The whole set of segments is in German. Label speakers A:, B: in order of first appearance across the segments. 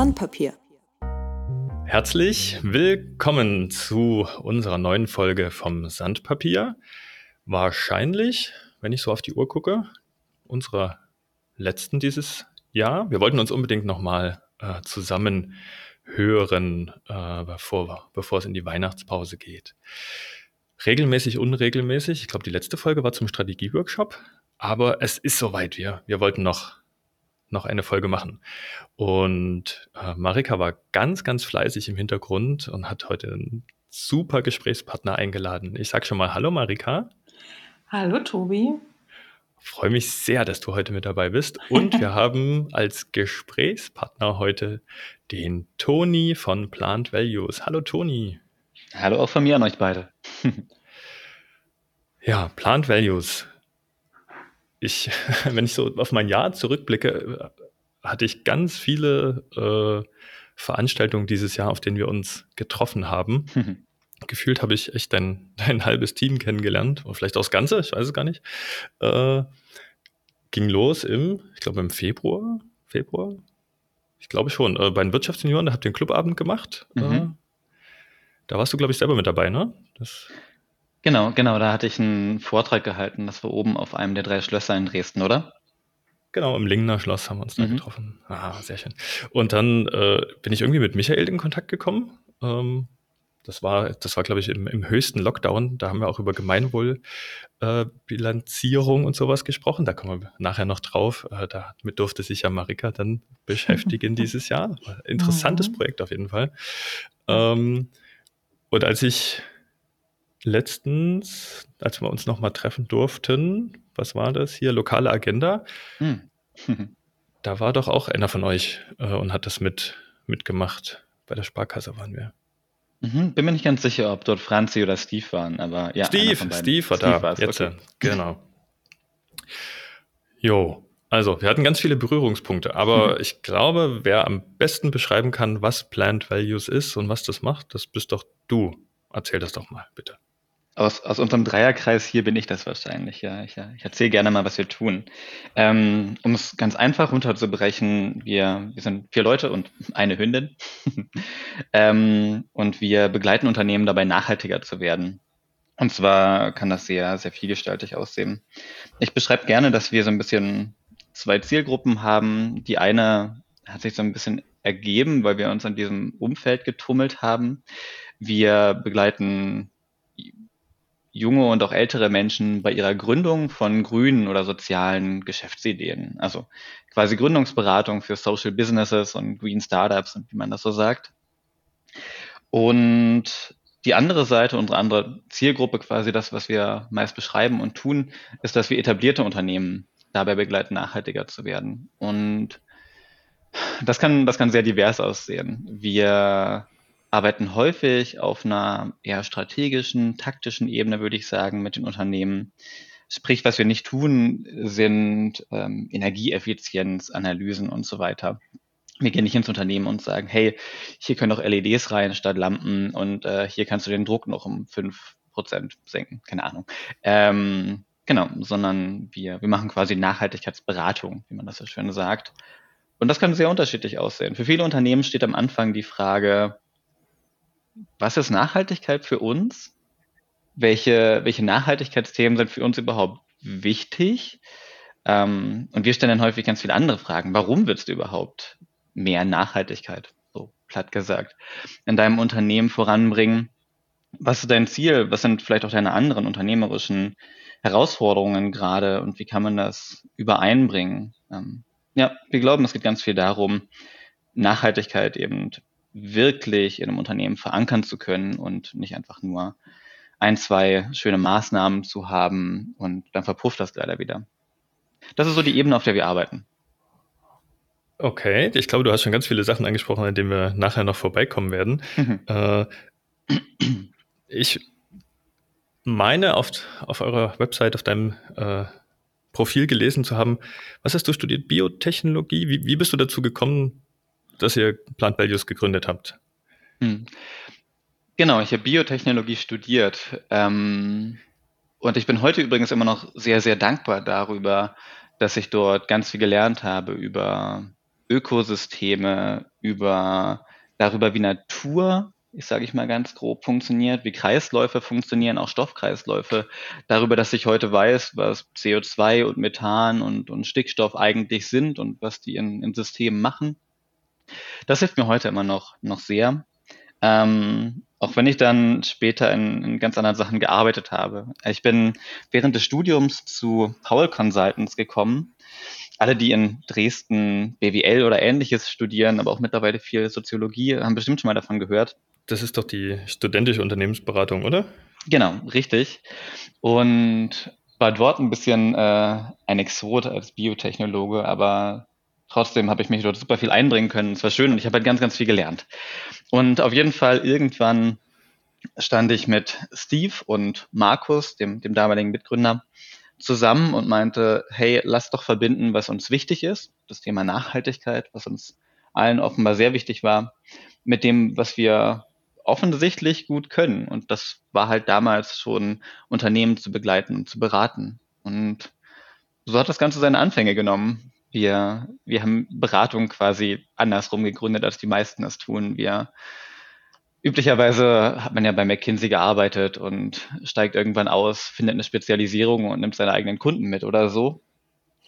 A: Sandpapier.
B: Herzlich willkommen zu unserer neuen Folge vom Sandpapier. Wahrscheinlich, wenn ich so auf die Uhr gucke, unserer letzten dieses Jahr. Wir wollten uns unbedingt nochmal äh, zusammen hören, äh, bevor, bevor es in die Weihnachtspause geht. Regelmäßig, unregelmäßig. Ich glaube, die letzte Folge war zum Strategieworkshop, aber es ist soweit. Wir, wir wollten noch, noch eine Folge machen. Und äh, Marika war ganz, ganz fleißig im Hintergrund und hat heute einen super Gesprächspartner eingeladen. Ich sage schon mal Hallo Marika.
C: Hallo Tobi.
B: Freue mich sehr, dass du heute mit dabei bist. Und wir haben als Gesprächspartner heute den Toni von Plant Values. Hallo Toni.
D: Hallo auch von mir an euch beide.
B: ja, Plant Values. Ich, wenn ich so auf mein Jahr zurückblicke, hatte ich ganz viele äh, Veranstaltungen dieses Jahr, auf denen wir uns getroffen haben. Gefühlt habe ich echt dein, dein halbes Team kennengelernt, oder vielleicht auch das Ganze, ich weiß es gar nicht. Äh, ging los im, ich glaube im Februar, Februar, ich glaube schon, äh, bei den Wirtschaftssenioren, da habt ihr einen Clubabend gemacht. Mhm. Äh, da warst du, glaube ich, selber mit dabei, ne?
D: Das genau, genau, da hatte ich einen Vortrag gehalten. Das war oben auf einem der drei Schlösser in Dresden, oder?
B: Genau, im Lingner Schloss haben wir uns da mhm. getroffen. Ah, sehr schön. Und dann äh, bin ich irgendwie mit Michael in Kontakt gekommen. Ähm, das war, das war, glaube ich, im, im höchsten Lockdown. Da haben wir auch über Gemeinwohlbilanzierung äh, und sowas gesprochen. Da kommen wir nachher noch drauf. Äh, damit durfte sich ja Marika dann beschäftigen dieses Jahr. Interessantes mhm. Projekt auf jeden Fall. Ähm, und als ich letztens, als wir uns nochmal treffen durften, was war das hier? Lokale Agenda. Mhm. da war doch auch einer von euch äh, und hat das mit, mitgemacht. Bei der Sparkasse waren wir.
D: Mhm, bin mir nicht ganz sicher, ob dort Franzi oder Steve waren, aber ja.
B: Steve, Steve war Steve da. Jetzt, okay. genau. Jo, also wir hatten ganz viele Berührungspunkte, aber mhm. ich glaube, wer am besten beschreiben kann, was Plant Values ist und was das macht, das bist doch du. Erzähl das doch mal, bitte.
D: Aus, aus unserem Dreierkreis hier bin ich das wahrscheinlich, ja. Ich, ich erzähle gerne mal, was wir tun. Ähm, um es ganz einfach runterzubrechen, wir, wir sind vier Leute und eine Hündin. ähm, und wir begleiten Unternehmen dabei, nachhaltiger zu werden. Und zwar kann das sehr, sehr vielgestaltig aussehen. Ich beschreibe gerne, dass wir so ein bisschen zwei Zielgruppen haben. Die eine hat sich so ein bisschen ergeben, weil wir uns an diesem Umfeld getummelt haben. Wir begleiten junge und auch ältere Menschen bei ihrer Gründung von grünen oder sozialen Geschäftsideen. Also quasi Gründungsberatung für Social Businesses und Green Startups und wie man das so sagt. Und die andere Seite, unsere andere Zielgruppe, quasi das, was wir meist beschreiben und tun, ist, dass wir etablierte Unternehmen dabei begleiten, nachhaltiger zu werden. Und das kann, das kann sehr divers aussehen. Wir arbeiten häufig auf einer eher strategischen, taktischen Ebene, würde ich sagen, mit den Unternehmen. Sprich, was wir nicht tun, sind ähm, Energieeffizienzanalysen und so weiter. Wir gehen nicht ins Unternehmen und sagen, hey, hier können auch LEDs rein statt Lampen und äh, hier kannst du den Druck noch um fünf Prozent senken. Keine Ahnung. Ähm, genau, sondern wir, wir machen quasi Nachhaltigkeitsberatung, wie man das so schön sagt. Und das kann sehr unterschiedlich aussehen. Für viele Unternehmen steht am Anfang die Frage, was ist Nachhaltigkeit für uns? Welche, welche Nachhaltigkeitsthemen sind für uns überhaupt wichtig? Ähm, und wir stellen dann häufig ganz viele andere Fragen. Warum willst du überhaupt mehr Nachhaltigkeit, so platt gesagt, in deinem Unternehmen voranbringen? Was ist dein Ziel? Was sind vielleicht auch deine anderen unternehmerischen Herausforderungen gerade und wie kann man das übereinbringen? Ähm, ja, wir glauben, es geht ganz viel darum, Nachhaltigkeit eben wirklich in einem Unternehmen verankern zu können und nicht einfach nur ein, zwei schöne Maßnahmen zu haben und dann verpufft das leider wieder. Das ist so die Ebene, auf der wir arbeiten.
B: Okay, ich glaube, du hast schon ganz viele Sachen angesprochen, an denen wir nachher noch vorbeikommen werden. Mhm. Äh, ich meine, auf, auf eurer Website, auf deinem äh, Profil gelesen zu haben, was hast du studiert? Biotechnologie? Wie, wie bist du dazu gekommen, dass ihr Plant Values gegründet habt. Hm.
D: Genau, ich habe Biotechnologie studiert. Ähm, und ich bin heute übrigens immer noch sehr, sehr dankbar darüber, dass ich dort ganz viel gelernt habe über Ökosysteme, über darüber, wie Natur, ich sage ich mal ganz grob, funktioniert, wie Kreisläufe funktionieren, auch Stoffkreisläufe, darüber, dass ich heute weiß, was CO2 und Methan und, und Stickstoff eigentlich sind und was die in, in Systemen machen. Das hilft mir heute immer noch, noch sehr. Ähm, auch wenn ich dann später in, in, ganz anderen Sachen gearbeitet habe. Ich bin während des Studiums zu Paul Consultants gekommen. Alle, die in Dresden BWL oder ähnliches studieren, aber auch mittlerweile viel Soziologie, haben bestimmt schon mal davon gehört.
B: Das ist doch die studentische Unternehmensberatung, oder?
D: Genau, richtig. Und war dort ein bisschen äh, ein Exot als Biotechnologe, aber trotzdem habe ich mich dort super viel einbringen können. Es war schön und ich habe halt ganz, ganz viel gelernt. Und auf jeden Fall irgendwann stand ich mit Steve und Markus, dem, dem damaligen Mitgründer, zusammen und meinte, hey, lass doch verbinden, was uns wichtig ist, das Thema Nachhaltigkeit, was uns allen offenbar sehr wichtig war, mit dem, was wir offensichtlich gut können. Und das war halt damals schon Unternehmen zu begleiten und zu beraten. Und so hat das Ganze seine Anfänge genommen. Wir, wir haben Beratung quasi andersrum gegründet, als die meisten das tun. Wir üblicherweise hat man ja bei McKinsey gearbeitet und steigt irgendwann aus, findet eine Spezialisierung und nimmt seine eigenen Kunden mit oder so.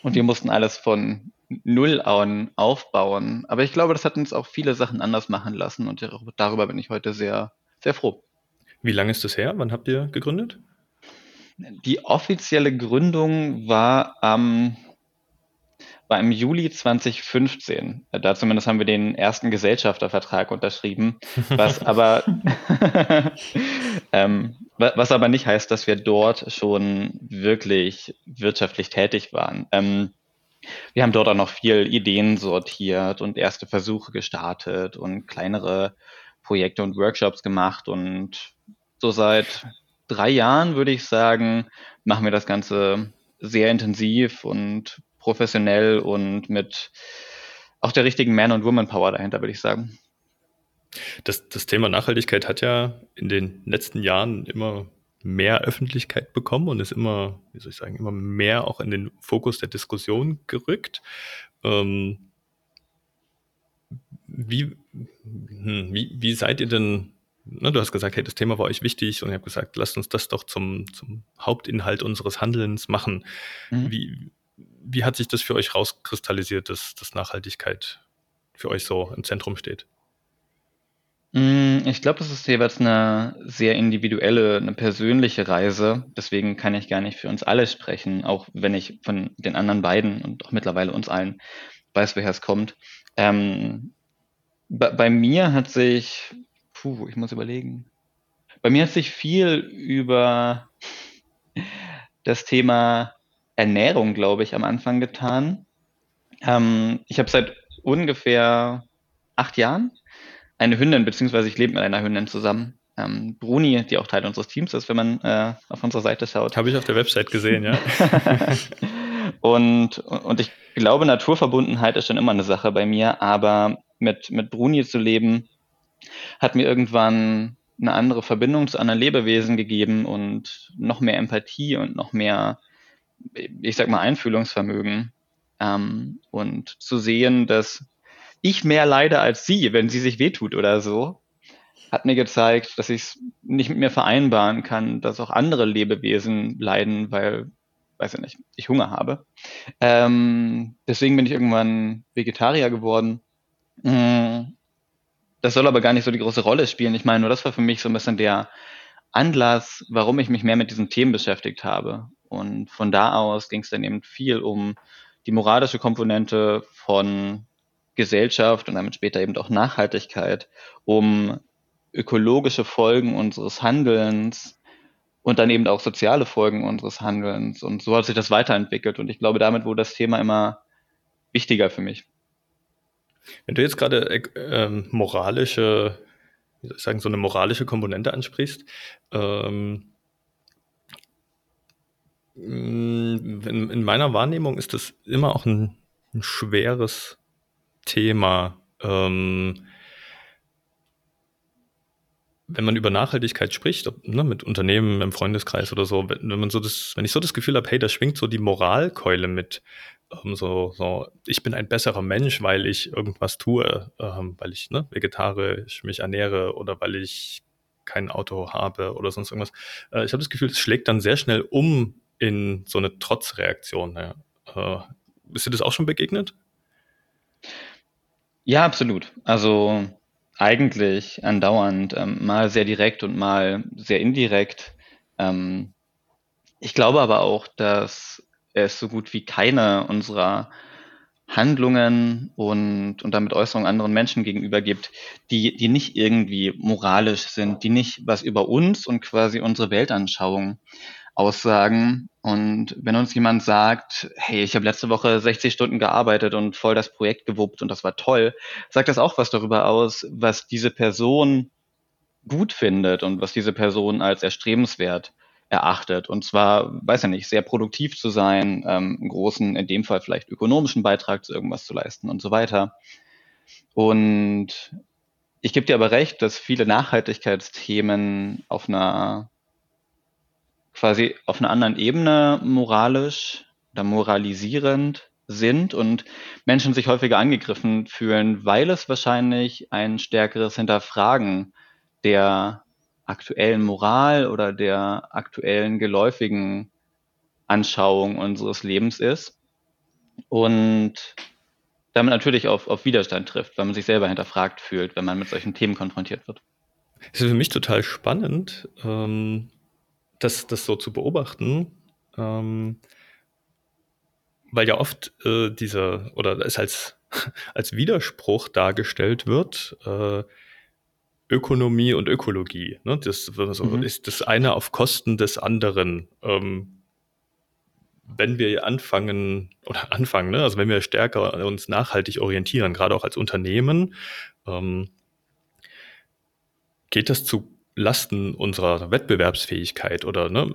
D: Und wir mussten alles von Null an aufbauen. Aber ich glaube, das hat uns auch viele Sachen anders machen lassen und darüber bin ich heute sehr, sehr froh.
B: Wie lange ist das her? Wann habt ihr gegründet?
D: Die offizielle Gründung war am war im Juli 2015. Da zumindest haben wir den ersten Gesellschaftervertrag unterschrieben, was aber, ähm, was aber nicht heißt, dass wir dort schon wirklich wirtschaftlich tätig waren. Ähm, wir haben dort auch noch viel Ideen sortiert und erste Versuche gestartet und kleinere Projekte und Workshops gemacht und so seit drei Jahren würde ich sagen, machen wir das Ganze sehr intensiv und professionell und mit auch der richtigen Man- und Woman-Power dahinter, würde ich sagen.
B: Das, das Thema Nachhaltigkeit hat ja in den letzten Jahren immer mehr Öffentlichkeit bekommen und ist immer, wie soll ich sagen, immer mehr auch in den Fokus der Diskussion gerückt. Ähm, wie, hm, wie, wie seid ihr denn, ne, du hast gesagt, hey, das Thema war euch wichtig und ich habe gesagt, lasst uns das doch zum, zum Hauptinhalt unseres Handelns machen. Mhm. Wie, wie hat sich das für euch rauskristallisiert, dass, dass Nachhaltigkeit für euch so im Zentrum steht?
D: Mm, ich glaube, das ist jeweils eine sehr individuelle, eine persönliche Reise. Deswegen kann ich gar nicht für uns alle sprechen, auch wenn ich von den anderen beiden und auch mittlerweile uns allen weiß, woher es kommt. Ähm, bei, bei mir hat sich, puh, ich muss überlegen. Bei mir hat sich viel über das Thema Ernährung, glaube ich, am Anfang getan. Ähm, ich habe seit ungefähr acht Jahren eine Hündin, beziehungsweise ich lebe mit einer Hündin zusammen. Ähm, Bruni, die auch Teil unseres Teams ist, wenn man äh, auf unserer Seite schaut.
B: Habe ich auf der Website gesehen, ja.
D: und, und ich glaube, Naturverbundenheit ist schon immer eine Sache bei mir, aber mit, mit Bruni zu leben, hat mir irgendwann eine andere Verbindung zu anderen Lebewesen gegeben und noch mehr Empathie und noch mehr ich sag mal, Einfühlungsvermögen ähm, und zu sehen, dass ich mehr leide als sie, wenn sie sich wehtut oder so, hat mir gezeigt, dass ich es nicht mit mir vereinbaren kann, dass auch andere Lebewesen leiden, weil, weiß ich nicht, ich Hunger habe. Ähm, deswegen bin ich irgendwann Vegetarier geworden. Mm, das soll aber gar nicht so die große Rolle spielen. Ich meine, nur das war für mich so ein bisschen der Anlass, warum ich mich mehr mit diesen Themen beschäftigt habe. Und von da aus ging es dann eben viel um die moralische Komponente von Gesellschaft und damit später eben auch Nachhaltigkeit, um ökologische Folgen unseres Handelns und dann eben auch soziale Folgen unseres Handelns. Und so hat sich das weiterentwickelt. Und ich glaube, damit wurde das Thema immer wichtiger für mich.
B: Wenn du jetzt gerade äh, ähm, moralische, wie soll ich sagen, so eine moralische Komponente ansprichst, ähm, in, in, meiner Wahrnehmung ist das immer auch ein, ein schweres Thema. Ähm, wenn man über Nachhaltigkeit spricht, ob, ne, mit Unternehmen im Freundeskreis oder so, wenn, wenn man so das, wenn ich so das Gefühl habe, hey, da schwingt so die Moralkeule mit, ähm, so, so, ich bin ein besserer Mensch, weil ich irgendwas tue, ähm, weil ich ne, vegetarisch mich ernähre oder weil ich kein Auto habe oder sonst irgendwas. Äh, ich habe das Gefühl, es schlägt dann sehr schnell um in so eine Trotzreaktion. Ja. Äh, ist dir das auch schon begegnet?
D: Ja, absolut. Also eigentlich andauernd, ähm, mal sehr direkt und mal sehr indirekt. Ähm, ich glaube aber auch, dass es so gut wie keine unserer Handlungen und, und damit Äußerungen anderen Menschen gegenüber gibt, die, die nicht irgendwie moralisch sind, die nicht was über uns und quasi unsere Weltanschauung aussagen. Und wenn uns jemand sagt, hey, ich habe letzte Woche 60 Stunden gearbeitet und voll das Projekt gewuppt und das war toll, sagt das auch was darüber aus, was diese Person gut findet und was diese Person als erstrebenswert erachtet. Und zwar, weiß ja nicht, sehr produktiv zu sein, ähm, einen großen, in dem Fall vielleicht ökonomischen Beitrag zu irgendwas zu leisten und so weiter. Und ich gebe dir aber recht, dass viele Nachhaltigkeitsthemen auf einer quasi auf einer anderen Ebene moralisch oder moralisierend sind und Menschen sich häufiger angegriffen fühlen, weil es wahrscheinlich ein stärkeres Hinterfragen der aktuellen Moral oder der aktuellen geläufigen Anschauung unseres Lebens ist und damit natürlich auf, auf Widerstand trifft, weil man sich selber hinterfragt fühlt, wenn man mit solchen Themen konfrontiert wird.
B: Es ist für mich total spannend, ähm, das, das so zu beobachten, ähm, weil ja oft äh, dieser, oder es als, als Widerspruch dargestellt wird, äh, Ökonomie und Ökologie. Ne? Das so, mhm. ist das eine auf Kosten des anderen. Ähm, wenn wir anfangen oder anfangen, ne? also wenn wir stärker uns nachhaltig orientieren, gerade auch als Unternehmen, ähm, geht das zu Lasten unserer Wettbewerbsfähigkeit oder ne,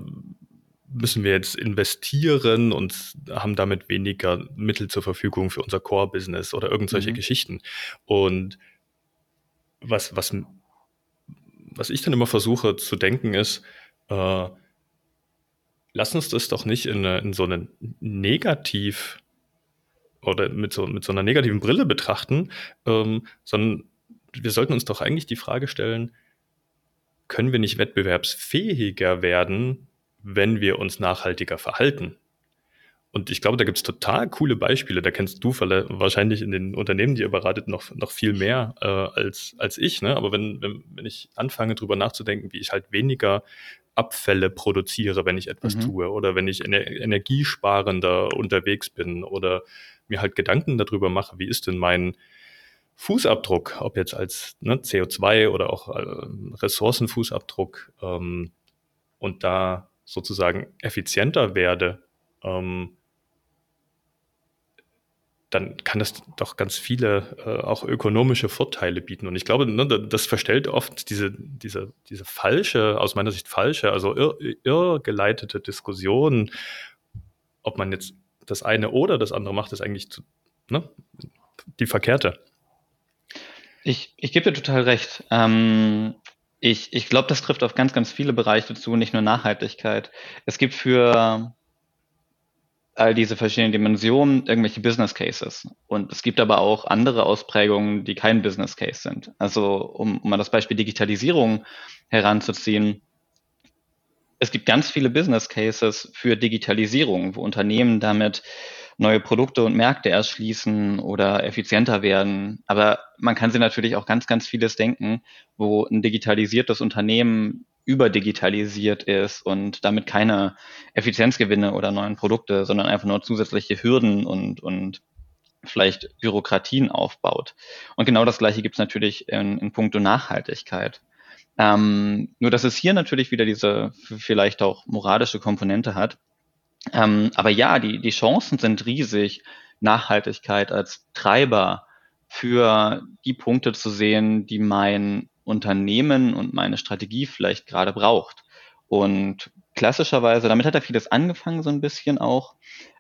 B: müssen wir jetzt investieren und haben damit weniger Mittel zur Verfügung für unser Core-Business oder irgendwelche mhm. Geschichten. Und was, was was ich dann immer versuche zu denken ist, äh, lass uns das doch nicht in, in so einen Negativ oder mit so, mit so einer negativen Brille betrachten, ähm, sondern wir sollten uns doch eigentlich die Frage stellen, können wir nicht wettbewerbsfähiger werden, wenn wir uns nachhaltiger verhalten? Und ich glaube, da gibt es total coole Beispiele. Da kennst du wahrscheinlich in den Unternehmen, die ihr beratet, noch, noch viel mehr äh, als, als ich. Ne? Aber wenn, wenn, wenn ich anfange, drüber nachzudenken, wie ich halt weniger Abfälle produziere, wenn ich etwas mhm. tue, oder wenn ich ener energiesparender unterwegs bin, oder mir halt Gedanken darüber mache, wie ist denn mein Fußabdruck, ob jetzt als ne, CO2 oder auch äh, Ressourcenfußabdruck, ähm, und da sozusagen effizienter werde, ähm, dann kann das doch ganz viele äh, auch ökonomische Vorteile bieten. Und ich glaube, ne, das verstellt oft diese, diese, diese falsche, aus meiner Sicht falsche, also irr, irrgeleitete Diskussion, ob man jetzt das eine oder das andere macht, ist eigentlich zu, ne, die verkehrte.
D: Ich, ich gebe dir total recht. Ähm, ich ich glaube, das trifft auf ganz, ganz viele Bereiche zu, nicht nur Nachhaltigkeit. Es gibt für all diese verschiedenen Dimensionen irgendwelche Business Cases. Und es gibt aber auch andere Ausprägungen, die kein Business Case sind. Also um, um mal das Beispiel Digitalisierung heranzuziehen. Es gibt ganz viele Business Cases für Digitalisierung, wo Unternehmen damit neue Produkte und Märkte erschließen oder effizienter werden. Aber man kann sich natürlich auch ganz, ganz vieles denken, wo ein digitalisiertes Unternehmen überdigitalisiert ist und damit keine Effizienzgewinne oder neuen Produkte, sondern einfach nur zusätzliche Hürden und, und vielleicht Bürokratien aufbaut. Und genau das Gleiche gibt es natürlich in, in puncto Nachhaltigkeit. Ähm, nur dass es hier natürlich wieder diese vielleicht auch moralische Komponente hat. Ähm, aber ja, die, die Chancen sind riesig, Nachhaltigkeit als Treiber für die Punkte zu sehen, die mein Unternehmen und meine Strategie vielleicht gerade braucht. Und klassischerweise, damit hat er vieles angefangen, so ein bisschen auch.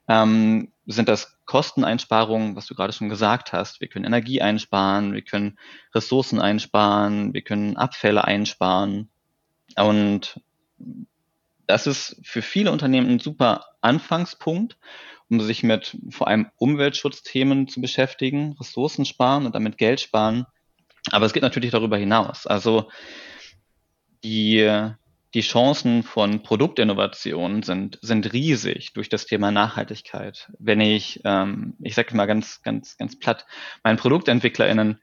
D: ähm, sind das Kosteneinsparungen, was du gerade schon gesagt hast. Wir können Energie einsparen, wir können Ressourcen einsparen, wir können Abfälle einsparen. Und das ist für viele Unternehmen ein super Anfangspunkt, um sich mit vor allem Umweltschutzthemen zu beschäftigen, Ressourcen sparen und damit Geld sparen. Aber es geht natürlich darüber hinaus. Also die die Chancen von Produktinnovationen sind, sind riesig durch das Thema Nachhaltigkeit. Wenn ich, ähm, ich sage mal ganz, ganz, ganz platt, meinen ProduktentwicklerInnen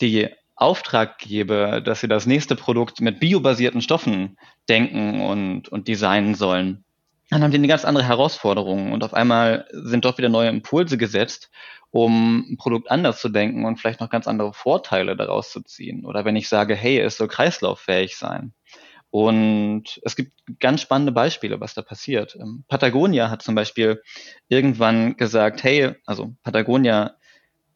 D: die Auftrag gebe, dass sie das nächste Produkt mit biobasierten Stoffen denken und, und designen sollen, dann haben die eine ganz andere Herausforderung und auf einmal sind dort wieder neue Impulse gesetzt, um ein Produkt anders zu denken und vielleicht noch ganz andere Vorteile daraus zu ziehen. Oder wenn ich sage, hey, es soll kreislauffähig sein, und es gibt ganz spannende Beispiele, was da passiert. Ähm, Patagonia hat zum Beispiel irgendwann gesagt, hey, also Patagonia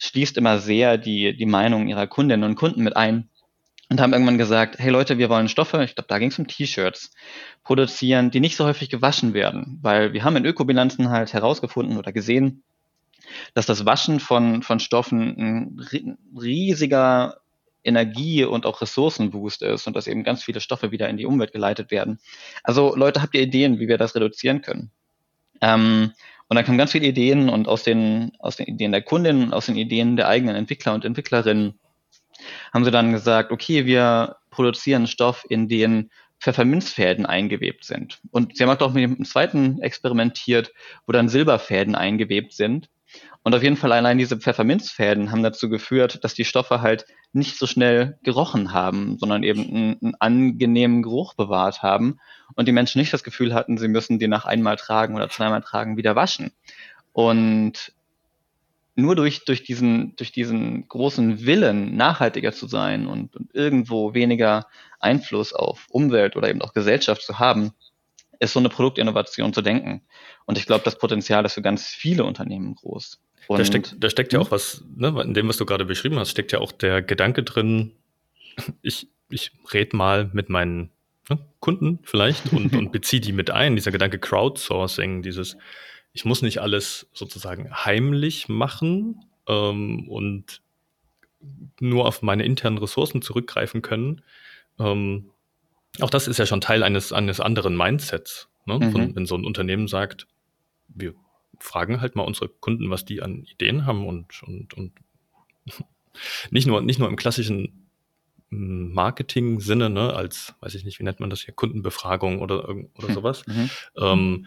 D: schließt immer sehr die, die Meinung ihrer Kundinnen und Kunden mit ein und haben irgendwann gesagt, hey Leute, wir wollen Stoffe, ich glaube, da ging es um T-Shirts, produzieren, die nicht so häufig gewaschen werden, weil wir haben in Ökobilanzen halt herausgefunden oder gesehen, dass das Waschen von, von Stoffen ein riesiger Energie- und auch Ressourcenboost ist und dass eben ganz viele Stoffe wieder in die Umwelt geleitet werden. Also Leute, habt ihr Ideen, wie wir das reduzieren können? Ähm, und dann kamen ganz viele Ideen und aus den, aus den Ideen der Kundinnen, aus den Ideen der eigenen Entwickler und Entwicklerinnen haben sie dann gesagt, okay, wir produzieren Stoff, in den Pfefferminzfäden eingewebt sind. Und sie haben auch mit dem zweiten experimentiert, wo dann Silberfäden eingewebt sind. Und auf jeden Fall allein diese Pfefferminzfäden haben dazu geführt, dass die Stoffe halt nicht so schnell gerochen haben, sondern eben einen, einen, angenehmen Geruch bewahrt haben und die Menschen nicht das Gefühl hatten, sie müssen die nach einmal tragen oder zweimal tragen wieder waschen. Und nur durch, durch, diesen, durch diesen großen Willen, nachhaltiger zu sein und, und irgendwo weniger Einfluss auf Umwelt oder eben auch Gesellschaft zu haben, ist so eine Produktinnovation zu denken. Und ich glaube, das Potenzial ist für ganz viele Unternehmen groß.
B: Und da steckt, da steckt ja hm? auch was, ne, in dem, was du gerade beschrieben hast, steckt ja auch der Gedanke drin, ich, ich rede mal mit meinen ne, Kunden vielleicht und, und beziehe die mit ein. Dieser Gedanke Crowdsourcing, dieses, ich muss nicht alles sozusagen heimlich machen ähm, und nur auf meine internen Ressourcen zurückgreifen können. Ähm, auch das ist ja schon Teil eines, eines anderen Mindsets. Ne? Mhm. Von, wenn so ein Unternehmen sagt, wir fragen halt mal unsere Kunden, was die an Ideen haben und, und, und nicht, nur, nicht nur im klassischen Marketing-Sinne, ne, als, weiß ich nicht, wie nennt man das hier, Kundenbefragung oder, oder hm. sowas, mhm. ähm,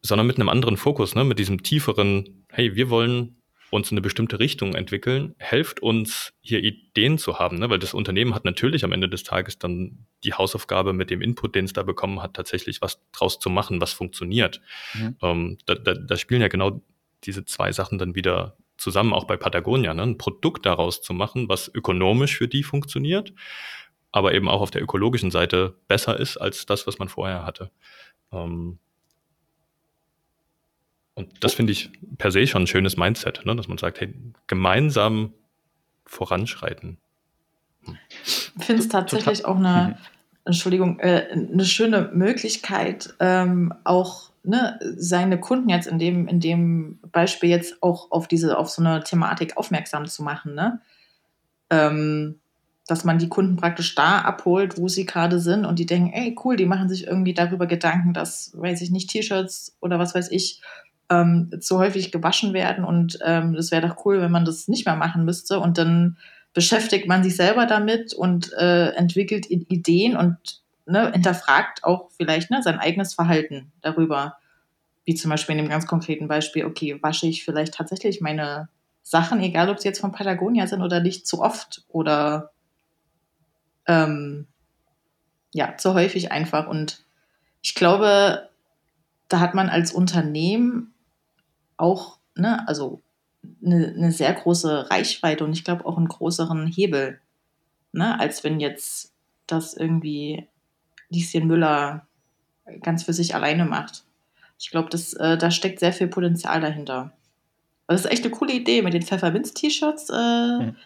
B: sondern mit einem anderen Fokus, ne, mit diesem tieferen, hey, wir wollen uns in eine bestimmte Richtung entwickeln, hilft uns hier Ideen zu haben, ne? weil das Unternehmen hat natürlich am Ende des Tages dann die Hausaufgabe mit dem Input, den es da bekommen hat, tatsächlich was draus zu machen, was funktioniert. Mhm. Ähm, da, da, da spielen ja genau diese zwei Sachen dann wieder zusammen, auch bei Patagonia, ne? ein Produkt daraus zu machen, was ökonomisch für die funktioniert, aber eben auch auf der ökologischen Seite besser ist als das, was man vorher hatte. Ähm, und das finde ich per se schon ein schönes Mindset, ne? dass man sagt, hey, gemeinsam voranschreiten.
C: Ich finde es tatsächlich Total. auch eine, mhm. Entschuldigung, äh, eine schöne Möglichkeit, ähm, auch ne, seine Kunden jetzt in dem, in dem Beispiel jetzt auch auf diese, auf so eine Thematik aufmerksam zu machen, ne? Ähm, dass man die Kunden praktisch da abholt, wo sie gerade sind und die denken, ey, cool, die machen sich irgendwie darüber Gedanken, dass, weiß ich nicht, T-Shirts oder was weiß ich, ähm, zu häufig gewaschen werden und ähm, wäre doch cool, wenn man das nicht mehr machen müsste und dann beschäftigt man sich selber damit und äh, entwickelt Ideen und ne, hinterfragt auch vielleicht ne, sein eigenes Verhalten darüber. Wie zum Beispiel in dem ganz konkreten Beispiel, okay, wasche ich vielleicht tatsächlich meine Sachen, egal ob sie jetzt von Patagonia sind oder nicht, zu oft oder ähm, ja, zu häufig einfach. Und ich glaube, da hat man als Unternehmen auch, ne, also eine, eine sehr große Reichweite und ich glaube auch einen größeren Hebel, ne, als wenn jetzt das irgendwie Lieschen Müller ganz für sich alleine macht. Ich glaube, äh, da steckt sehr viel Potenzial dahinter. das ist echt eine coole Idee mit den Pfefferminz-T-Shirts. Äh, hm.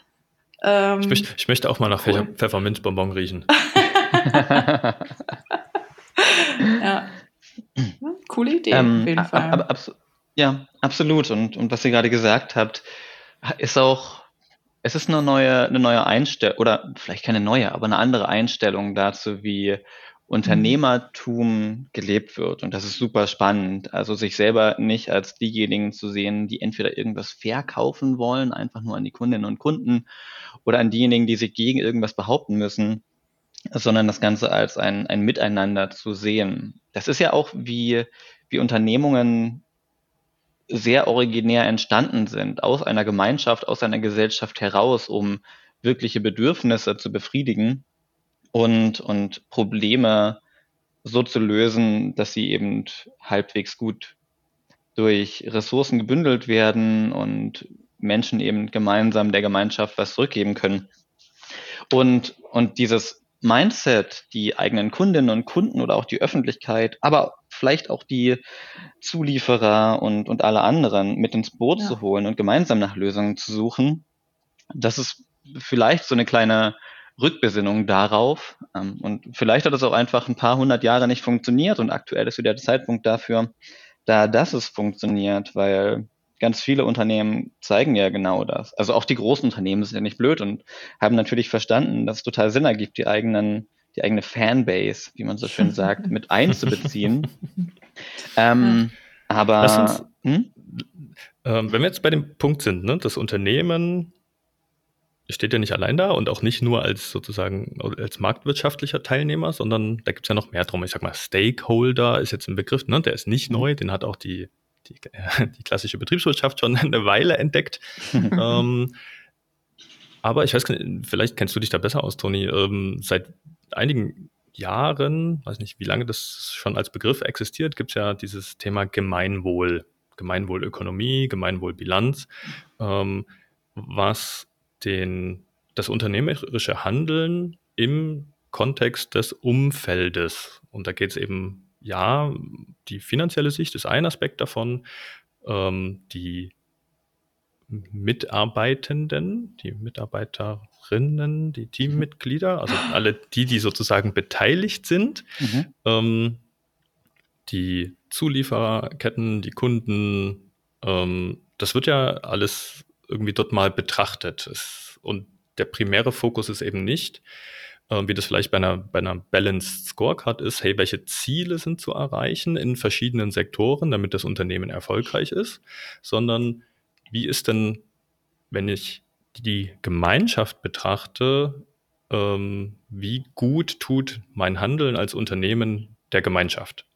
B: ähm, ich, möchte, ich, möchte auch mal nach cool. Pfefferminzbonbon riechen.
C: ja. Coole Idee, ähm, auf jeden Fall.
D: Ab, ab, Ja, absolut. Und, und was ihr gerade gesagt habt, ist auch, es ist eine neue, eine neue Einstellung, oder vielleicht keine neue, aber eine andere Einstellung dazu, wie Unternehmertum gelebt wird. Und das ist super spannend. Also sich selber nicht als diejenigen zu sehen, die entweder irgendwas verkaufen wollen, einfach nur an die Kundinnen und Kunden, oder an diejenigen, die sich gegen irgendwas behaupten müssen, sondern das Ganze als ein, ein Miteinander zu sehen. Das ist ja auch wie, wie Unternehmungen sehr originär entstanden sind, aus einer Gemeinschaft, aus einer Gesellschaft heraus, um wirkliche Bedürfnisse zu befriedigen und, und Probleme so zu lösen, dass sie eben halbwegs gut durch Ressourcen gebündelt werden und Menschen eben gemeinsam der Gemeinschaft was zurückgeben können. Und, und dieses Mindset, die eigenen Kundinnen und Kunden oder auch die Öffentlichkeit, aber vielleicht auch die Zulieferer und, und alle anderen mit ins Boot ja. zu holen und gemeinsam nach Lösungen zu suchen, das ist vielleicht so eine kleine Rückbesinnung darauf. Ähm, und vielleicht hat es auch einfach ein paar hundert Jahre nicht funktioniert und aktuell ist wieder der Zeitpunkt dafür, da dass es funktioniert, weil ganz viele Unternehmen zeigen ja genau das. Also auch die großen Unternehmen sind ja nicht blöd und haben natürlich verstanden, dass es total Sinn ergibt, die eigenen, die eigene Fanbase, wie man so schön sagt, mit einzubeziehen. ähm, aber uns,
B: hm? ähm, wenn wir jetzt bei dem Punkt sind, ne, das Unternehmen steht ja nicht allein da und auch nicht nur als sozusagen als marktwirtschaftlicher Teilnehmer, sondern da gibt es ja noch mehr drum. Ich sag mal, Stakeholder ist jetzt ein Begriff, ne? der ist nicht mhm. neu, den hat auch die die, die klassische Betriebswirtschaft schon eine Weile entdeckt. ähm, aber ich weiß, vielleicht kennst du dich da besser aus, Toni. Ähm, seit einigen Jahren, weiß nicht, wie lange das schon als Begriff existiert, gibt es ja dieses Thema Gemeinwohl, Gemeinwohlökonomie, Gemeinwohlbilanz, ähm, was den, das unternehmerische Handeln im Kontext des Umfeldes, und da geht es eben ja, die finanzielle Sicht ist ein Aspekt davon. Ähm, die Mitarbeitenden, die Mitarbeiterinnen, die Teammitglieder, also alle die, die sozusagen beteiligt sind, mhm. ähm, die Zuliefererketten, die Kunden, ähm, das wird ja alles irgendwie dort mal betrachtet. Es, und der primäre Fokus ist eben nicht, wie das vielleicht bei einer, bei einer Balanced Scorecard ist, hey, welche Ziele sind zu erreichen in verschiedenen Sektoren, damit das Unternehmen erfolgreich ist, sondern wie ist denn, wenn ich die Gemeinschaft betrachte, ähm, wie gut tut mein Handeln als Unternehmen der Gemeinschaft?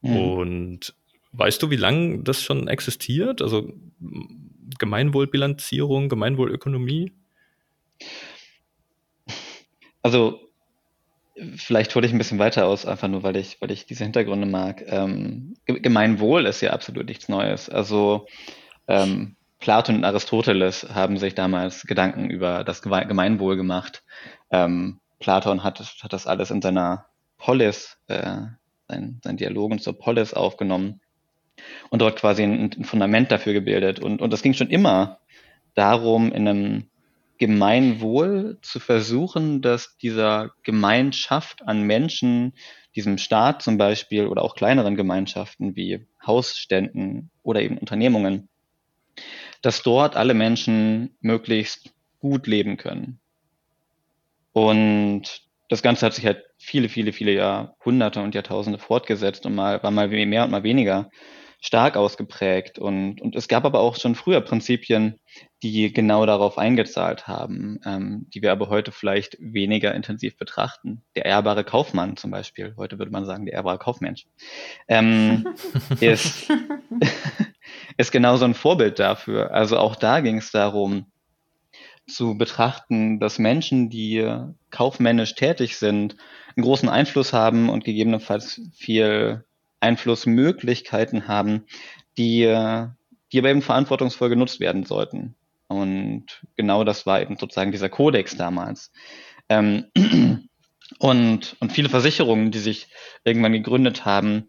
B: Mhm. Und weißt du, wie lange das schon existiert? Also Gemeinwohlbilanzierung, Gemeinwohlökonomie?
D: Also vielleicht hole ich ein bisschen weiter aus, einfach nur, weil ich, weil ich diese Hintergründe mag. Ähm, Gemeinwohl ist ja absolut nichts Neues. Also ähm, Platon und Aristoteles haben sich damals Gedanken über das Gemeinwohl gemacht. Ähm, Platon hat, hat das alles in seiner Polis, äh, sein, sein Dialogen zur Polis aufgenommen und dort quasi ein, ein Fundament dafür gebildet. Und, und das ging schon immer darum, in einem Gemeinwohl zu versuchen, dass dieser Gemeinschaft an Menschen, diesem Staat zum Beispiel oder auch kleineren Gemeinschaften wie Hausständen oder eben Unternehmungen, dass dort alle Menschen möglichst gut leben können. Und das Ganze hat sich halt viele, viele, viele Jahrhunderte und Jahrtausende fortgesetzt und mal war mal mehr und mal weniger stark ausgeprägt. Und, und es gab aber auch schon früher Prinzipien, die genau darauf eingezahlt haben, ähm, die wir aber heute vielleicht weniger intensiv betrachten. Der ehrbare Kaufmann zum Beispiel, heute würde man sagen, der ehrbare Kaufmensch, ähm, ist, ist genau so ein Vorbild dafür. Also auch da ging es darum, zu betrachten, dass Menschen, die kaufmännisch tätig sind, einen großen Einfluss haben und gegebenenfalls viel Einflussmöglichkeiten haben, die, die aber eben verantwortungsvoll genutzt werden sollten. Und genau das war eben sozusagen dieser Kodex damals. Ähm, und, und viele Versicherungen, die sich irgendwann gegründet haben,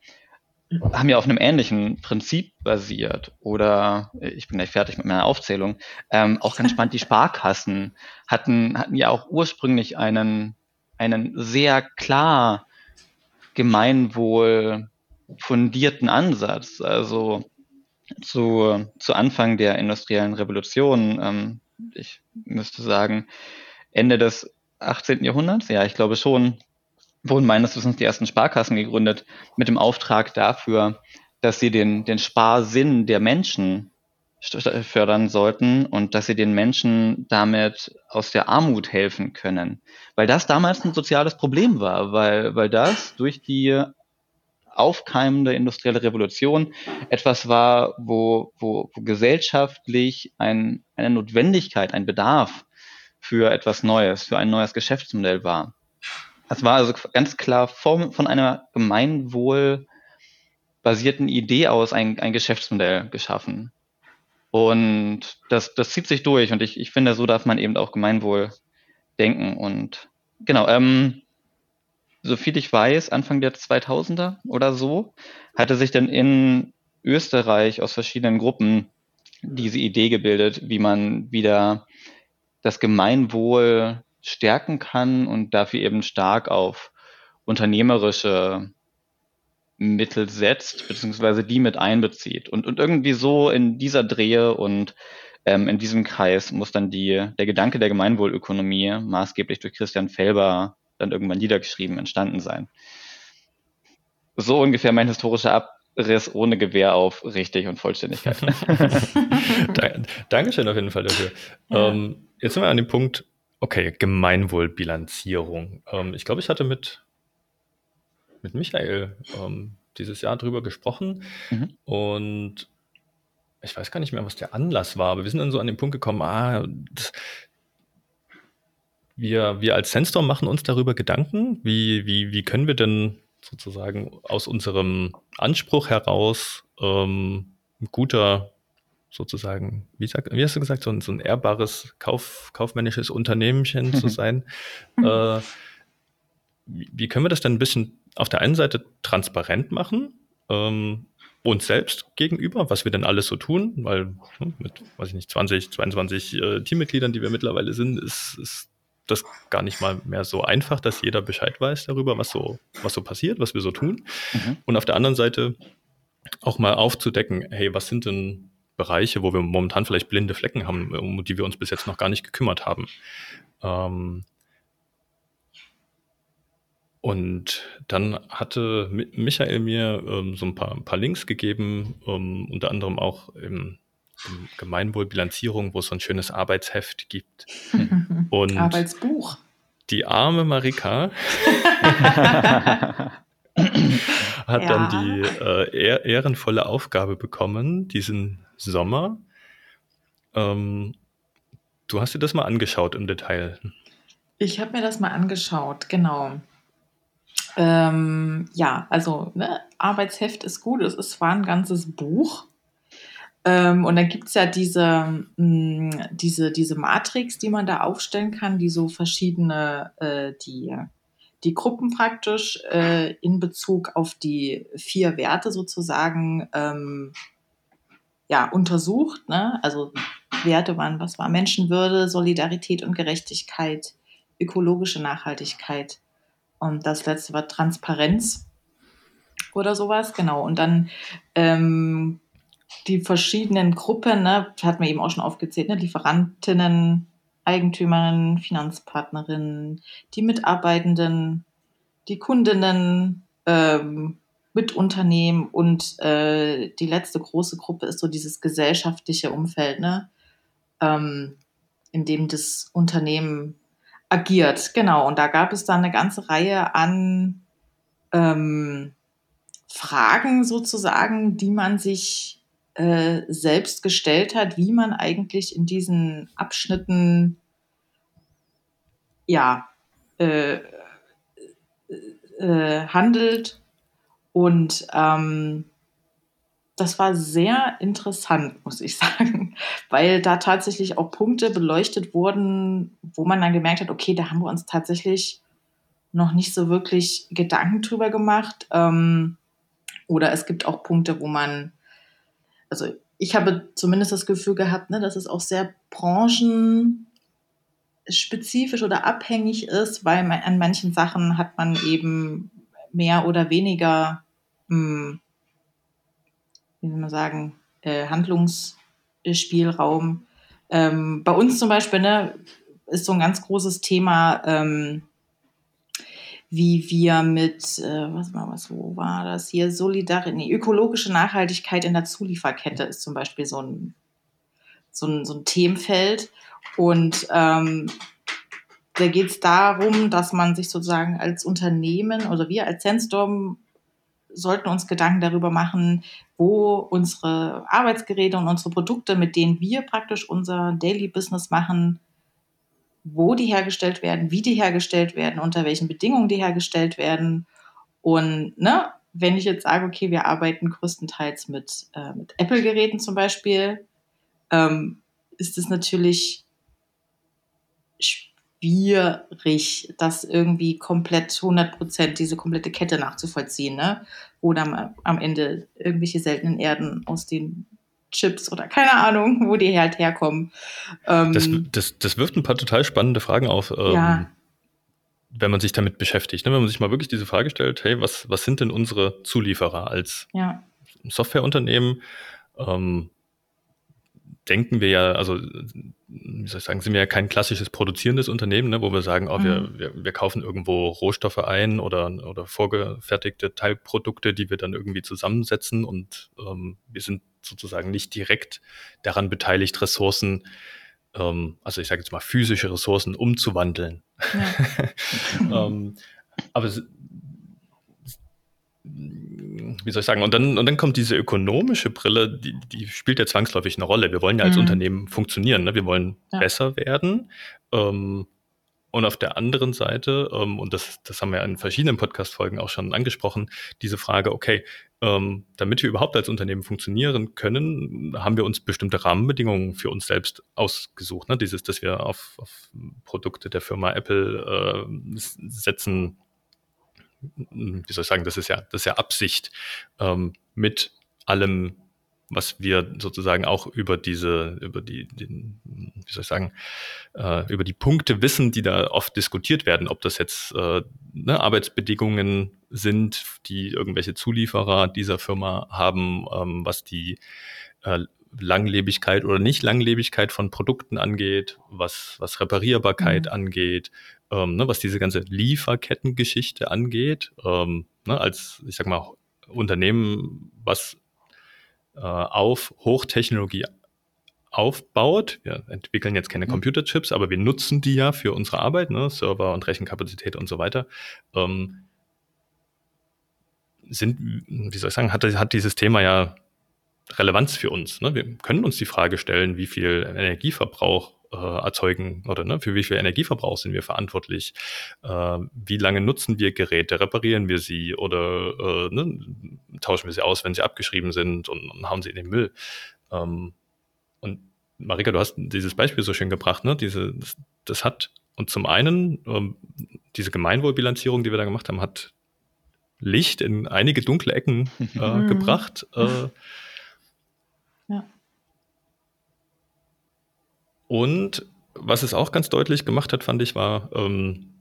D: haben ja auf einem ähnlichen Prinzip basiert. Oder ich bin gleich fertig mit meiner Aufzählung. Ähm, auch ganz spannend, die Sparkassen hatten, hatten ja auch ursprünglich einen, einen sehr klar Gemeinwohl fundierten Ansatz. Also zu, zu Anfang der industriellen Revolution, ähm, ich müsste sagen, Ende des 18. Jahrhunderts, ja, ich glaube schon, wurden meines Wissens die ersten Sparkassen gegründet mit dem Auftrag dafür, dass sie den, den Sparsinn der Menschen fördern sollten und dass sie den Menschen damit aus der Armut helfen können. Weil das damals ein soziales Problem war, weil, weil das durch die aufkeimende industrielle Revolution etwas war, wo, wo, wo gesellschaftlich ein, eine Notwendigkeit, ein Bedarf für etwas Neues, für ein neues Geschäftsmodell war. Es war also ganz klar von, von einer gemeinwohlbasierten Idee aus ein, ein Geschäftsmodell geschaffen. Und das, das zieht sich durch und ich, ich finde, so darf man eben auch Gemeinwohl denken. Und genau, ähm, so viel ich weiß, Anfang der 2000er oder so, hatte sich dann in Österreich aus verschiedenen Gruppen diese Idee gebildet, wie man wieder das Gemeinwohl stärken kann und dafür eben stark auf unternehmerische Mittel setzt, beziehungsweise die mit einbezieht. Und, und irgendwie so in dieser Drehe und ähm, in diesem Kreis muss dann die, der Gedanke der Gemeinwohlökonomie, maßgeblich durch Christian Felber dann irgendwann niedergeschrieben, entstanden sein. So ungefähr mein historischer Abriss ohne Gewehr auf richtig und Vollständigkeit.
B: Dankeschön auf jeden Fall dafür. Ja. Ähm, jetzt sind wir an dem Punkt, okay, Gemeinwohlbilanzierung. Ähm, ich glaube, ich hatte mit mit Michael ähm, dieses Jahr drüber gesprochen mhm. und ich weiß gar nicht mehr, was der Anlass war, aber wir sind dann so an den Punkt gekommen, ah, das, wir, wir als Sandstorm machen uns darüber Gedanken, wie, wie, wie können wir denn sozusagen aus unserem Anspruch heraus ähm, ein guter, sozusagen, wie, sag, wie hast du gesagt, so ein, so ein ehrbares Kauf, kaufmännisches Unternehmchen zu sein. äh, wie, wie können wir das denn ein bisschen auf der einen Seite transparent machen, ähm, uns selbst gegenüber, was wir denn alles so tun, weil hm, mit, weiß ich nicht, 20, 22 äh, Teammitgliedern, die wir mittlerweile sind, ist, ist das gar nicht mal mehr so einfach, dass jeder Bescheid weiß darüber, was so, was so passiert, was wir so tun. Mhm. Und auf der anderen Seite auch mal aufzudecken, hey, was sind denn Bereiche, wo wir momentan vielleicht blinde Flecken haben, um die wir uns bis jetzt noch gar nicht gekümmert haben. Ähm, und dann hatte Michael mir ähm, so ein paar, ein paar, Links gegeben, ähm, unter anderem auch im, im Gemeinwohlbilanzierung, wo es so ein schönes Arbeitsheft gibt.
C: Und Arbeitsbuch.
B: Die arme Marika hat ja. dann die äh, ehrenvolle Aufgabe bekommen, diesen Sommer. Ähm, du hast dir das mal angeschaut im Detail.
C: Ich habe mir das mal angeschaut, genau. Ähm, ja, also ne, Arbeitsheft ist gut, es ist zwar ein ganzes Buch. Ähm, und dann gibt es ja diese, mh, mm, diese, diese Matrix, die man da aufstellen kann, die so verschiedene, äh, die, die Gruppen praktisch äh, in Bezug auf die vier Werte sozusagen ähm, ja, untersucht. Ne? Also Werte waren, was war Menschenwürde, Solidarität und Gerechtigkeit, ökologische Nachhaltigkeit, und das letzte war Transparenz oder sowas, genau. Und dann ähm, die verschiedenen Gruppen, ne, hat man eben auch schon aufgezählt, ne, Lieferantinnen, Eigentümerinnen, Finanzpartnerinnen, die Mitarbeitenden, die Kundinnen, ähm, Mitunternehmen und äh, die letzte große Gruppe ist so dieses gesellschaftliche Umfeld, ne, ähm, in dem das Unternehmen agiert, genau. Und da gab es dann eine ganze Reihe an ähm, Fragen sozusagen, die man sich äh, selbst gestellt hat, wie man eigentlich in diesen Abschnitten ja äh, äh, handelt und ähm, das war sehr interessant, muss ich sagen, weil da tatsächlich auch Punkte beleuchtet wurden, wo man dann gemerkt hat, okay, da haben wir uns tatsächlich noch nicht so wirklich Gedanken drüber gemacht. Ähm, oder es gibt auch Punkte, wo man, also ich habe zumindest das Gefühl gehabt, ne, dass es auch sehr branchenspezifisch oder abhängig ist, weil man, an manchen Sachen hat man eben mehr oder weniger hm, wie soll man sagen, äh, Handlungsspielraum. Ähm, bei uns zum Beispiel ne, ist so ein ganz großes Thema, ähm, wie wir mit, äh, was, war, was wo war das hier, solidare, nee, ökologische Nachhaltigkeit in der Zulieferkette ist zum Beispiel so ein, so ein, so ein Themenfeld. Und ähm, da geht es darum, dass man sich sozusagen als Unternehmen oder wir als Sandstorm sollten uns Gedanken darüber machen, wo unsere Arbeitsgeräte und unsere Produkte, mit denen wir praktisch unser Daily Business machen, wo die hergestellt werden, wie die hergestellt werden, unter welchen Bedingungen die hergestellt werden. Und ne, wenn ich jetzt sage, okay, wir arbeiten größtenteils mit, äh, mit Apple-Geräten zum Beispiel, ähm, ist es natürlich schwierig, das irgendwie komplett 100 Prozent, diese komplette Kette nachzuvollziehen, ne? wo dann am Ende irgendwelche seltenen Erden aus den Chips oder keine Ahnung, wo die halt herkommen.
B: Ähm, das, das, das wirft ein paar total spannende Fragen auf. Ähm, ja. Wenn man sich damit beschäftigt, ne? wenn man sich mal wirklich diese Frage stellt, hey, was, was sind denn unsere Zulieferer als ja. Softwareunternehmen? Ähm, denken wir ja, also wie soll ich sagen, sind wir ja kein klassisches produzierendes Unternehmen, ne, wo wir sagen, oh, mhm. wir, wir, wir kaufen irgendwo Rohstoffe ein oder, oder vorgefertigte Teilprodukte, die wir dann irgendwie zusammensetzen und ähm, wir sind sozusagen nicht direkt daran beteiligt, Ressourcen, ähm, also ich sage jetzt mal physische Ressourcen umzuwandeln. Ja. ähm, aber wie soll ich sagen, und dann, und dann kommt diese ökonomische Brille, die, die spielt ja zwangsläufig eine Rolle. Wir wollen ja als mhm. Unternehmen funktionieren, ne? wir wollen ja. besser werden. Ähm, und auf der anderen Seite, ähm, und das, das haben wir in verschiedenen Podcast-Folgen auch schon angesprochen, diese Frage, okay, ähm, damit wir überhaupt als Unternehmen funktionieren können, haben wir uns bestimmte Rahmenbedingungen für uns selbst ausgesucht. Ne? Dieses, dass wir auf, auf Produkte der Firma Apple äh, setzen, wie soll ich sagen, das ist ja, das ist ja Absicht ähm, mit allem, was wir sozusagen auch über diese, über die, den, wie soll ich sagen, äh, über die Punkte wissen, die da oft diskutiert werden, ob das jetzt äh, ne, Arbeitsbedingungen sind, die irgendwelche Zulieferer dieser Firma haben, ähm, was die äh, Langlebigkeit oder nicht Langlebigkeit von Produkten angeht, was, was Reparierbarkeit mhm. angeht, ähm, ne, was diese ganze Lieferkettengeschichte angeht, ähm, ne, als, ich sag mal, Unternehmen, was auf Hochtechnologie aufbaut. Wir entwickeln jetzt keine mhm. Computerchips, aber wir nutzen die ja für unsere Arbeit, ne, Server und Rechenkapazität und so weiter. Ähm, sind, wie soll ich sagen, hat, hat dieses Thema ja Relevanz für uns. Ne? Wir können uns die Frage stellen, wie viel Energieverbrauch äh, erzeugen oder ne, für wie viel Energieverbrauch sind wir verantwortlich? Äh, wie lange nutzen wir Geräte? Reparieren wir sie oder äh, ne, tauschen wir sie aus, wenn sie abgeschrieben sind und, und hauen sie in den Müll? Ähm, und Marika, du hast dieses Beispiel so schön gebracht, ne? Diese, das, das hat, und zum einen, ähm, diese Gemeinwohlbilanzierung, die wir da gemacht haben, hat Licht in einige dunkle Ecken äh, gebracht. Äh, Und was es auch ganz deutlich gemacht hat, fand ich, war ähm,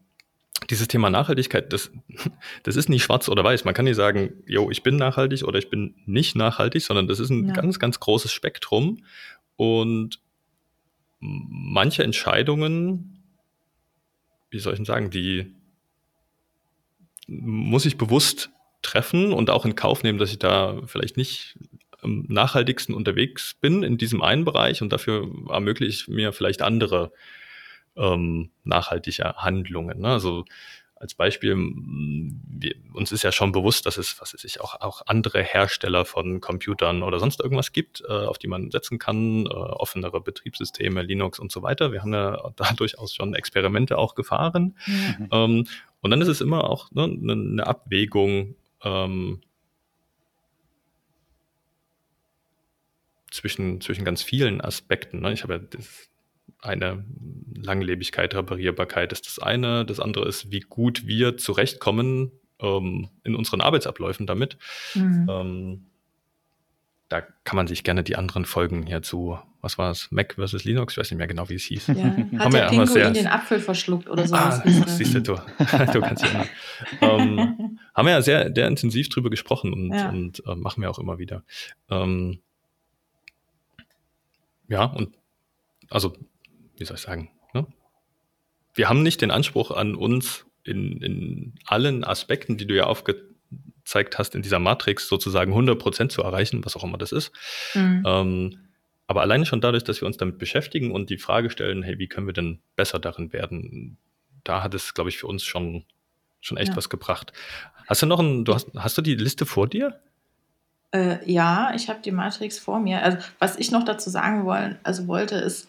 B: dieses Thema Nachhaltigkeit. Das, das ist nicht schwarz oder weiß. Man kann nicht sagen, yo, ich bin nachhaltig oder ich bin nicht nachhaltig, sondern das ist ein ja. ganz, ganz großes Spektrum. Und manche Entscheidungen, wie soll ich denn sagen, die muss ich bewusst treffen und auch in Kauf nehmen, dass ich da vielleicht nicht am nachhaltigsten unterwegs bin in diesem einen Bereich und dafür ermögliche ich mir vielleicht andere ähm, nachhaltige Handlungen. Ne? Also als Beispiel, wir, uns ist ja schon bewusst, dass es, was weiß ich, auch, auch andere Hersteller von Computern oder sonst irgendwas gibt, äh, auf die man setzen kann, äh, offenere Betriebssysteme, Linux und so weiter. Wir haben ja da durchaus schon Experimente auch gefahren. Mhm. Ähm, und dann ist es immer auch ne, eine Abwägung, ähm, zwischen, zwischen ganz vielen Aspekten. Ne? Ich habe ja das eine Langlebigkeit, Reparierbarkeit ist das eine. Das andere ist, wie gut wir zurechtkommen ähm, in unseren Arbeitsabläufen damit. Mhm. Ähm, da kann man sich gerne die anderen Folgen hierzu was war es, Mac versus Linux, ich weiß nicht mehr genau, wie es hieß.
C: Ja. Hat der Pinguin sehr, den Apfel verschluckt oder sowas?
B: Ah, siehst du, du, du kannst ja ähm, Haben wir ja sehr, sehr intensiv drüber gesprochen und, ja. und äh, machen wir auch immer wieder. Ähm, ja, und also, wie soll ich sagen, ne? wir haben nicht den Anspruch an uns in, in allen Aspekten, die du ja aufgezeigt hast, in dieser Matrix sozusagen 100% zu erreichen, was auch immer das ist. Mhm. Ähm, aber alleine schon dadurch, dass wir uns damit beschäftigen und die Frage stellen, hey, wie können wir denn besser darin werden, da hat es, glaube ich, für uns schon, schon echt ja. was gebracht. Hast du noch ein, du hast, hast du die Liste vor dir?
C: Äh, ja, ich habe die Matrix vor mir. Also, was ich noch dazu sagen wollen, also wollte, ist,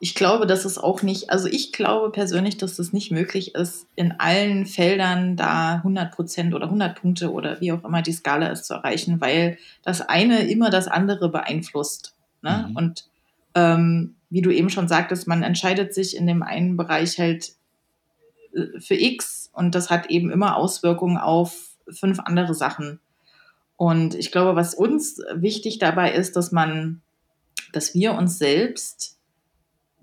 C: ich glaube, dass es auch nicht, also ich glaube persönlich, dass es nicht möglich ist, in allen Feldern da 100 Prozent oder 100 Punkte oder wie auch immer die Skala ist zu erreichen, weil das eine immer das andere beeinflusst. Ne? Mhm. Und ähm, wie du eben schon sagtest, man entscheidet sich in dem einen Bereich halt äh, für X und das hat eben immer Auswirkungen auf fünf andere Sachen. Und ich glaube, was uns wichtig dabei ist, dass man, dass wir uns selbst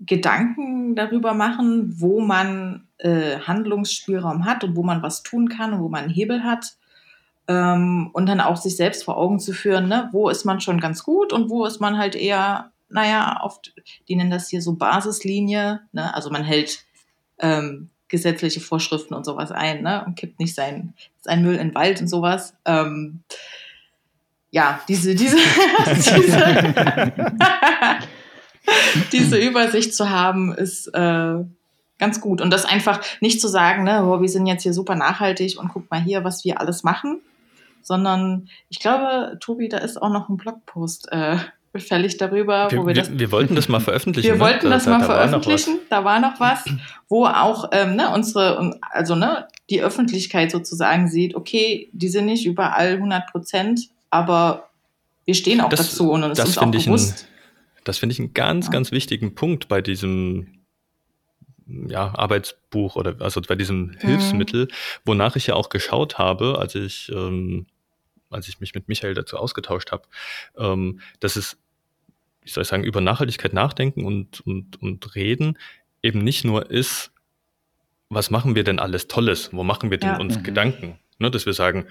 C: Gedanken darüber machen, wo man äh, Handlungsspielraum hat und wo man was tun kann und wo man einen Hebel hat ähm, und dann auch sich selbst vor Augen zu führen, ne, wo ist man schon ganz gut und wo ist man halt eher, naja, oft, die nennen das hier so Basislinie, ne, also man hält ähm, gesetzliche Vorschriften und sowas ein, ne, und kippt nicht sein, sein Müll in den Wald und sowas. Ähm, ja, diese, diese, diese, diese Übersicht zu haben, ist äh, ganz gut. Und das einfach nicht zu sagen, ne, oh, wir sind jetzt hier super nachhaltig und guck mal hier, was wir alles machen, sondern ich glaube, Tobi, da ist auch noch ein Blogpost äh, fällig darüber,
B: wir,
C: wo wir,
B: wir das. Wir wollten das mal veröffentlichen.
C: Wir ne? wollten das da, mal da veröffentlichen. War da war noch was, wo auch ähm, ne, unsere, also ne, die Öffentlichkeit sozusagen sieht, okay, die sind nicht überall 100 Prozent, aber wir stehen auch das, dazu und uns ist auch bewusst.
B: Ein, das finde ich einen ganz, ja. ganz wichtigen Punkt bei diesem ja, Arbeitsbuch oder also bei diesem mhm. Hilfsmittel, wonach ich ja auch geschaut habe, als ich ähm, als ich mich mit Michael dazu ausgetauscht habe, ähm, dass es, wie soll ich sagen, über Nachhaltigkeit nachdenken und, und, und reden eben nicht nur ist, was machen wir denn alles Tolles? Wo machen wir denn ja. uns mhm. Gedanken? Ne, dass wir sagen,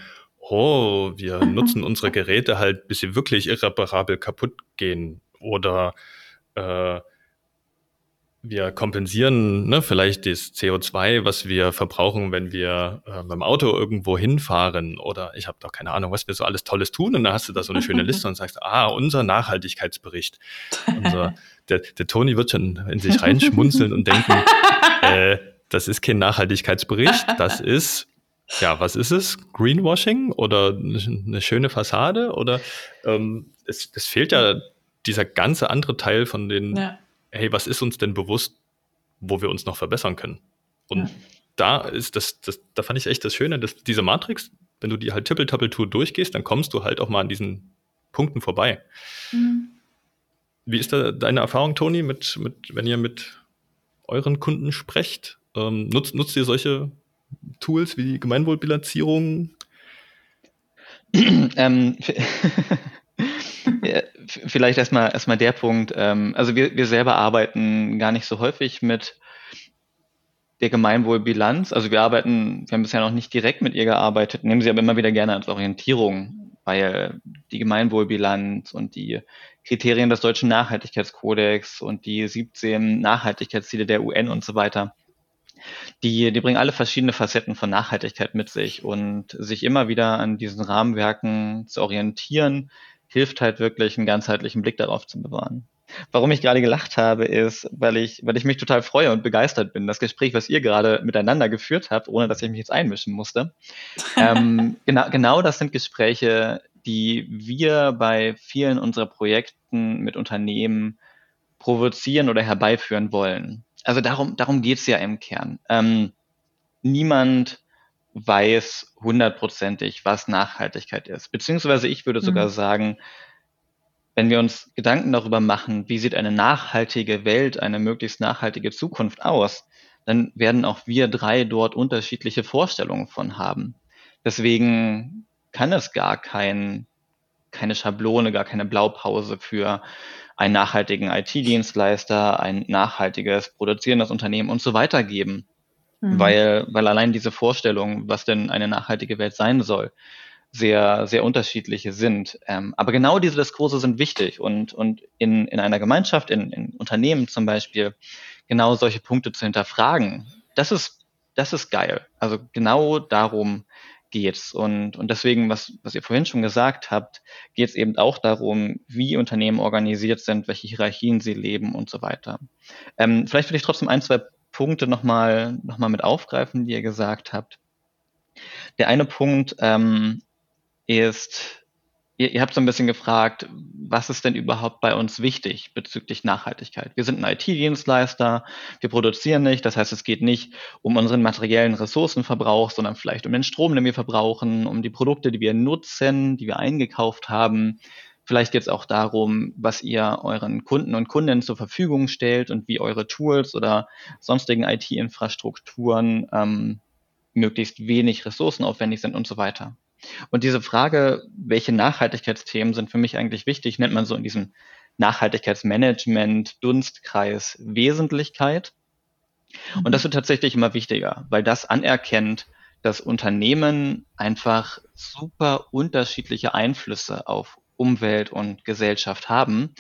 B: oh, wir nutzen unsere Geräte halt, bis sie wirklich irreparabel kaputt gehen. Oder äh, wir kompensieren ne, vielleicht das CO2, was wir verbrauchen, wenn wir äh, beim Auto irgendwo hinfahren oder ich habe doch keine Ahnung, was wir so alles Tolles tun und dann hast du da so eine schöne Liste und sagst, ah, unser Nachhaltigkeitsbericht. Unser, der, der Toni wird schon in sich reinschmunzeln und denken, äh, das ist kein Nachhaltigkeitsbericht, das ist ja, was ist es? Greenwashing oder eine schöne Fassade oder ähm, es, es fehlt ja dieser ganze andere Teil von den ja hey, was ist uns denn bewusst, wo wir uns noch verbessern können? Und ja. da ist das, das, da fand ich echt das Schöne, dass diese Matrix, wenn du die halt Tippel-Tappel-Tour durchgehst, dann kommst du halt auch mal an diesen Punkten vorbei. Mhm. Wie ist da deine Erfahrung, Toni, mit, mit, wenn ihr mit euren Kunden sprecht? Ähm, nutzt, nutzt ihr solche Tools wie Gemeinwohlbilanzierung?
D: ähm, Vielleicht erstmal erstmal der Punkt. Ähm, also wir, wir selber arbeiten gar nicht so häufig mit der Gemeinwohlbilanz. Also wir arbeiten, wir haben bisher noch nicht direkt mit ihr gearbeitet, nehmen sie aber immer wieder gerne als Orientierung, weil die Gemeinwohlbilanz und die Kriterien des deutschen Nachhaltigkeitskodex und die 17 Nachhaltigkeitsziele der UN und so weiter, die, die bringen alle verschiedene Facetten von Nachhaltigkeit mit sich und sich immer wieder an diesen Rahmenwerken zu orientieren, hilft halt wirklich, einen ganzheitlichen Blick darauf zu bewahren. Warum ich gerade gelacht habe, ist, weil ich, weil ich mich total freue und begeistert bin. Das Gespräch, was ihr gerade miteinander geführt habt, ohne dass ich mich jetzt einmischen musste. ähm, genau, genau das sind Gespräche, die wir bei vielen unserer Projekten mit Unternehmen provozieren oder herbeiführen wollen. Also darum, darum geht's ja im Kern. Ähm, niemand weiß hundertprozentig, was Nachhaltigkeit ist. Beziehungsweise ich würde sogar mhm. sagen, wenn wir uns Gedanken darüber machen, wie sieht eine nachhaltige Welt, eine möglichst nachhaltige Zukunft aus, dann werden auch wir drei dort unterschiedliche Vorstellungen von haben. Deswegen kann es gar kein, keine Schablone, gar keine Blaupause für einen nachhaltigen IT-Dienstleister, ein nachhaltiges produzierendes Unternehmen und so weiter geben. Mhm. Weil, weil allein diese Vorstellung, was denn eine nachhaltige Welt sein soll, sehr, sehr unterschiedliche sind. Ähm, aber genau diese Diskurse sind wichtig und, und in, in einer Gemeinschaft, in, in Unternehmen zum Beispiel, genau solche Punkte zu hinterfragen. Das ist, das ist geil. Also genau darum geht's. Und, und deswegen, was, was ihr vorhin schon gesagt habt, geht es eben auch darum, wie Unternehmen organisiert sind, welche Hierarchien sie leben und so weiter. Ähm, vielleicht will ich trotzdem ein, zwei Punkte nochmal noch mal mit aufgreifen, die ihr gesagt habt. Der eine Punkt ähm, ist, ihr, ihr habt so ein bisschen gefragt, was ist denn überhaupt bei uns wichtig bezüglich Nachhaltigkeit? Wir sind ein IT-Dienstleister, wir produzieren nicht, das heißt, es geht nicht um unseren materiellen Ressourcenverbrauch, sondern vielleicht um den Strom, den wir verbrauchen, um die Produkte, die wir nutzen, die wir eingekauft haben. Vielleicht geht es auch darum, was ihr euren Kunden und Kundinnen zur Verfügung stellt und wie eure Tools oder sonstigen IT-Infrastrukturen ähm, möglichst wenig ressourcenaufwendig sind und so weiter. Und diese Frage, welche Nachhaltigkeitsthemen sind für mich eigentlich wichtig, nennt man so in diesem Nachhaltigkeitsmanagement Dunstkreis Wesentlichkeit. Und das wird tatsächlich immer wichtiger, weil das anerkennt, dass Unternehmen einfach super unterschiedliche Einflüsse auf Umwelt und Gesellschaft haben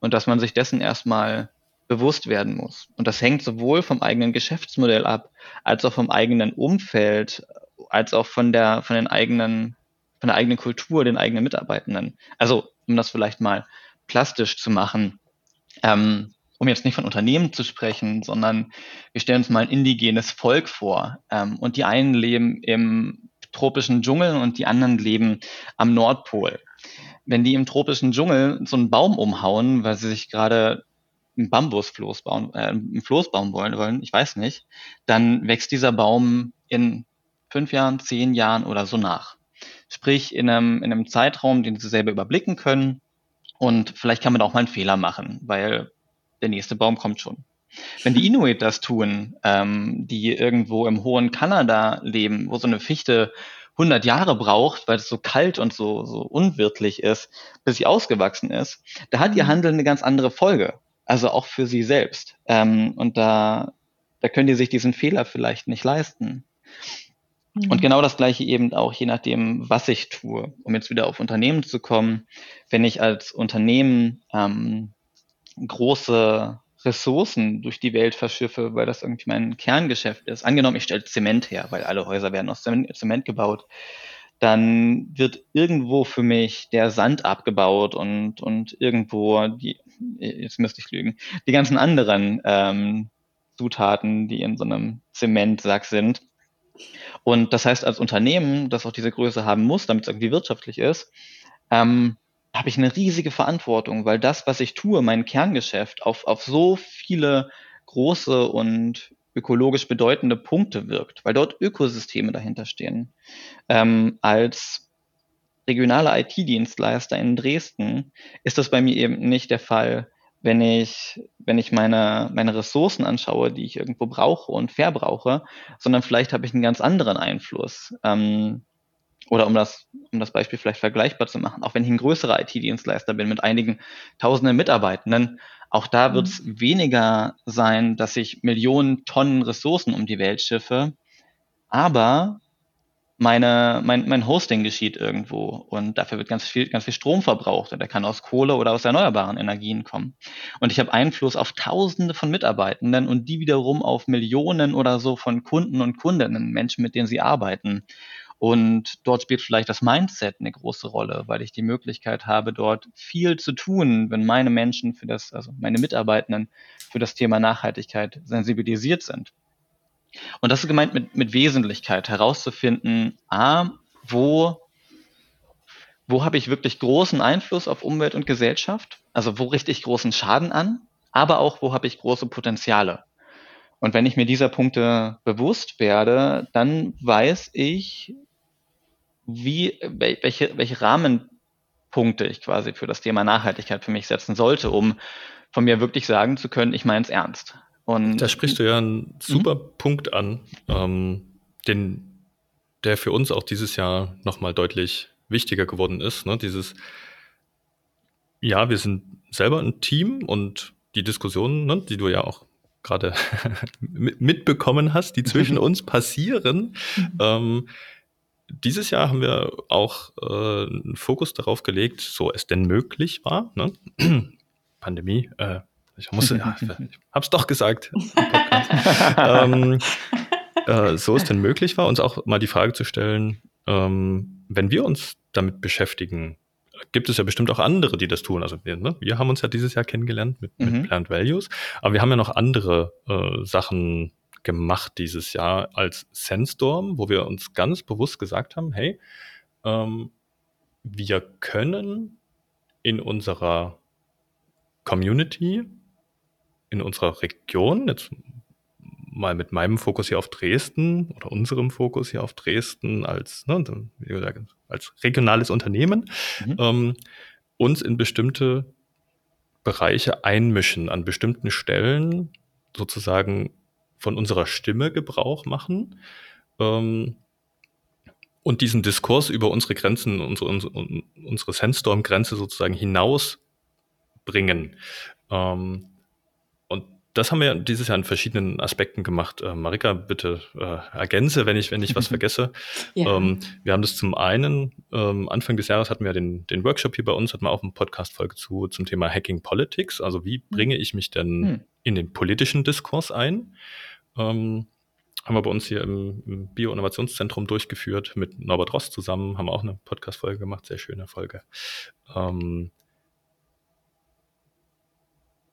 D: und dass man sich dessen erstmal bewusst werden muss. Und das hängt sowohl vom eigenen Geschäftsmodell ab, als auch vom eigenen Umfeld, als auch von der, von den eigenen, von der eigenen Kultur, den eigenen Mitarbeitenden. Also, um das vielleicht mal plastisch zu machen, ähm, um jetzt nicht von Unternehmen zu sprechen, sondern wir stellen uns mal ein indigenes Volk vor. Ähm, und die einen leben im tropischen Dschungel und die anderen leben am Nordpol. Wenn die im tropischen Dschungel so einen Baum umhauen, weil sie sich gerade ein Bambusfloß bauen, äh, ein Floß bauen wollen, wollen, ich weiß nicht, dann wächst dieser Baum in fünf Jahren, zehn Jahren oder so nach. Sprich, in einem, in einem Zeitraum, den sie selber überblicken können. Und vielleicht kann man auch mal einen Fehler machen, weil der nächste Baum kommt schon. Wenn die Inuit das tun, ähm, die irgendwo im hohen Kanada leben, wo so eine Fichte 100 Jahre braucht, weil es so kalt und so, so unwirtlich ist, bis sie ausgewachsen ist, da hat ihr mhm. Handeln eine ganz andere Folge. Also auch für sie selbst. Ähm, und da, da können die sich diesen Fehler vielleicht nicht leisten. Und mhm. genau das gleiche eben auch, je nachdem, was ich tue. Um jetzt wieder auf Unternehmen zu kommen, wenn ich als Unternehmen ähm, große Ressourcen durch die Welt verschiffe, weil das irgendwie mein Kerngeschäft ist. Angenommen, ich stelle Zement her, weil alle Häuser werden aus Zement gebaut, dann wird irgendwo für mich der Sand abgebaut und, und irgendwo die, jetzt müsste ich lügen, die ganzen anderen ähm, Zutaten, die in so einem Zementsack sind, und das heißt, als Unternehmen, das auch diese Größe haben muss, damit es irgendwie wirtschaftlich ist, ähm, habe ich eine riesige Verantwortung, weil das, was ich tue, mein Kerngeschäft, auf, auf so viele große und ökologisch bedeutende Punkte wirkt, weil dort Ökosysteme dahinter stehen. Ähm, als regionaler IT-Dienstleister in Dresden ist das bei mir eben nicht der Fall, wenn ich, wenn ich meine, meine Ressourcen anschaue, die ich irgendwo brauche und verbrauche, sondern vielleicht habe ich einen ganz anderen Einfluss. Ähm, oder um das, um das Beispiel vielleicht vergleichbar zu machen, auch wenn ich ein größerer IT-Dienstleister bin mit einigen tausenden Mitarbeitenden, auch da mhm. wird es weniger sein, dass ich Millionen Tonnen Ressourcen um die Welt schiffe, aber meine, mein, mein Hosting geschieht irgendwo und dafür wird ganz viel, ganz viel Strom verbraucht und der kann aus Kohle oder aus erneuerbaren Energien kommen. Und ich habe Einfluss auf Tausende von Mitarbeitenden und die wiederum auf Millionen oder so von Kunden und Kundinnen, Menschen, mit denen sie arbeiten. Und dort spielt vielleicht das Mindset eine große Rolle, weil ich die Möglichkeit habe, dort viel zu tun, wenn meine Menschen für das, also meine Mitarbeitenden für das Thema Nachhaltigkeit sensibilisiert sind. Und das ist gemeint mit, mit Wesentlichkeit, herauszufinden, a, wo, wo habe ich wirklich großen Einfluss auf Umwelt und Gesellschaft? Also wo richte ich großen Schaden an? Aber auch, wo habe ich große Potenziale? Und wenn ich mir dieser Punkte bewusst werde, dann weiß ich, wie, welche, welche Rahmenpunkte ich quasi für das Thema Nachhaltigkeit für mich setzen sollte, um von mir wirklich sagen zu können, ich meine es ernst.
B: Und da sprichst du ja einen super mhm. Punkt an, ähm, den, der für uns auch dieses Jahr nochmal deutlich wichtiger geworden ist. Ne? Dieses, ja, wir sind selber ein Team und die Diskussionen, ne, die du ja auch gerade mitbekommen hast, die zwischen uns passieren. Mhm. Ähm, dieses Jahr haben wir auch äh, einen Fokus darauf gelegt, so es denn möglich war. Ne? Pandemie, äh, ich musste, ja, ich hab's doch gesagt. ähm, äh, so es denn möglich war, uns auch mal die Frage zu stellen, ähm, wenn wir uns damit beschäftigen, gibt es ja bestimmt auch andere, die das tun. Also wir, ne, wir haben uns ja dieses Jahr kennengelernt mit, mhm. mit Plant Values, aber wir haben ja noch andere äh, Sachen gemacht dieses Jahr als Sandstorm, wo wir uns ganz bewusst gesagt haben, hey, ähm, wir können in unserer Community, in unserer Region, jetzt mal mit meinem Fokus hier auf Dresden oder unserem Fokus hier auf Dresden als, ne, als regionales Unternehmen, mhm. ähm, uns in bestimmte Bereiche einmischen, an bestimmten Stellen sozusagen von unserer Stimme Gebrauch machen ähm, und diesen Diskurs über unsere Grenzen, unsere, unsere, unsere Sandstorm-Grenze sozusagen hinausbringen. Ähm, das haben wir dieses Jahr in verschiedenen Aspekten gemacht. Äh, Marika, bitte äh, ergänze, wenn ich, wenn ich was vergesse. Ja. Ähm, wir haben das zum einen, ähm, Anfang des Jahres hatten wir den, den Workshop hier bei uns, hatten wir auch eine Podcast-Folge zu, zum Thema Hacking Politics. Also wie hm. bringe ich mich denn hm. in den politischen Diskurs ein? Ähm, haben wir bei uns hier im, im Bio-Innovationszentrum durchgeführt mit Norbert Ross zusammen, haben auch eine Podcast-Folge gemacht, sehr schöne Folge. Ähm,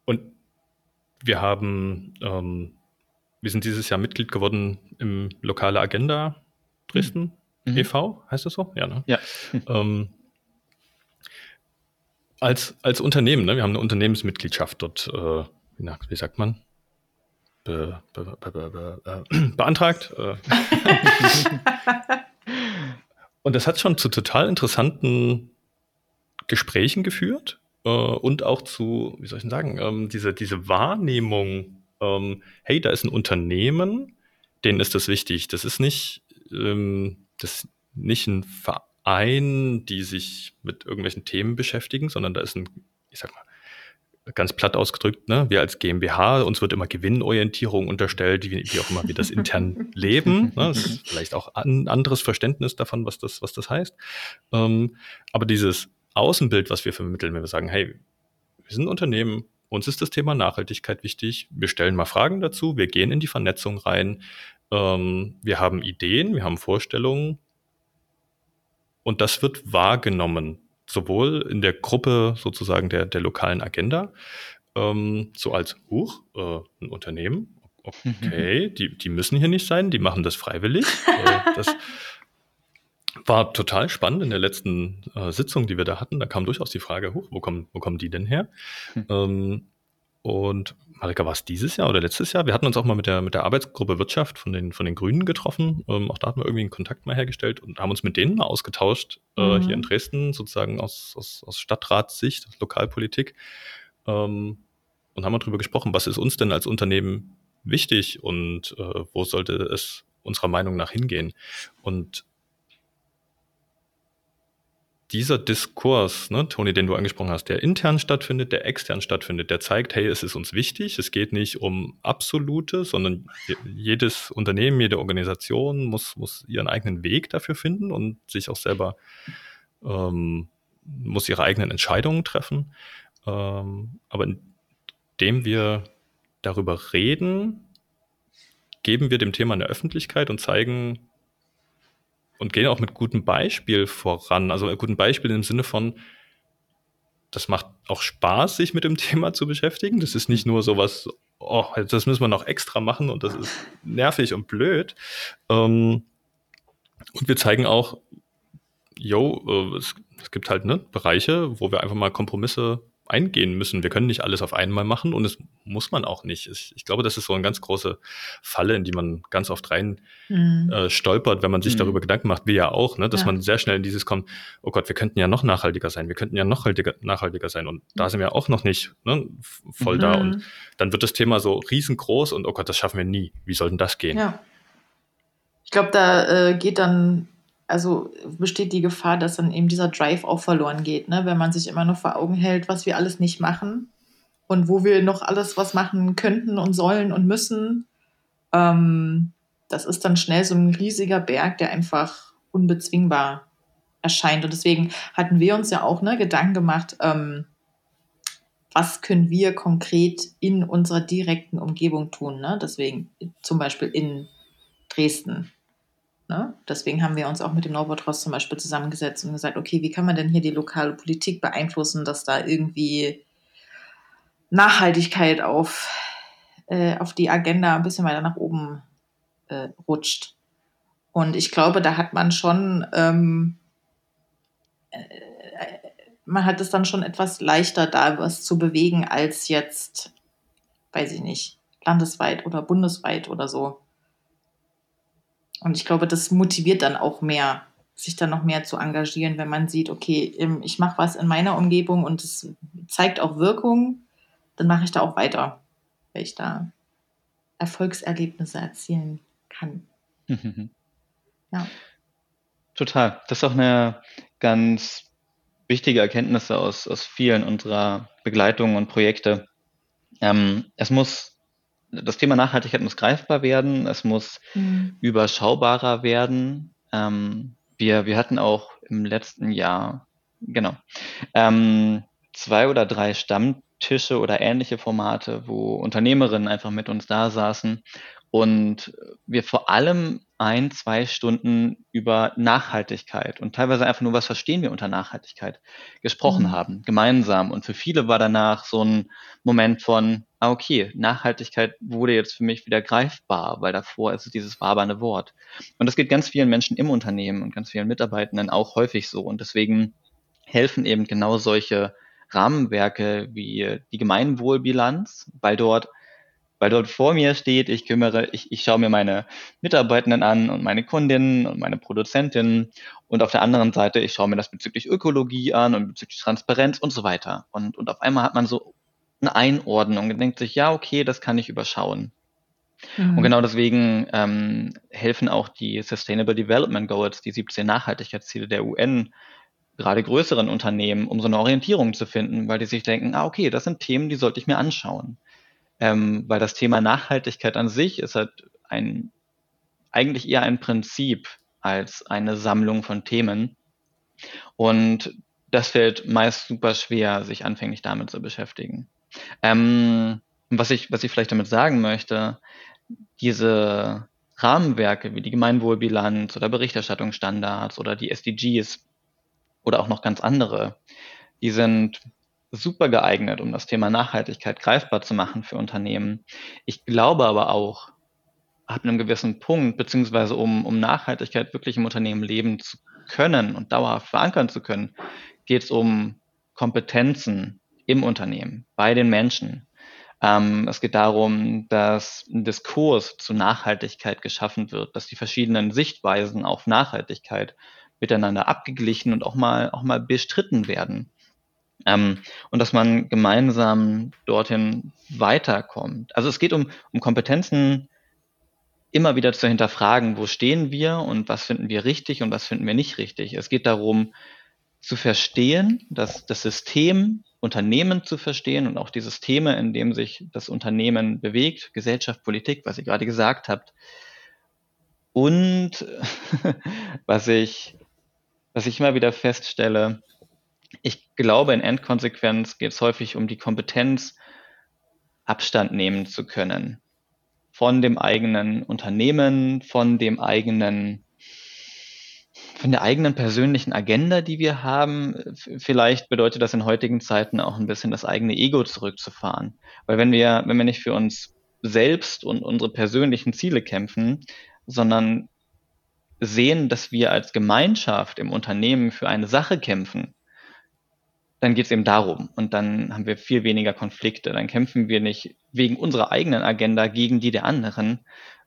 B: und wir haben, ähm, wir sind dieses Jahr Mitglied geworden im Lokale Agenda Dresden mhm. e.V., heißt das so?
D: Ja, ne? Ja.
B: Ähm, als, als Unternehmen, ne? wir haben eine Unternehmensmitgliedschaft dort, äh, wie sagt man? be, be, be, äh, beantragt. Äh. und das hat schon zu total interessanten Gesprächen geführt äh, und auch zu, wie soll ich denn sagen, ähm, diese, diese Wahrnehmung, ähm, hey, da ist ein Unternehmen, denen ist das wichtig. Das ist nicht, ähm, das nicht ein Verein, die sich mit irgendwelchen Themen beschäftigen, sondern da ist ein, ich sag mal, ganz platt ausgedrückt, ne, wir als GmbH, uns wird immer Gewinnorientierung unterstellt, wie, wie auch immer wir das intern leben. Ne, das ist vielleicht auch ein anderes Verständnis davon, was das, was das heißt. Ähm, aber dieses Außenbild, was wir vermitteln, wenn wir sagen, hey, wir sind ein Unternehmen, uns ist das Thema Nachhaltigkeit wichtig, wir stellen mal Fragen dazu, wir gehen in die Vernetzung rein, ähm, wir haben Ideen, wir haben Vorstellungen und das wird wahrgenommen sowohl in der Gruppe sozusagen der, der lokalen Agenda, ähm, so als, huch, äh, ein Unternehmen, okay, die, die müssen hier nicht sein, die machen das freiwillig. äh, das war total spannend in der letzten äh, Sitzung, die wir da hatten. Da kam durchaus die Frage, huch, wo kommen, wo kommen die denn her? Hm. Ähm, und Marika, war es dieses Jahr oder letztes Jahr? Wir hatten uns auch mal mit der, mit der Arbeitsgruppe Wirtschaft von den, von den Grünen getroffen. Ähm, auch da hatten wir irgendwie einen Kontakt mal hergestellt und haben uns mit denen mal ausgetauscht, äh, mhm. hier in Dresden, sozusagen aus, aus, aus Stadtratssicht, aus Lokalpolitik. Ähm, und haben mal darüber gesprochen, was ist uns denn als Unternehmen wichtig und äh, wo sollte es unserer Meinung nach hingehen. Und dieser Diskurs, ne, Toni, den du angesprochen hast, der intern stattfindet, der extern stattfindet, der zeigt, hey, es ist uns wichtig, es geht nicht um absolute, sondern jedes Unternehmen, jede Organisation muss, muss ihren eigenen Weg dafür finden und sich auch selber ähm, muss ihre eigenen Entscheidungen treffen. Ähm, aber indem wir darüber reden, geben wir dem Thema eine Öffentlichkeit und zeigen, und gehen auch mit gutem Beispiel voran. Also gutem Beispiel im Sinne von, das macht auch Spaß, sich mit dem Thema zu beschäftigen. Das ist nicht nur sowas, oh, das müssen wir noch extra machen und das ist nervig und blöd. Ähm, und wir zeigen auch, yo, äh, es, es, gibt halt ne, Bereiche, wo wir einfach mal Kompromisse eingehen müssen. Wir können nicht alles auf einmal machen und es muss man auch nicht. Ich, ich glaube, das ist so eine ganz große Falle, in die man ganz oft rein mhm. äh, stolpert, wenn man sich mhm. darüber Gedanken macht, wie ja auch, ne, dass ja. man sehr schnell in dieses kommt, oh Gott, wir könnten ja noch nachhaltiger sein, wir könnten ja noch nachhaltiger sein und da sind wir auch noch nicht ne, voll mhm. da und dann wird das Thema so riesengroß und oh Gott, das schaffen wir nie. Wie soll denn das gehen?
C: Ja. Ich glaube, da äh, geht dann also besteht die Gefahr, dass dann eben dieser Drive auch verloren geht, ne? wenn man sich immer nur vor Augen hält, was wir alles nicht machen und wo wir noch alles was machen könnten und sollen und müssen. Ähm, das ist dann schnell so ein riesiger Berg, der einfach unbezwingbar erscheint. Und deswegen hatten wir uns ja auch ne, Gedanken gemacht, ähm, was können wir konkret in unserer direkten Umgebung tun. Ne? Deswegen zum Beispiel in Dresden Ne? Deswegen haben wir uns auch mit dem Norbotros zum Beispiel zusammengesetzt und gesagt, okay, wie kann man denn hier die lokale Politik beeinflussen, dass da irgendwie Nachhaltigkeit auf, äh, auf die Agenda ein bisschen weiter nach oben äh, rutscht. Und ich glaube, da hat man schon, ähm, äh, man hat es dann schon etwas leichter, da was zu bewegen, als jetzt, weiß ich nicht, landesweit oder bundesweit oder so. Und ich glaube, das motiviert dann auch mehr, sich dann noch mehr zu engagieren, wenn man sieht, okay, ähm, ich mache was in meiner Umgebung und es zeigt auch Wirkung, dann mache ich da auch weiter, weil ich da Erfolgserlebnisse erzielen kann.
D: Ja. Total. Das ist auch eine ganz wichtige Erkenntnis aus, aus vielen unserer Begleitungen und Projekte. Ähm, es muss das Thema Nachhaltigkeit muss greifbar werden, es muss mhm. überschaubarer werden. Ähm, wir, wir hatten auch im letzten Jahr, genau, ähm, zwei oder drei Stammtische oder ähnliche Formate, wo Unternehmerinnen einfach mit uns da saßen und wir vor allem ein, zwei Stunden über Nachhaltigkeit und teilweise einfach nur, was verstehen wir unter Nachhaltigkeit, gesprochen mhm. haben, gemeinsam. Und für viele war danach so ein Moment von, ah, okay, Nachhaltigkeit wurde jetzt für mich wieder greifbar, weil davor ist es dieses wabernde Wort. Und das geht ganz vielen Menschen im Unternehmen und ganz vielen Mitarbeitenden auch häufig so. Und deswegen helfen eben genau solche Rahmenwerke wie die Gemeinwohlbilanz, weil dort weil dort vor mir steht, ich kümmere, ich, ich schaue mir meine Mitarbeitenden an und meine Kundinnen und meine Produzentinnen und auf der anderen Seite, ich schaue mir das bezüglich Ökologie an und bezüglich Transparenz und so weiter. Und, und auf einmal hat man so eine Einordnung und denkt sich, ja, okay, das kann ich überschauen. Mhm. Und genau deswegen ähm, helfen auch die Sustainable Development Goals, die 17 Nachhaltigkeitsziele der UN, gerade größeren Unternehmen, um so eine Orientierung zu finden, weil die sich denken, ah, okay, das sind Themen, die sollte ich mir anschauen ähm, weil das Thema Nachhaltigkeit an sich ist halt ein, eigentlich eher ein Prinzip als eine Sammlung von Themen. Und das fällt meist super schwer, sich anfänglich damit zu beschäftigen. Ähm, was ich, was ich vielleicht damit sagen möchte, diese Rahmenwerke wie die Gemeinwohlbilanz oder Berichterstattungsstandards oder die SDGs oder auch noch ganz andere, die sind super geeignet, um das Thema Nachhaltigkeit greifbar zu machen für Unternehmen. Ich glaube aber auch, ab einem gewissen Punkt, beziehungsweise um, um Nachhaltigkeit wirklich im Unternehmen leben zu können und dauerhaft verankern zu können, geht es um Kompetenzen im Unternehmen, bei den Menschen. Ähm, es geht darum, dass ein Diskurs zu Nachhaltigkeit geschaffen wird, dass die verschiedenen Sichtweisen auf Nachhaltigkeit miteinander abgeglichen und auch mal, auch mal bestritten werden. Ähm, und dass man gemeinsam dorthin weiterkommt. Also es geht um, um Kompetenzen immer wieder zu hinterfragen, wo stehen wir und was finden wir richtig und was finden wir nicht richtig. Es geht darum zu verstehen, dass das System Unternehmen zu verstehen und auch die Systeme, in dem sich das Unternehmen bewegt, Gesellschaft, Politik, was ihr gerade gesagt habt. Und was ich, was ich immer wieder feststelle, ich glaube, in Endkonsequenz geht es häufig um die Kompetenz, Abstand nehmen zu können von dem eigenen Unternehmen, von dem eigenen, von der eigenen persönlichen Agenda, die wir haben. Vielleicht bedeutet das in heutigen Zeiten auch ein bisschen das eigene Ego zurückzufahren. Weil wenn wir, wenn wir nicht für uns selbst und unsere persönlichen Ziele kämpfen, sondern sehen, dass wir als Gemeinschaft im Unternehmen für eine Sache kämpfen, dann geht es eben darum. Und dann haben wir viel weniger Konflikte. Dann kämpfen wir nicht wegen unserer eigenen Agenda gegen die der anderen,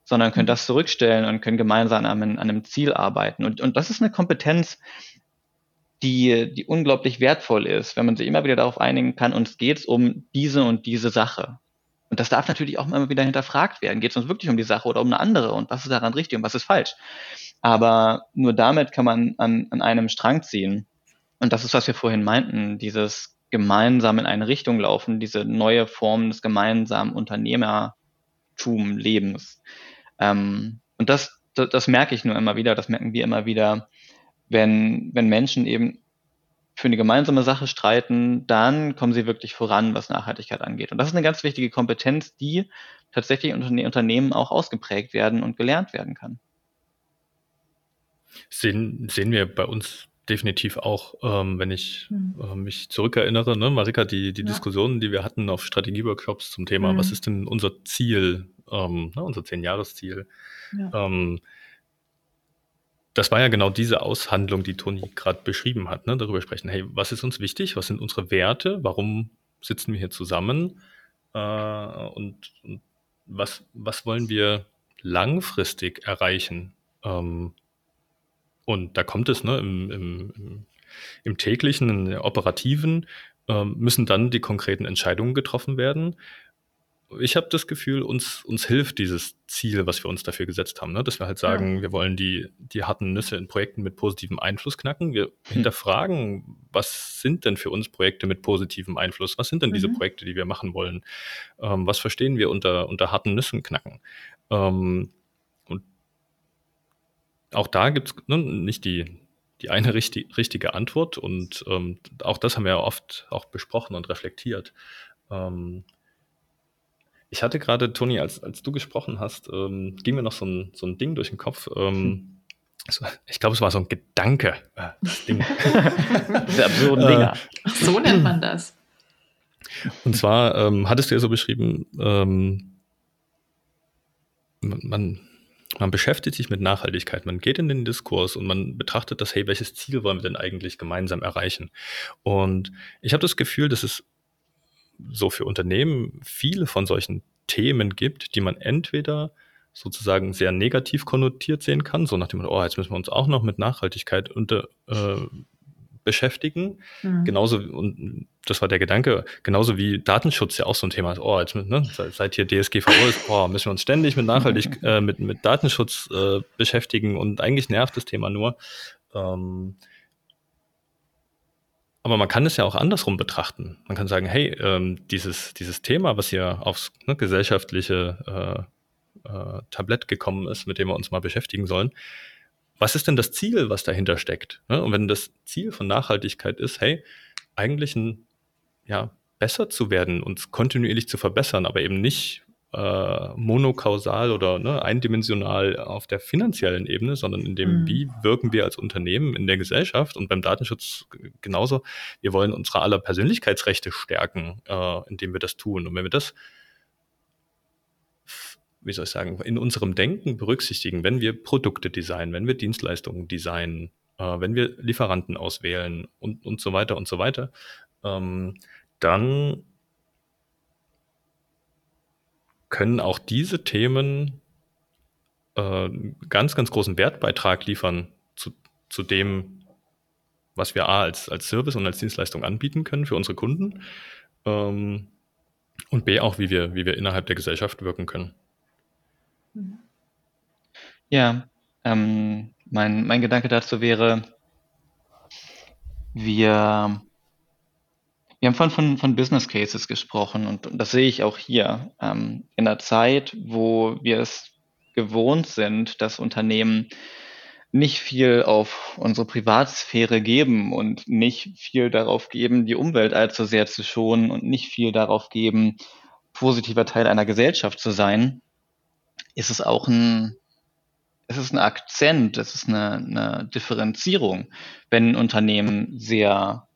D: sondern können das zurückstellen und können gemeinsam an einem, an einem Ziel arbeiten. Und, und das ist eine Kompetenz, die, die unglaublich wertvoll ist, wenn man sich immer wieder darauf einigen kann, uns geht es um diese und diese Sache. Und das darf natürlich auch immer wieder hinterfragt werden. Geht es uns wirklich um die Sache oder um eine andere? Und was ist daran richtig und was ist falsch? Aber nur damit kann man an, an einem Strang ziehen. Und das ist, was wir vorhin meinten, dieses gemeinsam in eine Richtung laufen, diese neue Form des gemeinsamen Unternehmertum-Lebens. Ähm, und das, das, das merke ich nur immer wieder, das merken wir immer wieder, wenn, wenn Menschen eben für eine gemeinsame Sache streiten, dann kommen sie wirklich voran, was Nachhaltigkeit angeht. Und das ist eine ganz wichtige Kompetenz, die tatsächlich in Unternehmen auch ausgeprägt werden und gelernt werden kann.
B: Sehen, sehen wir bei uns definitiv auch, ähm, wenn ich mhm. äh, mich zurückerinnere, ne, Marika, die, die ja. Diskussionen, die wir hatten auf Strategieworkshops zum Thema, mhm. was ist denn unser Ziel, ähm, ne, unser Zehn-Jahres-Ziel? Ja. Ähm, das war ja genau diese Aushandlung, die Toni gerade beschrieben hat, ne? darüber sprechen, hey, was ist uns wichtig, was sind unsere Werte, warum sitzen wir hier zusammen äh, und, und, was, was wollen wir langfristig erreichen? Ähm, und da kommt es ne, im, im, im täglichen, im operativen, äh, müssen dann die konkreten Entscheidungen getroffen werden ich habe das Gefühl, uns, uns hilft dieses Ziel, was wir uns dafür gesetzt haben, ne? dass wir halt sagen, ja. wir wollen die, die harten Nüsse in Projekten mit positivem Einfluss knacken. Wir hm. hinterfragen, was sind denn für uns Projekte mit positivem Einfluss? Was sind denn mhm. diese Projekte, die wir machen wollen? Ähm, was verstehen wir unter, unter harten Nüssen knacken? Ähm, auch da gibt es ne, nicht die, die eine richtig, richtige Antwort und ähm, auch das haben wir ja oft auch besprochen und reflektiert. Ähm, ich hatte gerade, Toni, als, als du gesprochen hast, ähm, ging mir noch so ein, so ein Ding durch den Kopf. Ähm, hm. ich glaube, es war so ein Gedanke. Äh, Ding.
C: Diese absurden Dinger. Äh, so nennt man das.
B: Und zwar ähm, hattest du ja so beschrieben, ähm, man, man beschäftigt sich mit Nachhaltigkeit, man geht in den Diskurs und man betrachtet das, hey, welches Ziel wollen wir denn eigentlich gemeinsam erreichen? Und ich habe das Gefühl, dass es so für Unternehmen viele von solchen Themen gibt, die man entweder sozusagen sehr negativ konnotiert sehen kann, so nach dem oh, jetzt müssen wir uns auch noch mit Nachhaltigkeit unter, äh, beschäftigen. Mhm. Genauso, und das war der Gedanke, genauso wie Datenschutz ja auch so ein Thema ist, oh, jetzt ne, seit hier DSGVO ist, boah, müssen wir uns ständig mit Nachhaltig, äh, mit, mit Datenschutz äh, beschäftigen und eigentlich nervt das Thema nur. Ähm, aber man kann es ja auch andersrum betrachten. Man kann sagen, hey, ähm, dieses, dieses Thema, was hier aufs ne, gesellschaftliche äh, äh, Tablett gekommen ist, mit dem wir uns mal beschäftigen sollen, was ist denn das Ziel, was dahinter steckt? Ne? Und wenn das Ziel von Nachhaltigkeit ist, hey, eigentlich ein, ja, besser zu werden, uns kontinuierlich zu verbessern, aber eben nicht äh, monokausal oder ne, eindimensional auf der finanziellen Ebene, sondern in dem, mhm. wie wirken wir als Unternehmen in der Gesellschaft und beim Datenschutz genauso. Wir wollen unsere aller Persönlichkeitsrechte stärken, äh, indem wir das tun. Und wenn wir das wie soll ich sagen, in unserem Denken berücksichtigen, wenn wir Produkte designen, wenn wir Dienstleistungen designen, äh, wenn wir Lieferanten auswählen und, und so weiter und so weiter, ähm, dann können auch diese Themen äh, ganz, ganz großen Wertbeitrag liefern zu, zu dem, was wir A als, als Service und als Dienstleistung anbieten können für unsere Kunden ähm, und B auch, wie wir, wie wir innerhalb der Gesellschaft wirken können.
D: Ja, ähm, mein, mein Gedanke dazu wäre, wir wir haben vorhin von, von Business Cases gesprochen und, das sehe ich auch hier. Ähm, in einer Zeit, wo wir es gewohnt sind, dass Unternehmen nicht viel auf unsere Privatsphäre geben und nicht viel darauf geben, die Umwelt allzu sehr zu schonen und nicht viel darauf geben, positiver Teil einer Gesellschaft zu sein, ist es auch ein, es ist ein Akzent, es ist eine, eine Differenzierung, wenn ein Unternehmen sehr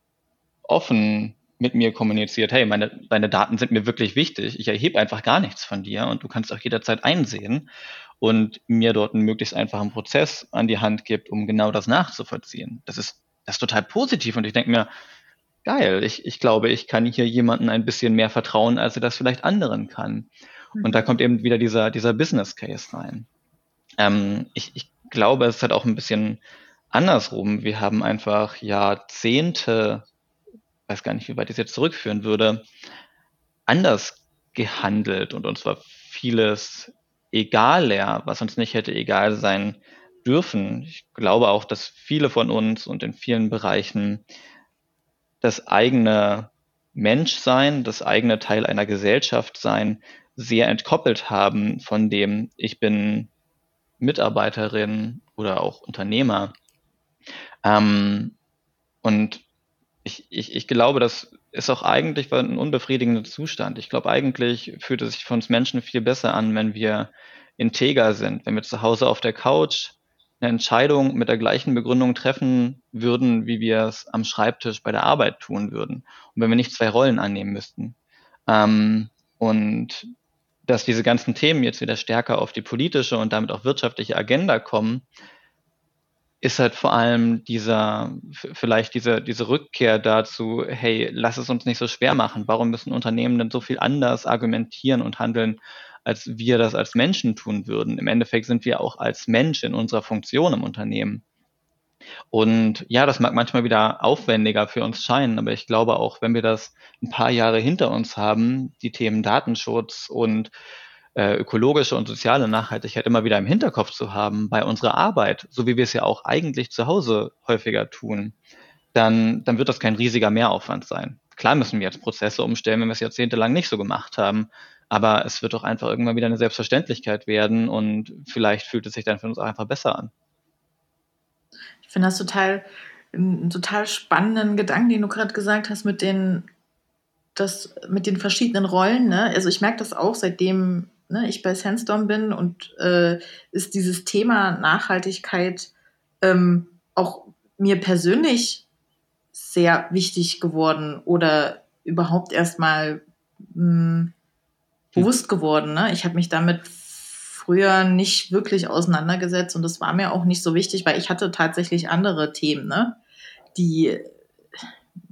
D: offen mit mir kommuniziert, hey, meine, deine Daten sind mir wirklich wichtig, ich erhebe einfach gar nichts von dir und du kannst auch jederzeit einsehen und mir dort einen möglichst einfachen Prozess an die Hand gibt, um genau das nachzuvollziehen. Das ist, das ist total positiv und ich denke mir, geil, ich, ich glaube, ich kann hier jemanden ein bisschen mehr vertrauen, als er das vielleicht anderen kann. Und da kommt eben wieder dieser, dieser Business Case rein. Ähm, ich, ich glaube, es ist halt auch ein bisschen andersrum. Wir haben einfach Jahrzehnte weiß gar nicht, wie weit ich es jetzt zurückführen würde, anders gehandelt und uns war vieles egaler, was uns nicht hätte egal sein dürfen. Ich glaube auch, dass viele von uns und in vielen Bereichen das eigene Menschsein, das eigene Teil einer Gesellschaft sein, sehr entkoppelt haben von dem, ich bin Mitarbeiterin oder auch Unternehmer. Ähm, und ich, ich, ich glaube, das ist auch eigentlich ein unbefriedigender Zustand. Ich glaube, eigentlich fühlt es sich für uns Menschen viel besser an, wenn wir integer sind, wenn wir zu Hause auf der Couch eine Entscheidung mit der gleichen Begründung treffen würden, wie wir es am Schreibtisch bei der Arbeit tun würden. Und wenn wir nicht zwei Rollen annehmen müssten. Ähm, und dass diese ganzen Themen jetzt wieder stärker auf die politische und damit auch wirtschaftliche Agenda kommen, ist halt vor allem dieser, vielleicht diese, diese Rückkehr dazu, hey, lass es uns nicht so schwer machen. Warum müssen Unternehmen denn so viel anders argumentieren und handeln, als wir das als Menschen tun würden? Im Endeffekt sind wir auch als Mensch in unserer Funktion im Unternehmen. Und ja, das mag manchmal wieder aufwendiger für uns scheinen, aber ich glaube auch, wenn wir das ein paar Jahre hinter uns haben, die Themen Datenschutz und äh, ökologische und soziale Nachhaltigkeit immer wieder im Hinterkopf zu haben bei unserer Arbeit, so wie wir es ja auch eigentlich zu Hause häufiger tun, dann, dann wird das kein riesiger Mehraufwand sein. Klar müssen wir jetzt Prozesse umstellen, wenn wir es jahrzehntelang nicht so gemacht haben, aber es wird doch einfach irgendwann wieder eine Selbstverständlichkeit werden und vielleicht fühlt es sich dann für uns auch einfach besser an.
C: Ich finde das total, einen total spannenden Gedanken, den du gerade gesagt hast mit den, das, mit den verschiedenen Rollen. Ne? Also ich merke das auch, seitdem ne, ich bei Sandstorm bin und äh, ist dieses Thema Nachhaltigkeit ähm, auch mir persönlich sehr wichtig geworden oder überhaupt erstmal hm, bewusst geworden. Ne? Ich habe mich damit früher nicht wirklich auseinandergesetzt und das war mir auch nicht so wichtig, weil ich hatte tatsächlich andere Themen, ne? die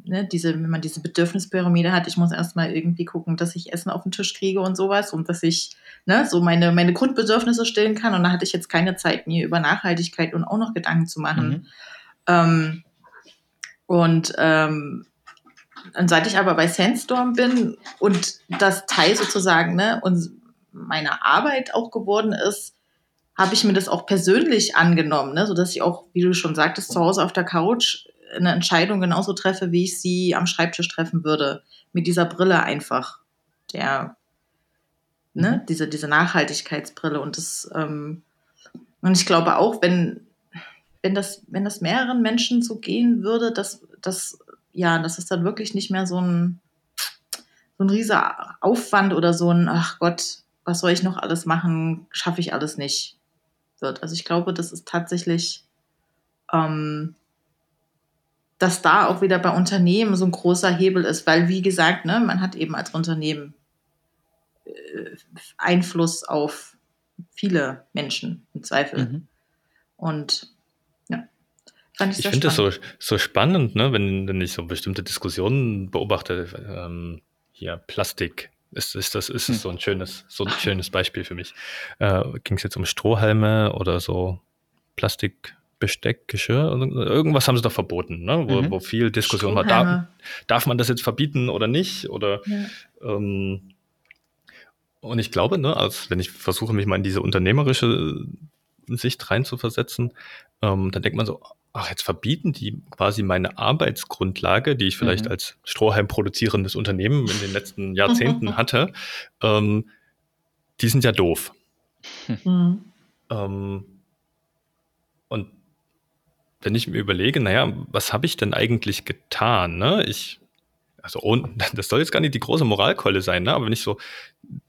C: ne, diese, wenn man diese Bedürfnispyramide hat, ich muss erstmal irgendwie gucken, dass ich Essen auf den Tisch kriege und sowas und dass ich ne, so meine, meine Grundbedürfnisse stillen kann. Und da hatte ich jetzt keine Zeit, mir über Nachhaltigkeit und auch noch Gedanken zu machen. Mhm. Ähm, und ähm, und seit ich aber bei Sandstorm bin und das Teil sozusagen ne, und meiner Arbeit auch geworden ist, habe ich mir das auch persönlich angenommen, ne, sodass ich auch, wie du schon sagtest, zu Hause auf der Couch eine Entscheidung genauso treffe, wie ich sie am Schreibtisch treffen würde. Mit dieser Brille einfach. Der, ne, mhm. diese, diese Nachhaltigkeitsbrille. Und das, ähm, und ich glaube auch, wenn, wenn das, wenn das mehreren Menschen so gehen würde, dass, dass, ja, dass es dann wirklich nicht mehr so ein, so ein riesiger Aufwand oder so ein, ach Gott, was soll ich noch alles machen, schaffe ich alles nicht wird. Also ich glaube, das ist tatsächlich ähm, dass da auch wieder bei Unternehmen so ein großer Hebel ist, weil wie gesagt, ne, man hat eben als Unternehmen äh, Einfluss auf viele Menschen im Zweifel. Mhm. Und ja,
B: fand ich, ich finde das so, so spannend, ne, wenn, wenn ich so bestimmte Diskussionen beobachte, ähm, hier Plastik. Ist, ist das ist hm. so ein schönes so ein schönes Beispiel für mich. Äh, Ging es jetzt um Strohhalme oder so Plastik Besteck, Geschirr, irgendwas haben sie doch verboten, ne? wo, mhm. wo viel Diskussion war. Darf, darf man das jetzt verbieten oder nicht? Oder ja. ähm, und ich glaube, ne, als wenn ich versuche, mich mal in diese unternehmerische Sicht reinzuversetzen, ähm, dann denkt man so, ach, jetzt verbieten die quasi meine Arbeitsgrundlage, die ich vielleicht mhm. als Strohhalm produzierendes Unternehmen in den letzten Jahrzehnten hatte, ähm, die sind ja doof. Mhm. Ähm, und wenn ich mir überlege, naja, was habe ich denn eigentlich getan? Ne? Ich, also das soll jetzt gar nicht die große Moralkeule sein, ne? aber wenn ich so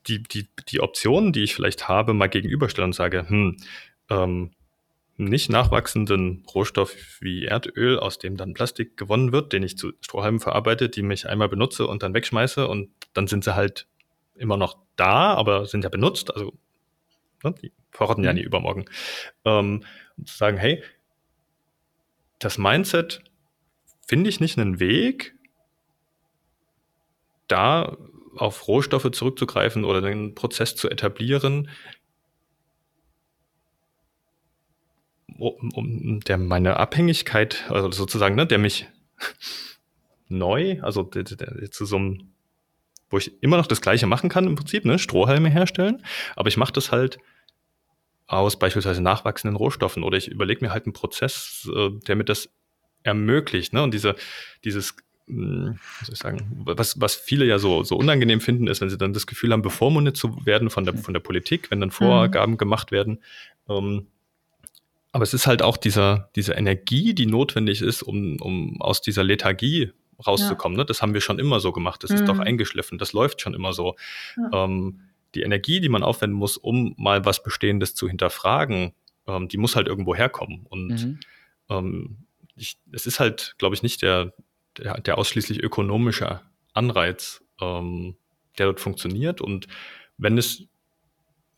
B: die, die, die Optionen, die ich vielleicht habe, mal gegenüberstelle und sage, hm, ähm, nicht nachwachsenden Rohstoff wie Erdöl, aus dem dann Plastik gewonnen wird, den ich zu Strohhalmen verarbeite, die mich einmal benutze und dann wegschmeiße und dann sind sie halt immer noch da, aber sind ja benutzt, also ne, die verrotten mhm. ja nie übermorgen. Ähm, und zu sagen, hey, das Mindset finde ich nicht einen Weg, da auf Rohstoffe zurückzugreifen oder den Prozess zu etablieren, um, um der meine Abhängigkeit, also sozusagen, ne, der mich neu, also der, der, zu so einem, wo ich immer noch das Gleiche machen kann im Prinzip, ne, Strohhalme herstellen, aber ich mache das halt aus beispielsweise nachwachsenden Rohstoffen oder ich überlege mir halt einen Prozess, äh, der mir das ermöglicht. Ne? Und diese, dieses, hm, was soll ich sagen, was, was viele ja so, so unangenehm finden, ist, wenn sie dann das Gefühl haben, bevormundet zu werden von der, von der Politik, wenn dann Vorgaben mhm. gemacht werden. Ähm, aber es ist halt auch dieser, diese Energie, die notwendig ist, um, um aus dieser Lethargie rauszukommen. Ja. Ne? Das haben wir schon immer so gemacht. Das mhm. ist doch mhm. eingeschliffen. Das läuft schon immer so. Ja. Ähm, die Energie, die man aufwenden muss, um mal was Bestehendes zu hinterfragen, ähm, die muss halt irgendwo herkommen. Und mhm. ähm, ich, es ist halt, glaube ich, nicht der, der, der, ausschließlich ökonomische Anreiz, ähm, der dort funktioniert. Und wenn es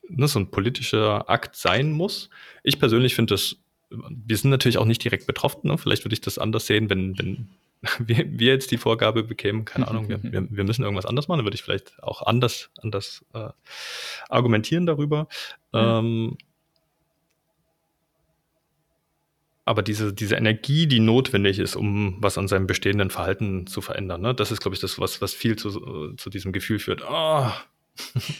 B: ne, so ein politischer Akt sein muss, ich persönlich finde das, wir sind natürlich auch nicht direkt betroffen. Ne? Vielleicht würde ich das anders sehen, wenn, wenn wir, wir jetzt die Vorgabe bekämen, keine Ahnung, wir, wir, wir, müssen irgendwas anders machen, dann würde ich vielleicht auch anders, anders äh, argumentieren darüber. Mhm. Ähm, aber diese, diese Energie, die notwendig ist, um was an seinem bestehenden Verhalten zu verändern, ne? das ist, glaube ich, das, was, was viel zu, zu diesem Gefühl führt. Oh,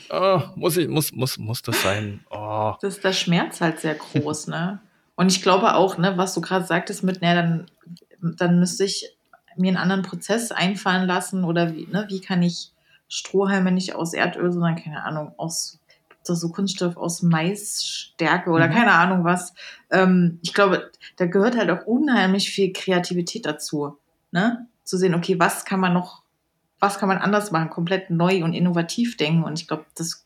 B: oh, muss, ich, muss, muss, muss das sein? Oh.
C: Das ist der Schmerz halt sehr groß, ne? Und ich glaube auch, ne, was du gerade sagtest mit, ne, dann, dann müsste ich mir einen anderen Prozess einfallen lassen oder wie, ne, wie kann ich Strohhalme nicht aus Erdöl, sondern keine Ahnung, aus so Kunststoff aus Maisstärke oder mhm. keine Ahnung was. Ähm, ich glaube, da gehört halt auch unheimlich viel Kreativität dazu, ne? Zu sehen, okay, was kann man noch, was kann man anders machen, komplett neu und innovativ denken. Und ich glaube, das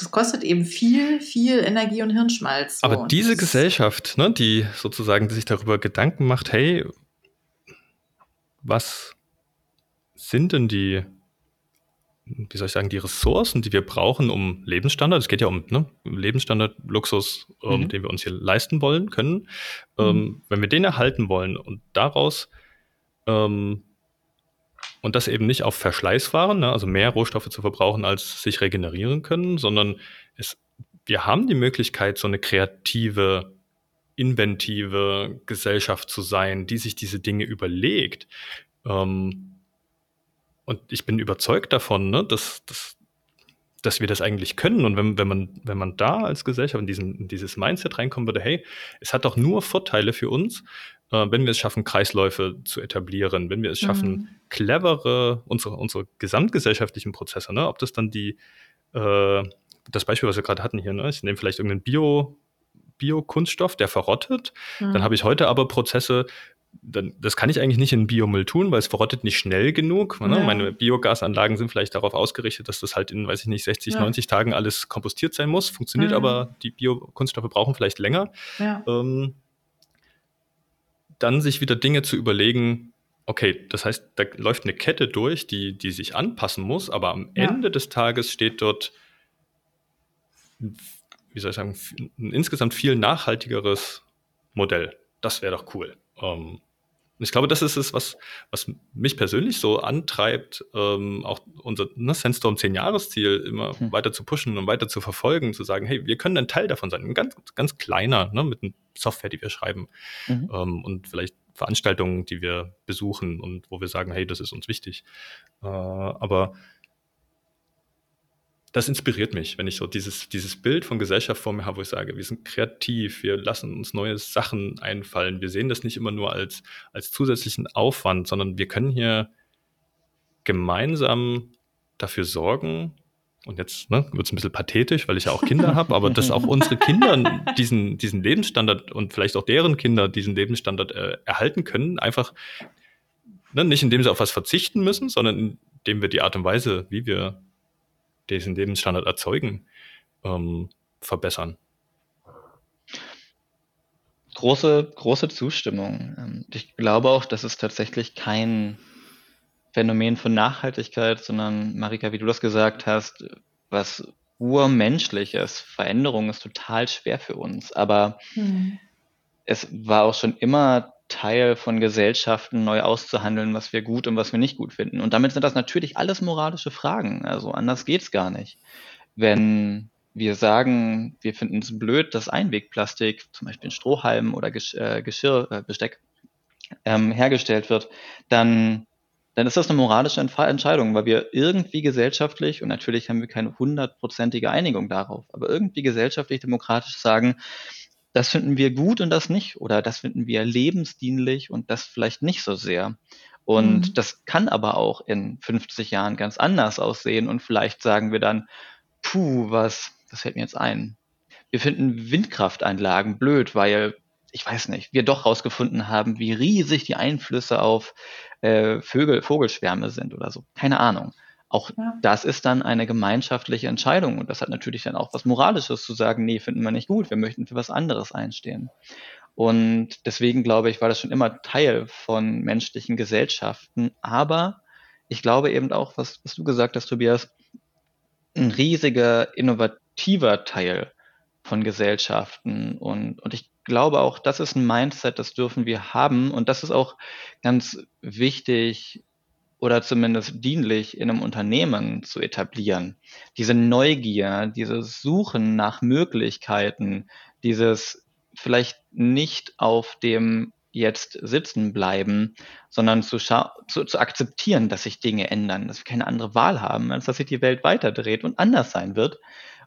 C: das kostet eben viel, viel Energie und Hirnschmalz.
B: So. Aber diese Gesellschaft, ne, die sozusagen die sich darüber Gedanken macht, hey, was sind denn die, wie soll ich sagen, die Ressourcen, die wir brauchen, um Lebensstandard, es geht ja um ne, Lebensstandard, Luxus, ähm, mhm. den wir uns hier leisten wollen können, ähm, mhm. wenn wir den erhalten wollen und daraus ähm, und das eben nicht auf Verschleißwaren, ne, also mehr Rohstoffe zu verbrauchen, als sich regenerieren können, sondern es, wir haben die Möglichkeit, so eine kreative inventive Gesellschaft zu sein, die sich diese Dinge überlegt. Ähm, und ich bin überzeugt davon, ne, dass, dass, dass wir das eigentlich können. Und wenn, wenn, man, wenn man da als Gesellschaft in, diesen, in dieses Mindset reinkommen würde, hey, es hat doch nur Vorteile für uns, äh, wenn wir es schaffen, Kreisläufe zu etablieren, wenn wir es schaffen, mhm. clevere, unsere, unsere gesamtgesellschaftlichen Prozesse, ne, ob das dann die, äh, das Beispiel, was wir gerade hatten hier, ne, ich nehme vielleicht irgendeinen Bio- Biokunststoff, der verrottet. Mhm. Dann habe ich heute aber Prozesse, dann, das kann ich eigentlich nicht in Biomüll tun, weil es verrottet nicht schnell genug. Ne? Ja. Meine Biogasanlagen sind vielleicht darauf ausgerichtet, dass das halt in, weiß ich nicht, 60, ja. 90 Tagen alles kompostiert sein muss. Funktioniert mhm. aber, die Biokunststoffe brauchen vielleicht länger. Ja. Ähm, dann sich wieder Dinge zu überlegen, okay, das heißt, da läuft eine Kette durch, die, die sich anpassen muss, aber am Ende des Tages steht dort wie soll ich sagen, ein insgesamt viel nachhaltigeres Modell. Das wäre doch cool. Ähm, ich glaube, das ist es, was, was mich persönlich so antreibt, ähm, auch unser ne, Sandstorm 10-Jahres-Ziel immer hm. weiter zu pushen und weiter zu verfolgen, zu sagen, hey, wir können ein Teil davon sein, ein ganz, ganz kleiner, ne, mit einer Software, die wir schreiben mhm. ähm, und vielleicht Veranstaltungen, die wir besuchen und wo wir sagen, hey, das ist uns wichtig. Äh, aber das inspiriert mich, wenn ich so dieses, dieses Bild von Gesellschaft vor mir habe, wo ich sage, wir sind kreativ, wir lassen uns neue Sachen einfallen. Wir sehen das nicht immer nur als, als zusätzlichen Aufwand, sondern wir können hier gemeinsam dafür sorgen, und jetzt ne, wird es ein bisschen pathetisch, weil ich ja auch Kinder habe, aber dass auch unsere Kinder diesen, diesen Lebensstandard und vielleicht auch deren Kinder diesen Lebensstandard äh, erhalten können, einfach ne, nicht indem sie auf was verzichten müssen, sondern indem wir die Art und Weise, wie wir diesen Lebensstandard erzeugen, ähm, verbessern.
D: Große, große Zustimmung. Ähm, ich glaube auch, dass es tatsächlich kein Phänomen von Nachhaltigkeit, sondern Marika, wie du das gesagt hast, was urmenschliches. Veränderung ist total schwer für uns, aber hm. es war auch schon immer Teil von Gesellschaften neu auszuhandeln, was wir gut und was wir nicht gut finden. Und damit sind das natürlich alles moralische Fragen. Also anders geht's gar nicht. Wenn wir sagen, wir finden es blöd, dass Einwegplastik, zum Beispiel in Strohhalmen oder Gesch äh, Geschirr, äh, Besteck, ähm, hergestellt wird, dann dann ist das eine moralische Entscheidung, weil wir irgendwie gesellschaftlich, und natürlich haben wir keine hundertprozentige Einigung darauf, aber irgendwie gesellschaftlich demokratisch sagen, das finden wir gut und das nicht, oder das finden wir lebensdienlich und das vielleicht nicht so sehr. Und mhm. das kann aber auch in 50 Jahren ganz anders aussehen und vielleicht sagen wir dann, puh, was, was fällt mir jetzt ein? Wir finden Windkraftanlagen blöd, weil, ich weiß nicht, wir doch herausgefunden haben, wie riesig die Einflüsse auf äh, Vögel, Vogelschwärme sind oder so. Keine Ahnung. Auch ja. das ist dann eine gemeinschaftliche Entscheidung und das hat natürlich dann auch was Moralisches zu sagen, nee, finden wir nicht gut, wir möchten für was anderes einstehen. Und deswegen glaube ich, war das schon immer Teil von menschlichen Gesellschaften. Aber ich glaube eben auch, was, was du gesagt hast, Tobias, ein riesiger innovativer Teil von Gesellschaften. Und, und ich glaube auch, das ist ein Mindset, das dürfen wir haben. Und das ist auch ganz wichtig oder zumindest dienlich in einem Unternehmen zu etablieren. Diese Neugier, dieses Suchen nach Möglichkeiten, dieses vielleicht nicht auf dem jetzt sitzen bleiben, sondern zu, zu, zu akzeptieren, dass sich Dinge ändern, dass wir keine andere Wahl haben, als dass sich die Welt weiterdreht und anders sein wird.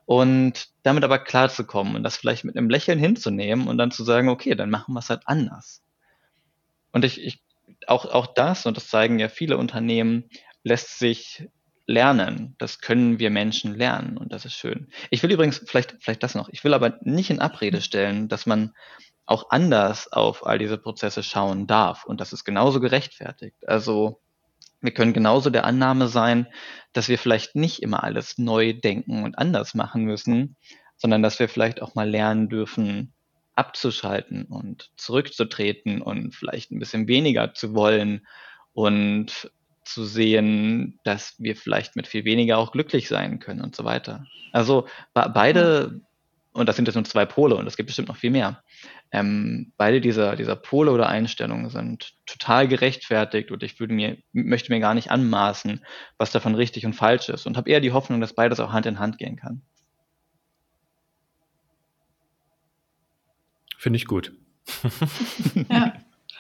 D: Und damit aber klarzukommen und das vielleicht mit einem Lächeln hinzunehmen und dann zu sagen, okay, dann machen wir es halt anders. Und ich, ich auch, auch das, und das zeigen ja viele Unternehmen, lässt sich lernen. Das können wir Menschen lernen und das ist schön. Ich will übrigens, vielleicht, vielleicht das noch, ich will aber nicht in Abrede stellen, dass man auch anders auf all diese Prozesse schauen darf und das ist genauso gerechtfertigt. Also wir können genauso der Annahme sein, dass wir vielleicht nicht immer alles neu denken und anders machen müssen, sondern dass wir vielleicht auch mal lernen dürfen, abzuschalten und zurückzutreten und vielleicht ein bisschen weniger zu wollen und zu sehen, dass wir vielleicht mit viel weniger auch glücklich sein können und so weiter. Also beide, und das sind jetzt nur zwei Pole und es gibt bestimmt noch viel mehr, ähm, beide dieser, dieser Pole oder Einstellungen sind total gerechtfertigt und ich würde mir, möchte mir gar nicht anmaßen, was davon richtig und falsch ist und habe eher die Hoffnung, dass beides auch Hand in Hand gehen kann.
B: Finde ich gut.
C: ja.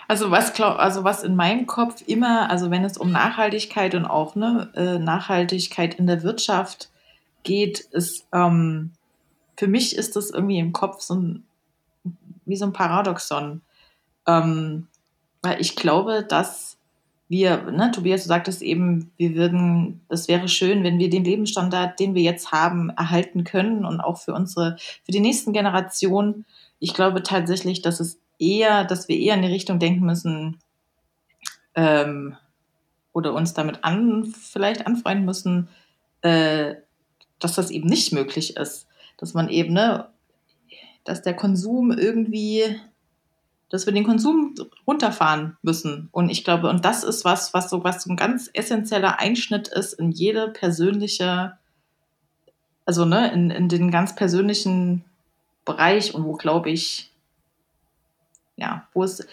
C: Also was glaub, also was in meinem Kopf immer, also wenn es um Nachhaltigkeit und auch ne, äh, Nachhaltigkeit in der Wirtschaft geht, ist ähm, für mich ist das irgendwie im Kopf so ein wie so ein Paradoxon. Ähm, weil ich glaube, dass wir, ne, Tobias, du sagtest eben, wir würden, es wäre schön, wenn wir den Lebensstandard, den wir jetzt haben, erhalten können und auch für unsere, für die nächsten Generationen. Ich glaube tatsächlich, dass es eher, dass wir eher in die Richtung denken müssen, ähm, oder uns damit an, vielleicht anfreunden müssen, äh, dass das eben nicht möglich ist. Dass man eben, ne, dass der Konsum irgendwie, dass wir den Konsum runterfahren müssen. Und ich glaube, und das ist was, was so was so ein ganz essentieller Einschnitt ist in jede persönliche, also ne, in, in den ganz persönlichen Bereich und wo, glaube ich, ja, wo es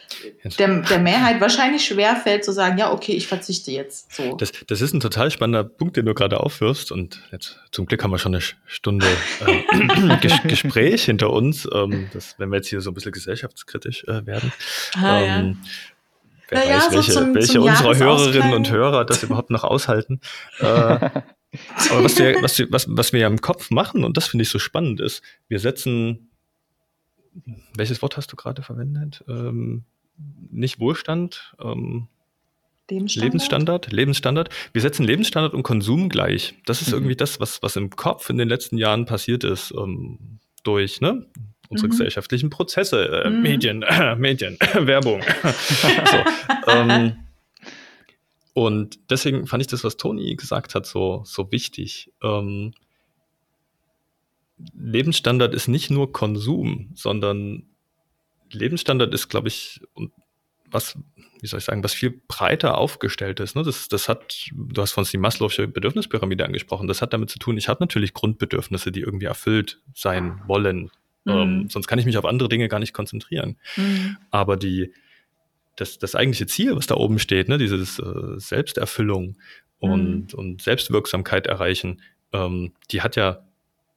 C: der, der Mehrheit wahrscheinlich schwer fällt zu sagen, ja, okay, ich verzichte jetzt. So.
B: Das, das ist ein total spannender Punkt, den du gerade aufwirfst. Und jetzt zum Glück haben wir schon eine Stunde äh, Ges Gespräch hinter uns. Ähm, das, wenn wir jetzt hier so ein bisschen gesellschaftskritisch äh, werden. Ah, ähm, ja. Wer ja, weiß, ja, welche, so zum, welche zum unserer Hörerinnen und Hörer das überhaupt noch aushalten. äh, aber was wir, was, wir, was, was wir ja im Kopf machen, und das finde ich so spannend, ist, wir setzen welches Wort hast du gerade verwendet? Ähm, nicht Wohlstand, ähm, Lebensstandard? Lebensstandard? Lebensstandard. Wir setzen Lebensstandard und Konsum gleich. Das ist mhm. irgendwie das, was, was im Kopf in den letzten Jahren passiert ist, ähm, durch ne, unsere mhm. gesellschaftlichen Prozesse, äh, mhm. Medien, äh, Medien, Werbung. so, ähm, und deswegen fand ich das, was Toni gesagt hat, so, so wichtig. Ähm, Lebensstandard ist nicht nur Konsum, sondern Lebensstandard ist, glaube ich, was, wie soll ich sagen, was viel breiter aufgestellt ist. Ne? Das, das hat, du hast von uns die Maslow'sche Bedürfnispyramide angesprochen. Das hat damit zu tun, ich habe natürlich Grundbedürfnisse, die irgendwie erfüllt sein wollen. Mhm. Ähm, sonst kann ich mich auf andere Dinge gar nicht konzentrieren. Mhm. Aber die, das, das eigentliche Ziel, was da oben steht, ne, dieses äh, Selbsterfüllung und, mhm. und Selbstwirksamkeit erreichen, ähm, die hat ja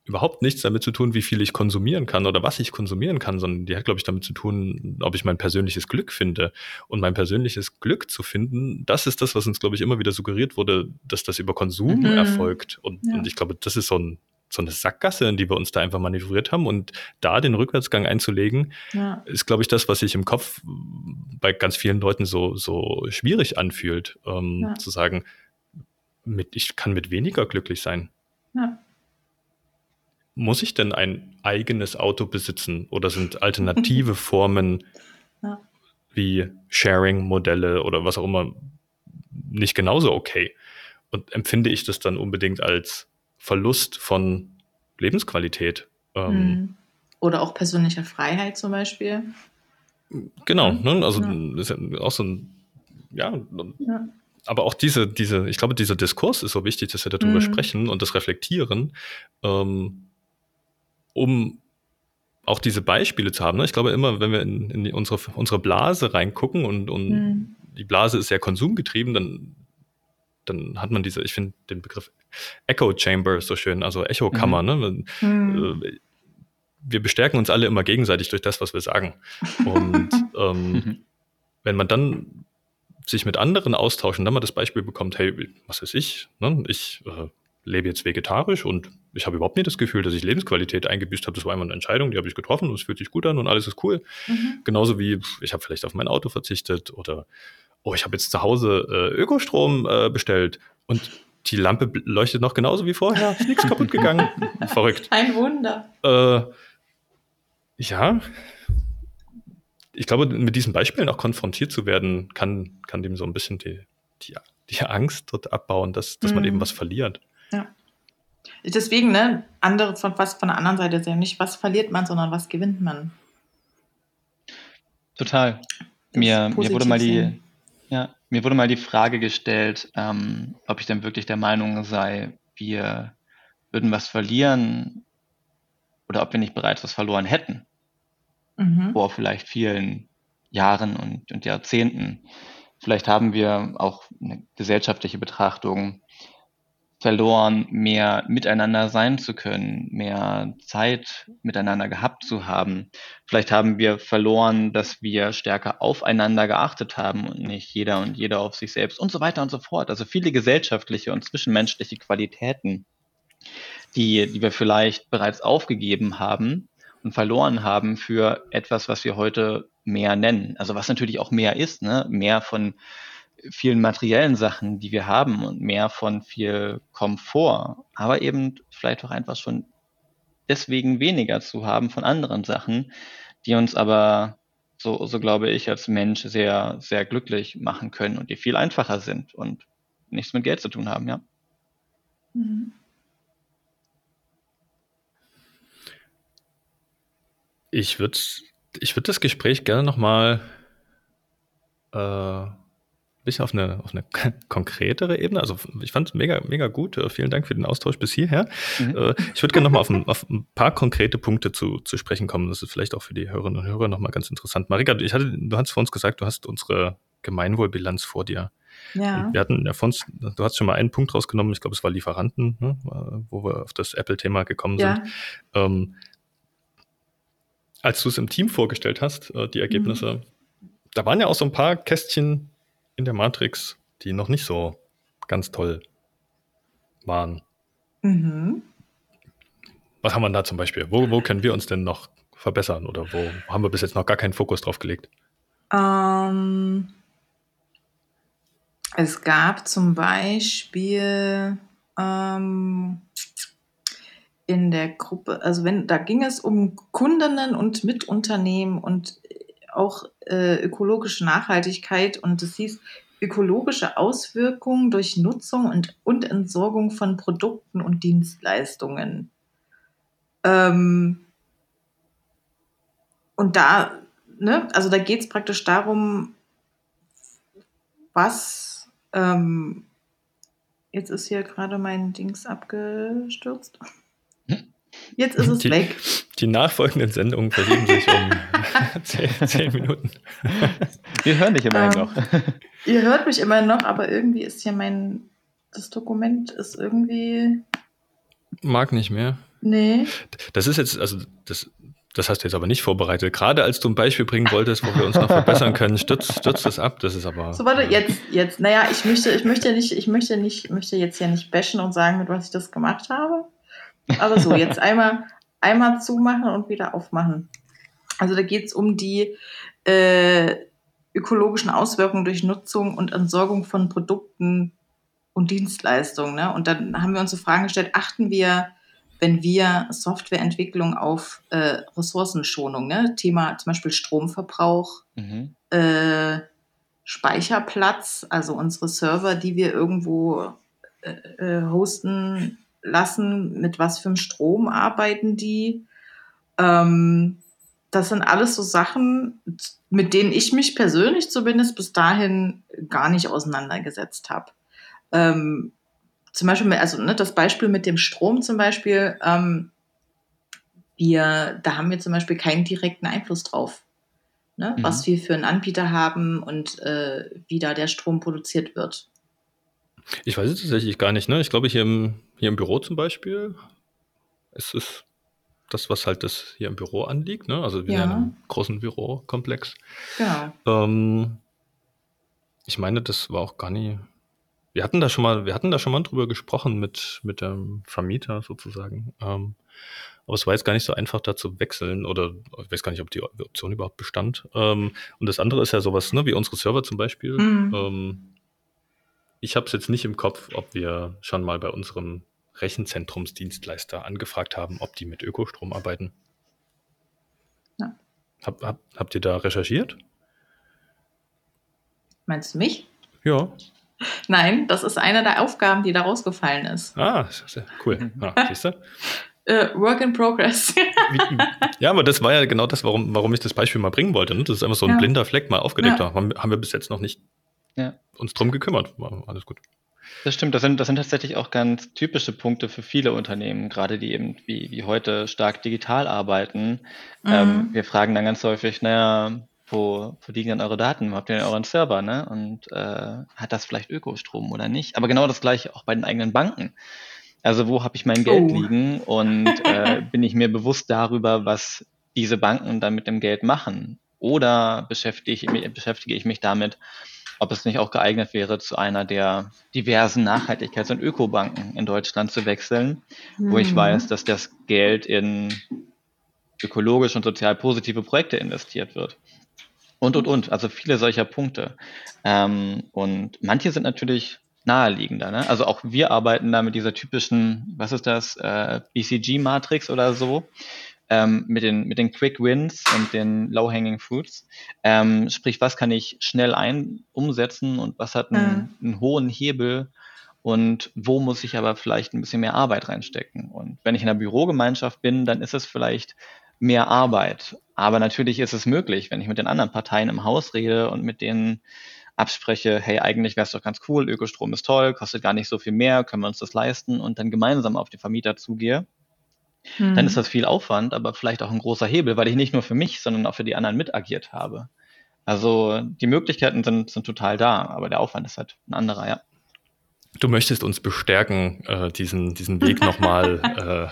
B: überhaupt nichts damit zu tun, wie viel ich konsumieren kann oder was ich konsumieren kann, sondern die hat, glaube ich, damit zu tun, ob ich mein persönliches Glück finde. Und mein persönliches Glück zu finden, das ist das, was uns, glaube ich, immer wieder suggeriert wurde, dass das über Konsum mhm. erfolgt. Und, ja. und ich glaube, das ist so, ein, so eine Sackgasse, in die wir uns da einfach manövriert haben. Und da den Rückwärtsgang einzulegen, ja. ist, glaube ich, das, was sich im Kopf bei ganz vielen Leuten so, so schwierig anfühlt, ähm, ja. zu sagen, mit, ich kann mit weniger glücklich sein. Ja muss ich denn ein eigenes Auto besitzen oder sind alternative Formen ja. wie Sharing-Modelle oder was auch immer nicht genauso okay? Und empfinde ich das dann unbedingt als Verlust von Lebensqualität?
C: Ähm, hm. oder auch persönlicher Freiheit zum Beispiel?
B: Genau, ne? also ja. ist ja auch so ein, ja, ja aber auch diese, diese, ich glaube, dieser Diskurs ist so wichtig, dass wir darüber mhm. sprechen und das reflektieren, ähm, um auch diese Beispiele zu haben. Ne? Ich glaube immer, wenn wir in, in unsere, unsere Blase reingucken und, und mhm. die Blase ist sehr konsumgetrieben, dann, dann hat man diese, ich finde den Begriff Echo Chamber so schön, also Echokammer. Mhm. Ne? Mhm. Äh, wir bestärken uns alle immer gegenseitig durch das, was wir sagen. Und ähm, mhm. wenn man dann sich mit anderen austauscht und dann mal das Beispiel bekommt, hey, was weiß ich, ne? ich äh, lebe jetzt vegetarisch und ich habe überhaupt nicht das Gefühl, dass ich Lebensqualität eingebüßt habe. Das war einfach eine Entscheidung, die habe ich getroffen und es fühlt sich gut an und alles ist cool. Mhm. Genauso wie ich habe vielleicht auf mein Auto verzichtet oder oh, ich habe jetzt zu Hause äh, Ökostrom äh, bestellt und die Lampe leuchtet noch genauso wie vorher. Ist nichts kaputt gegangen. Verrückt.
C: Ein Wunder.
B: Äh, ja. Ich glaube, mit diesen Beispielen auch konfrontiert zu werden, kann, kann dem so ein bisschen die, die, die Angst dort abbauen, dass, dass mhm. man eben was verliert.
C: Ja. Deswegen, ne, andere von was von der anderen Seite sehen. Nicht, was verliert man, sondern was gewinnt man.
D: Total. Mir, mir wurde mal die, ja, mir wurde mal die Frage gestellt, ähm, ob ich denn wirklich der Meinung sei, wir würden was verlieren oder ob wir nicht bereits was verloren hätten. Mhm. Vor vielleicht vielen Jahren und, und Jahrzehnten. Vielleicht haben wir auch eine gesellschaftliche Betrachtung verloren, mehr miteinander sein zu können, mehr Zeit miteinander gehabt zu haben. Vielleicht haben wir verloren, dass wir stärker aufeinander geachtet haben und nicht jeder und jeder auf sich selbst und so weiter und so fort. Also viele gesellschaftliche und zwischenmenschliche Qualitäten, die, die wir vielleicht bereits aufgegeben haben und verloren haben für etwas, was wir heute mehr nennen. Also was natürlich auch mehr ist, ne? mehr von vielen materiellen Sachen, die wir haben und mehr von viel Komfort, aber eben vielleicht auch einfach schon deswegen weniger zu haben von anderen Sachen, die uns aber so, so glaube ich, als Mensch sehr, sehr glücklich machen können und die viel einfacher sind und nichts mit Geld zu tun haben, ja. Mhm.
B: Ich würde ich würd das Gespräch gerne nochmal äh, bisschen auf eine, auf eine konkretere Ebene. Also ich fand es mega, mega gut. Äh, vielen Dank für den Austausch bis hierher. Mhm. Äh, ich würde gerne nochmal auf, ein, auf ein paar konkrete Punkte zu, zu sprechen kommen. Das ist vielleicht auch für die Hörerinnen und Hörer nochmal ganz interessant. Marika, ich hatte, du hast vor uns gesagt, du hast unsere Gemeinwohlbilanz vor dir. Ja. wir hatten ja von uns, du hast schon mal einen Punkt rausgenommen, ich glaube, es war Lieferanten, ne, wo wir auf das Apple-Thema gekommen ja. sind. Ähm, als du es im Team vorgestellt hast, äh, die Ergebnisse, mhm. da waren ja auch so ein paar Kästchen in der Matrix, die noch nicht so ganz toll waren. Mhm. Was haben wir da zum Beispiel? Wo, wo können wir uns denn noch verbessern oder wo haben wir bis jetzt noch gar keinen Fokus drauf gelegt?
C: Ähm, es gab zum Beispiel ähm, in der Gruppe, also wenn da ging es um Kundinnen und Mitunternehmen und auch äh, ökologische Nachhaltigkeit und es hieß ökologische Auswirkungen durch Nutzung und, und Entsorgung von Produkten und Dienstleistungen. Ähm, und da, ne, also da geht es praktisch darum, was, ähm, jetzt ist hier gerade mein Dings abgestürzt. Jetzt ist es
B: die,
C: weg.
B: Die nachfolgenden Sendungen verschieben sich um zehn, zehn, Minuten.
D: Wir hören dich immerhin ähm, noch.
C: Ihr hört mich immerhin noch, aber irgendwie ist hier mein, das Dokument ist irgendwie.
B: Mag nicht mehr.
C: Nee.
B: Das ist jetzt, also das, das hast du jetzt aber nicht vorbereitet. Gerade als du ein Beispiel bringen wolltest, wo wir uns noch verbessern können, stürzt, stürzt das ab. Das ist aber.
C: So, warte, jetzt, jetzt, naja, ich möchte, ich möchte nicht, ich möchte nicht, möchte jetzt ja nicht bashen und sagen, mit was ich das gemacht habe. Aber so, jetzt einmal, einmal zumachen und wieder aufmachen. Also da geht es um die äh, ökologischen Auswirkungen durch Nutzung und Entsorgung von Produkten und Dienstleistungen. Ne? Und dann haben wir uns so Fragen gestellt, achten wir, wenn wir Softwareentwicklung auf äh, Ressourcenschonung, ne? Thema zum Beispiel Stromverbrauch, mhm. äh, Speicherplatz, also unsere Server, die wir irgendwo äh, äh hosten lassen, mit was für einem Strom arbeiten die. Ähm, das sind alles so Sachen, mit denen ich mich persönlich zumindest bis dahin gar nicht auseinandergesetzt habe. Ähm, zum Beispiel, also ne, das Beispiel mit dem Strom zum Beispiel, ähm, wir, da haben wir zum Beispiel keinen direkten Einfluss drauf, ne, mhm. was wir für einen Anbieter haben und äh, wie da der Strom produziert wird.
B: Ich weiß es tatsächlich gar nicht. Ne? Ich glaube, hier im, hier im Büro zum Beispiel, es ist das, was halt das hier im Büro anliegt. Ne? Also wir ja. sind in einem großen Bürokomplex.
C: Genau.
B: Ähm, ich meine, das war auch gar nicht. Wir hatten da schon mal, wir hatten da schon mal drüber gesprochen mit, mit dem Vermieter sozusagen. Ähm, aber es war jetzt gar nicht so einfach, da zu wechseln oder ich weiß gar nicht, ob die Option überhaupt bestand. Ähm, und das andere ist ja sowas, ne, wie unsere Server zum Beispiel. Mhm. Ähm, ich habe es jetzt nicht im Kopf, ob wir schon mal bei unserem Rechenzentrumsdienstleister angefragt haben, ob die mit Ökostrom arbeiten. Ja. Hab, hab, habt ihr da recherchiert?
C: Meinst du mich?
B: Ja.
C: Nein, das ist eine der Aufgaben, die da rausgefallen ist.
B: Ah, cool. Ah, siehst du?
C: Uh, work in progress.
B: ja, aber das war ja genau das, warum, warum ich das Beispiel mal bringen wollte. Ne? Das ist einfach so ein ja. blinder Fleck mal aufgedeckt. Ja. Haben, haben wir bis jetzt noch nicht ja. uns drum gekümmert. War alles gut.
D: Das stimmt, das sind, das sind tatsächlich auch ganz typische Punkte für viele Unternehmen, gerade die eben wie, wie heute stark digital arbeiten. Ähm, mhm. Ähm, wir fragen dann ganz häufig, naja, wo, wo liegen denn eure Daten? Wo habt ihr denn euren Server? Ne? Und äh, hat das vielleicht Ökostrom oder nicht? Aber genau das gleiche auch bei den eigenen Banken. Also wo habe ich mein Geld oh. liegen und äh, bin ich mir bewusst darüber, was diese Banken dann mit dem Geld machen? Oder beschäftige ich, beschäftige ich mich damit, ob es nicht auch geeignet wäre, zu einer der diversen Nachhaltigkeits- und Ökobanken in Deutschland zu wechseln, mhm. wo ich mhm. weiß, dass das Geld in ökologisch und sozial positive Projekte investiert wird. Und, und, und. Also viele solcher Punkte. Ähm, und manche sind natürlich naheliegender. Ne? Also auch wir arbeiten da mit dieser typischen, was ist das, äh, BCG-Matrix oder so ähm, mit, den, mit den Quick Wins und den Low-Hanging Fruits. Ähm, sprich, was kann ich schnell ein umsetzen und was hat einen, mhm. einen hohen Hebel und wo muss ich aber vielleicht ein bisschen mehr Arbeit reinstecken. Und wenn ich in einer Bürogemeinschaft bin, dann ist es vielleicht mehr Arbeit. Aber natürlich ist es möglich, wenn ich mit den anderen Parteien im Haus rede und mit denen abspreche, hey, eigentlich wäre es doch ganz cool, Ökostrom ist toll, kostet gar nicht so viel mehr, können wir uns das leisten und dann gemeinsam auf den Vermieter zugehe dann ist das viel Aufwand, aber vielleicht auch ein großer Hebel, weil ich nicht nur für mich, sondern auch für die anderen mitagiert habe. Also die Möglichkeiten sind, sind total da, aber der Aufwand ist halt ein anderer, ja.
B: Du möchtest uns bestärken, äh, diesen, diesen Weg nochmal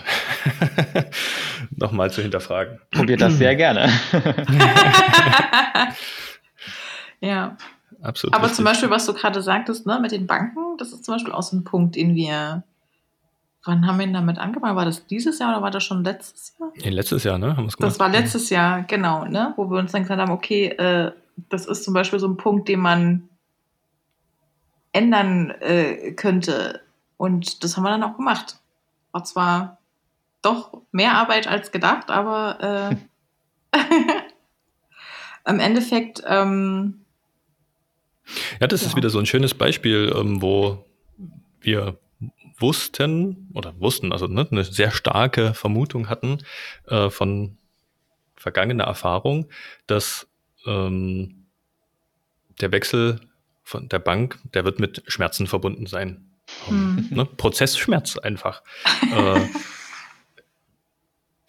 B: äh, noch zu hinterfragen.
D: Probiert das sehr gerne.
C: ja. Absolut. Aber richtig. zum Beispiel, was du gerade sagtest, ne, mit den Banken, das ist zum Beispiel auch so ein Punkt, den wir Wann haben wir ihn damit angefangen? War das dieses Jahr oder war das schon letztes Jahr?
B: Nee, letztes Jahr, ne?
C: Haben das war letztes Jahr, genau, ne? Wo wir uns dann gesagt haben, okay, äh, das ist zum Beispiel so ein Punkt, den man ändern äh, könnte. Und das haben wir dann auch gemacht. War zwar doch mehr Arbeit als gedacht, aber äh, im Endeffekt. Ähm,
B: ja, das ja. ist wieder so ein schönes Beispiel, ähm, wo wir wussten oder wussten, also ne, eine sehr starke Vermutung hatten äh, von vergangener Erfahrung, dass ähm, der Wechsel von der Bank, der wird mit Schmerzen verbunden sein. Hm. Ne, Prozessschmerz einfach. äh,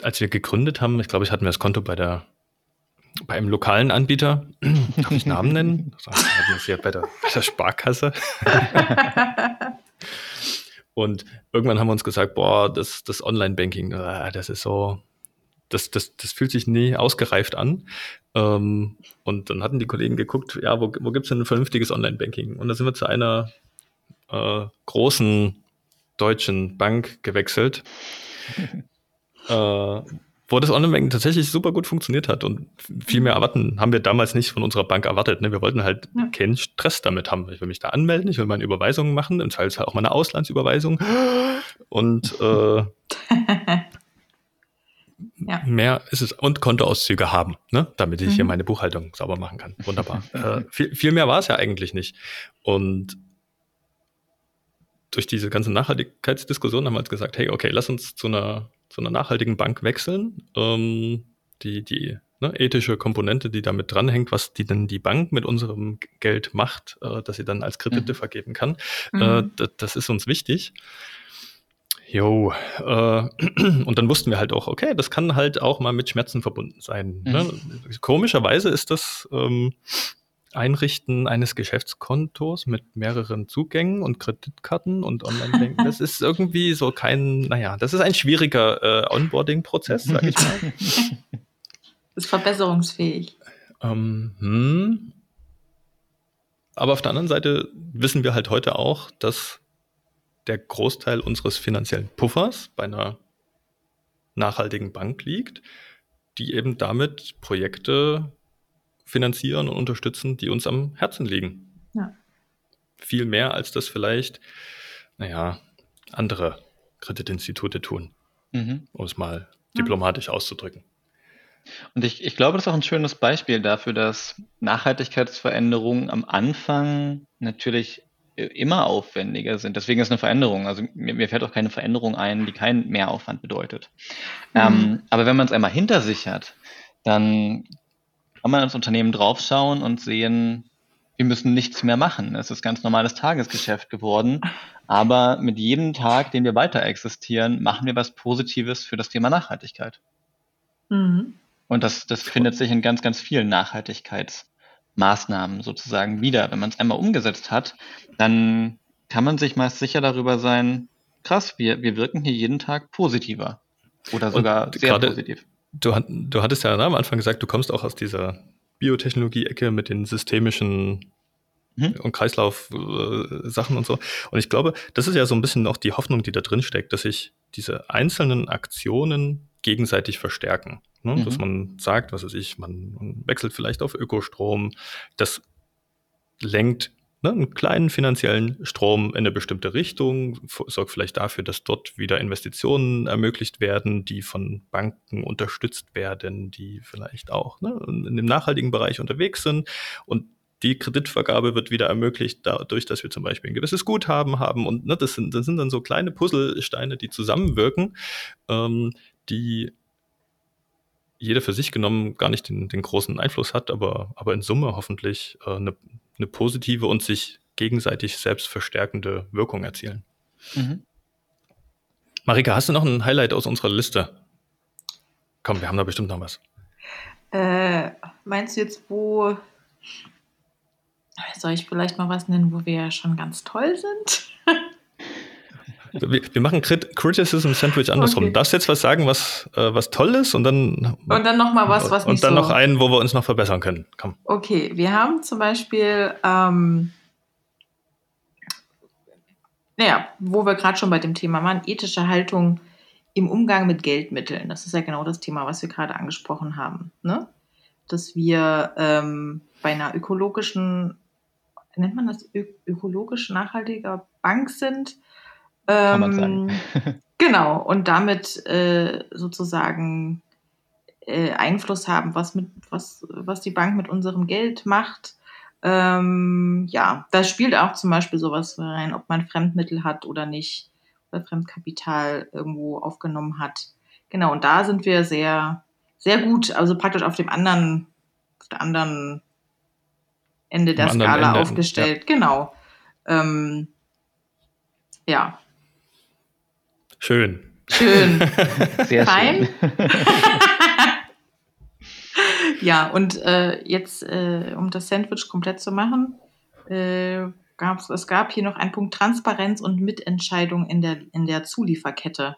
B: als wir gegründet haben, ich glaube, ich hatten wir das Konto bei der bei einem lokalen Anbieter, darf ich Namen nennen? Das hatten wir bei der, bei der Sparkasse. Und irgendwann haben wir uns gesagt, boah, das, das Online-Banking, ah, das ist so, das, das, das fühlt sich nie ausgereift an. Ähm, und dann hatten die Kollegen geguckt, ja, wo, wo gibt es denn ein vernünftiges Online-Banking? Und da sind wir zu einer äh, großen deutschen Bank gewechselt, äh, wo das Online-Banking tatsächlich super gut funktioniert hat und viel mehr erwarten haben wir damals nicht von unserer Bank erwartet. Ne? Wir wollten halt ja. keinen Stress damit haben. Ich will mich da anmelden, ich will meine Überweisungen machen, im Zweifelsfall auch meine Auslandsüberweisung und äh, ja. mehr ist es und Kontoauszüge haben, ne? damit ich mhm. hier meine Buchhaltung sauber machen kann. Wunderbar. äh, viel, viel mehr war es ja eigentlich nicht. Und durch diese ganze Nachhaltigkeitsdiskussion haben wir uns gesagt, hey, okay, lass uns zu einer, zu einer nachhaltigen Bank wechseln. Ähm, die die ne, ethische Komponente, die damit dranhängt, was die denn die Bank mit unserem Geld macht, äh, dass sie dann als Kredite mhm. vergeben kann, mhm. äh, das, das ist uns wichtig. Jo, äh, und dann wussten wir halt auch, okay, das kann halt auch mal mit Schmerzen verbunden sein. Ne? Mhm. Komischerweise ist das ähm, Einrichten eines Geschäftskontos mit mehreren Zugängen und Kreditkarten und Online-Banking, das ist irgendwie so kein, naja, das ist ein schwieriger äh, Onboarding-Prozess, sag ich mal.
C: ist verbesserungsfähig.
B: Ähm, hm. Aber auf der anderen Seite wissen wir halt heute auch, dass der Großteil unseres finanziellen Puffers bei einer nachhaltigen Bank liegt, die eben damit Projekte finanzieren und unterstützen, die uns am Herzen liegen. Ja. Viel mehr, als das vielleicht, naja, andere Kreditinstitute tun, mhm. um es mal diplomatisch ja. auszudrücken.
D: Und ich, ich glaube, das ist auch ein schönes Beispiel dafür, dass Nachhaltigkeitsveränderungen am Anfang natürlich immer aufwendiger sind. Deswegen ist eine Veränderung. Also mir, mir fällt auch keine Veränderung ein, die keinen Mehraufwand bedeutet. Mhm. Ähm, aber wenn man es einmal hinter sich hat, dann kann man als Unternehmen draufschauen und sehen, wir müssen nichts mehr machen. Es ist ganz normales Tagesgeschäft geworden. Aber mit jedem Tag, den wir weiter existieren, machen wir was Positives für das Thema Nachhaltigkeit. Mhm. Und das, das findet sich in ganz, ganz vielen Nachhaltigkeitsmaßnahmen sozusagen wieder. Wenn man es einmal umgesetzt hat, dann kann man sich meist sicher darüber sein, krass, wir, wir wirken hier jeden Tag positiver. Oder sogar
B: sehr grade, positiv. Du, du hattest ja am Anfang gesagt, du kommst auch aus dieser Biotechnologie-Ecke mit den systemischen mhm. und Kreislauf-Sachen äh, und so. Und ich glaube, das ist ja so ein bisschen auch die Hoffnung, die da drin steckt, dass sich diese einzelnen Aktionen gegenseitig verstärken. Ne? Mhm. Dass man sagt, was weiß ich, man wechselt vielleicht auf Ökostrom. Das lenkt ne, einen kleinen finanziellen Strom in eine bestimmte Richtung, sorgt vielleicht dafür, dass dort wieder Investitionen ermöglicht werden, die von Banken unterstützt werden, die vielleicht auch ne, in dem nachhaltigen Bereich unterwegs sind. Und die Kreditvergabe wird wieder ermöglicht, dadurch, dass wir zum Beispiel ein gewisses Guthaben haben. Und ne, das, sind, das sind dann so kleine Puzzlesteine, die zusammenwirken, ähm, die jeder für sich genommen gar nicht den, den großen Einfluss hat, aber, aber in Summe hoffentlich äh, eine, eine positive und sich gegenseitig selbst verstärkende Wirkung erzielen. Mhm. Marika, hast du noch ein Highlight aus unserer Liste? Komm, wir haben da bestimmt noch was.
C: Äh, meinst du jetzt, wo soll ich vielleicht mal was nennen, wo wir schon ganz toll sind?
B: Wir, wir machen Crit Criticism Sandwich andersrum. Okay. Darfst du jetzt was sagen, was, äh, was toll ist und dann.
C: Und dann noch mal was, was
B: nicht Und dann so noch einen, wo wir uns noch verbessern können. Komm.
C: Okay, wir haben zum Beispiel, ähm, naja, wo wir gerade schon bei dem Thema waren, ethische Haltung im Umgang mit Geldmitteln. Das ist ja genau das Thema, was wir gerade angesprochen haben. Ne? Dass wir ähm, bei einer ökologischen, nennt man das ökologisch nachhaltiger Bank sind, kann man sagen. Ähm, genau, und damit äh, sozusagen äh, Einfluss haben, was, mit, was, was die Bank mit unserem Geld macht. Ähm, ja, da spielt auch zum Beispiel sowas rein, ob man Fremdmittel hat oder nicht, oder Fremdkapital irgendwo aufgenommen hat. Genau, und da sind wir sehr, sehr gut, also praktisch auf dem anderen, auf der anderen Ende der Skala Ende, aufgestellt. Ja. Genau. Ähm, ja,
B: Schön.
C: Schön.
D: Sehr Fein. schön.
C: ja, und äh, jetzt, äh, um das Sandwich komplett zu machen, äh, gab's, es gab hier noch einen Punkt Transparenz und Mitentscheidung in der, in der Zulieferkette.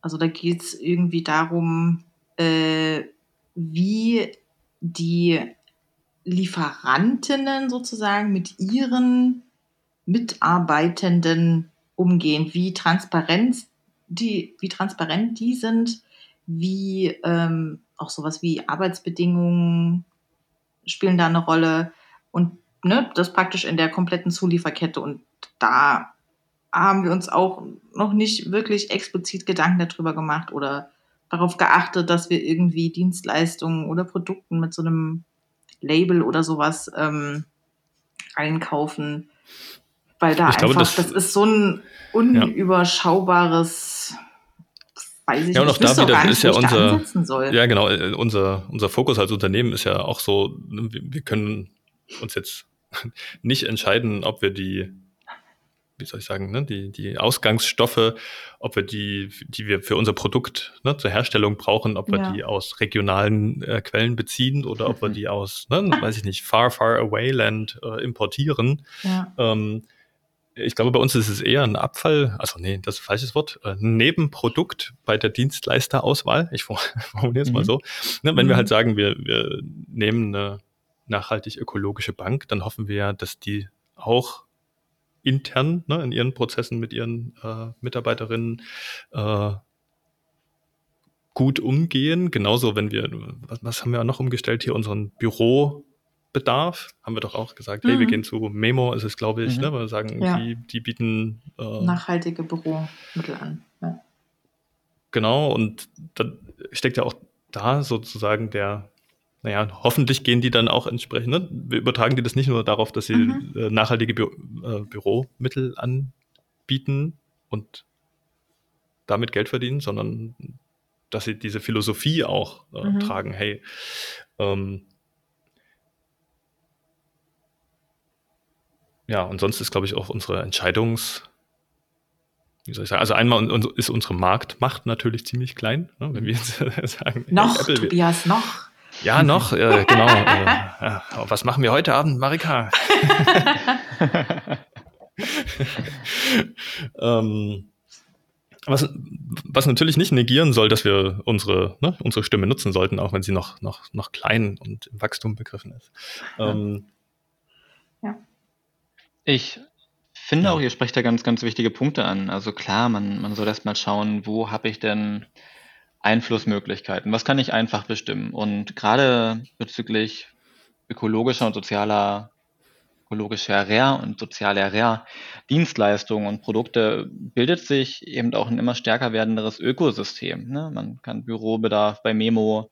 C: Also da geht es irgendwie darum, äh, wie die Lieferantinnen sozusagen mit ihren Mitarbeitenden umgehen, wie transparent die, wie transparent die sind, wie ähm, auch sowas wie Arbeitsbedingungen spielen da eine Rolle und ne, das praktisch in der kompletten Zulieferkette und da haben wir uns auch noch nicht wirklich explizit Gedanken darüber gemacht oder darauf geachtet, dass wir irgendwie Dienstleistungen oder Produkten mit so einem Label oder sowas ähm, einkaufen. Weil da
B: Ich glaube,
C: einfach,
B: das-
C: das, ist so ein unüberschaubares, weiß ich
B: Ja, und
C: nicht,
B: auch da wieder
C: nicht,
B: ist ja unser-. Ja, genau. äh, Unser, unser Fokus als Unternehmen ist ja auch so, ne, wir, wir können uns jetzt nicht entscheiden, ob wir die, wie soll ich sagen, ne, die, die Ausgangsstoffe, ob wir die, die wir für unser Produkt ne, zur Herstellung brauchen, ob wir
C: Ja.
B: die aus regionalen äh, Quellen beziehen oder ob wir
D: Mhm.
B: die aus, ne, weiß ich nicht, far, far away land äh, importieren.
C: Ja.
B: Ähm, ich glaube, bei uns ist es eher ein Abfall, also nee, das ist ein falsches Wort, äh, ein Nebenprodukt bei der Dienstleisterauswahl. Ich form- formuliere es mal
D: Mhm.
B: so. Ne, wenn wir
C: Mhm.
B: halt sagen, wir, wir nehmen eine nachhaltig ökologische Bank, dann hoffen wir ja, dass die auch intern ne, in ihren Prozessen mit ihren äh, Mitarbeiterinnen äh, gut umgehen. Genauso, wenn wir, was, was haben wir noch umgestellt hier, unseren Bürobedarf, haben wir doch auch gesagt, hey, wir
C: Mhm.
B: gehen zu Memo, ist es, glaube ich,
D: Mhm.
B: ne, weil wir sagen,
C: Ja.
B: die, die bieten äh,
C: Nachhaltige Büromittel an. Ja.
B: Genau, und dann steckt ja auch da sozusagen der, naja, hoffentlich gehen die dann auch entsprechend, ne? wir übertragen die das nicht nur darauf, dass sie
C: Mhm.
B: äh, nachhaltige Bü äh, Büromittel anbieten und damit Geld verdienen, sondern dass sie diese Philosophie auch äh,
C: Mhm.
B: tragen, hey, ähm, ja, und sonst ist, glaube ich, auch unsere Entscheidungs- wie soll ich sagen, also einmal ist unsere Marktmacht natürlich ziemlich klein, ne, wenn wir jetzt sagen,
C: Noch,
B: Apple,
C: Tobias, noch.
B: ja, noch, äh, genau. Äh, ja, was machen wir heute Abend, Marika? ähm, was, was natürlich nicht negieren soll, dass wir unsere, ne, unsere Stimme nutzen sollten, auch wenn sie noch, noch, noch klein und im Wachstum begriffen ist. Ähm,
D: Ich finde
B: Ja.
D: auch, ihr sprecht da ganz, ganz wichtige Punkte an. Also klar, man, man soll erst mal schauen, wo habe ich denn Einflussmöglichkeiten? Was kann ich einfach bestimmen? Und gerade bezüglich ökologischer und sozialer, ökologischer und sozialer Dienstleistungen und Produkte bildet sich eben auch ein immer stärker werdenderes Ökosystem. Ne? Man kann Bürobedarf bei Memo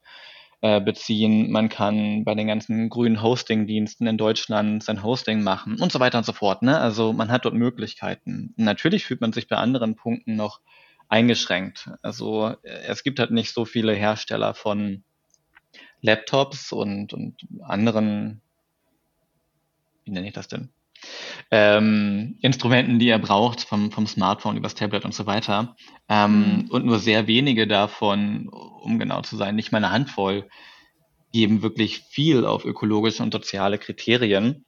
D: äh, beziehen, man kann bei den ganzen grünen Hosting-Diensten in Deutschland sein Hosting machen und so weiter und so fort. Ne? Also man hat dort Möglichkeiten. Natürlich fühlt man sich bei anderen Punkten noch eingeschränkt. Also äh, es gibt halt nicht so viele Hersteller von Laptops und, und anderen, wie nenne ich das denn? Ähm, Instrumenten, die ihr braucht, vom, vom Smartphone übers Tablet und so weiter. Ähm,
C: Mhm.
D: Und nur sehr wenige davon, um genau zu sein, nicht mal eine Handvoll, geben wirklich viel auf ökologische und soziale Kriterien.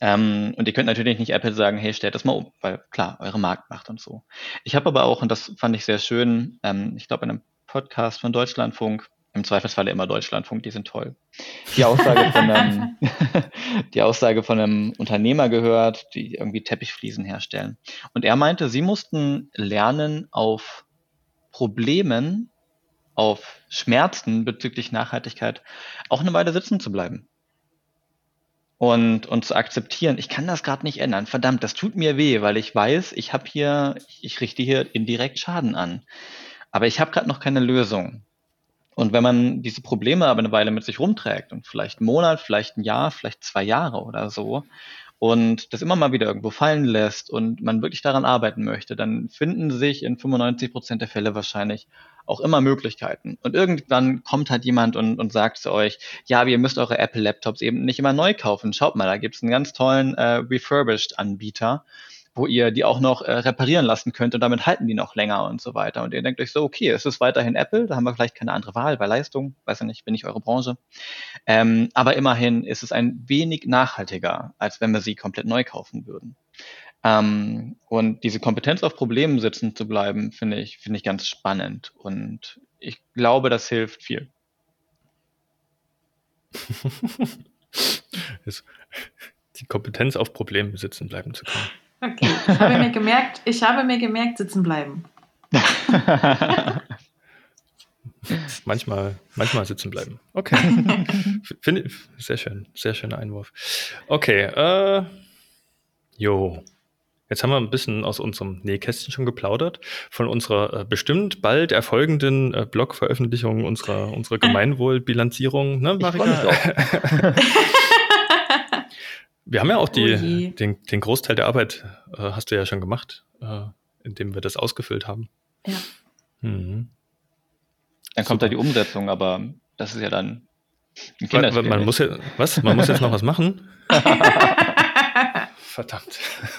D: Ähm, und ihr könnt natürlich nicht Apple sagen, hey, stellt das mal um, weil klar, eure Marktmacht und so. Ich habe aber auch, und das fand ich sehr schön, ähm, ich glaube in einem Podcast von Deutschlandfunk, im Zweifelsfall immer Deutschlandfunk, die sind toll, die Aussage von einem, die Aussage von einem Unternehmer gehört, die irgendwie Teppichfliesen herstellen. Und er meinte, sie mussten lernen, auf Problemen, auf Schmerzen bezüglich Nachhaltigkeit auch eine Weile sitzen zu bleiben und, und zu akzeptieren, ich kann das gerade nicht ändern. Verdammt, das tut mir weh, weil ich weiß, ich habe hier, ich richte hier indirekt Schaden an. Aber ich habe gerade noch keine Lösung. Und wenn man diese Probleme aber eine Weile mit sich rumträgt und vielleicht einen Monat, vielleicht ein Jahr, vielleicht zwei Jahre oder so und das immer mal wieder irgendwo fallen lässt und man wirklich daran arbeiten möchte, dann finden sich in 95 Prozent der Fälle wahrscheinlich auch immer Möglichkeiten. Und irgendwann kommt halt jemand und, und sagt zu euch, ja, ihr müsst eure Apple-Laptops eben nicht immer neu kaufen. Schaut mal, da gibt es einen ganz tollen äh, Refurbished-Anbieter, wo ihr die auch noch äh, reparieren lassen könnt und damit halten die noch länger und so weiter. Und ihr denkt euch so, okay, es ist weiterhin Apple, da haben wir vielleicht keine andere Wahl bei Leistung, weiß ja nicht, bin ich eure Branche. Ähm, aber immerhin ist es ein wenig nachhaltiger, als wenn wir sie komplett neu kaufen würden. Ähm, und diese Kompetenz auf Problemen sitzen zu bleiben, finde ich, finde ich ganz spannend. Und ich glaube, das hilft viel.
B: die Kompetenz auf Problemen sitzen bleiben zu können.
C: Okay, ich habe mir gemerkt, ich habe mir gemerkt, sitzen bleiben.
B: manchmal, manchmal sitzen bleiben. Okay. Finde ich sehr schön, sehr schöner Einwurf. Okay, äh, jo. Jetzt haben wir ein bisschen aus unserem Nähkästchen schon geplaudert, von unserer äh, bestimmt bald erfolgenden äh, Blog-Veröffentlichung unserer, unserer Gemeinwohlbilanzierung, ne, Marika? Wir haben ja auch die, oh den, den Großteil der Arbeit, äh, hast du ja schon gemacht, äh, indem wir das ausgefüllt haben.
C: Ja. Mhm.
D: Dann kommt Super. da die Umsetzung, aber das ist ja dann
B: ein man muss ja, was? Man muss jetzt noch was machen? Verdammt.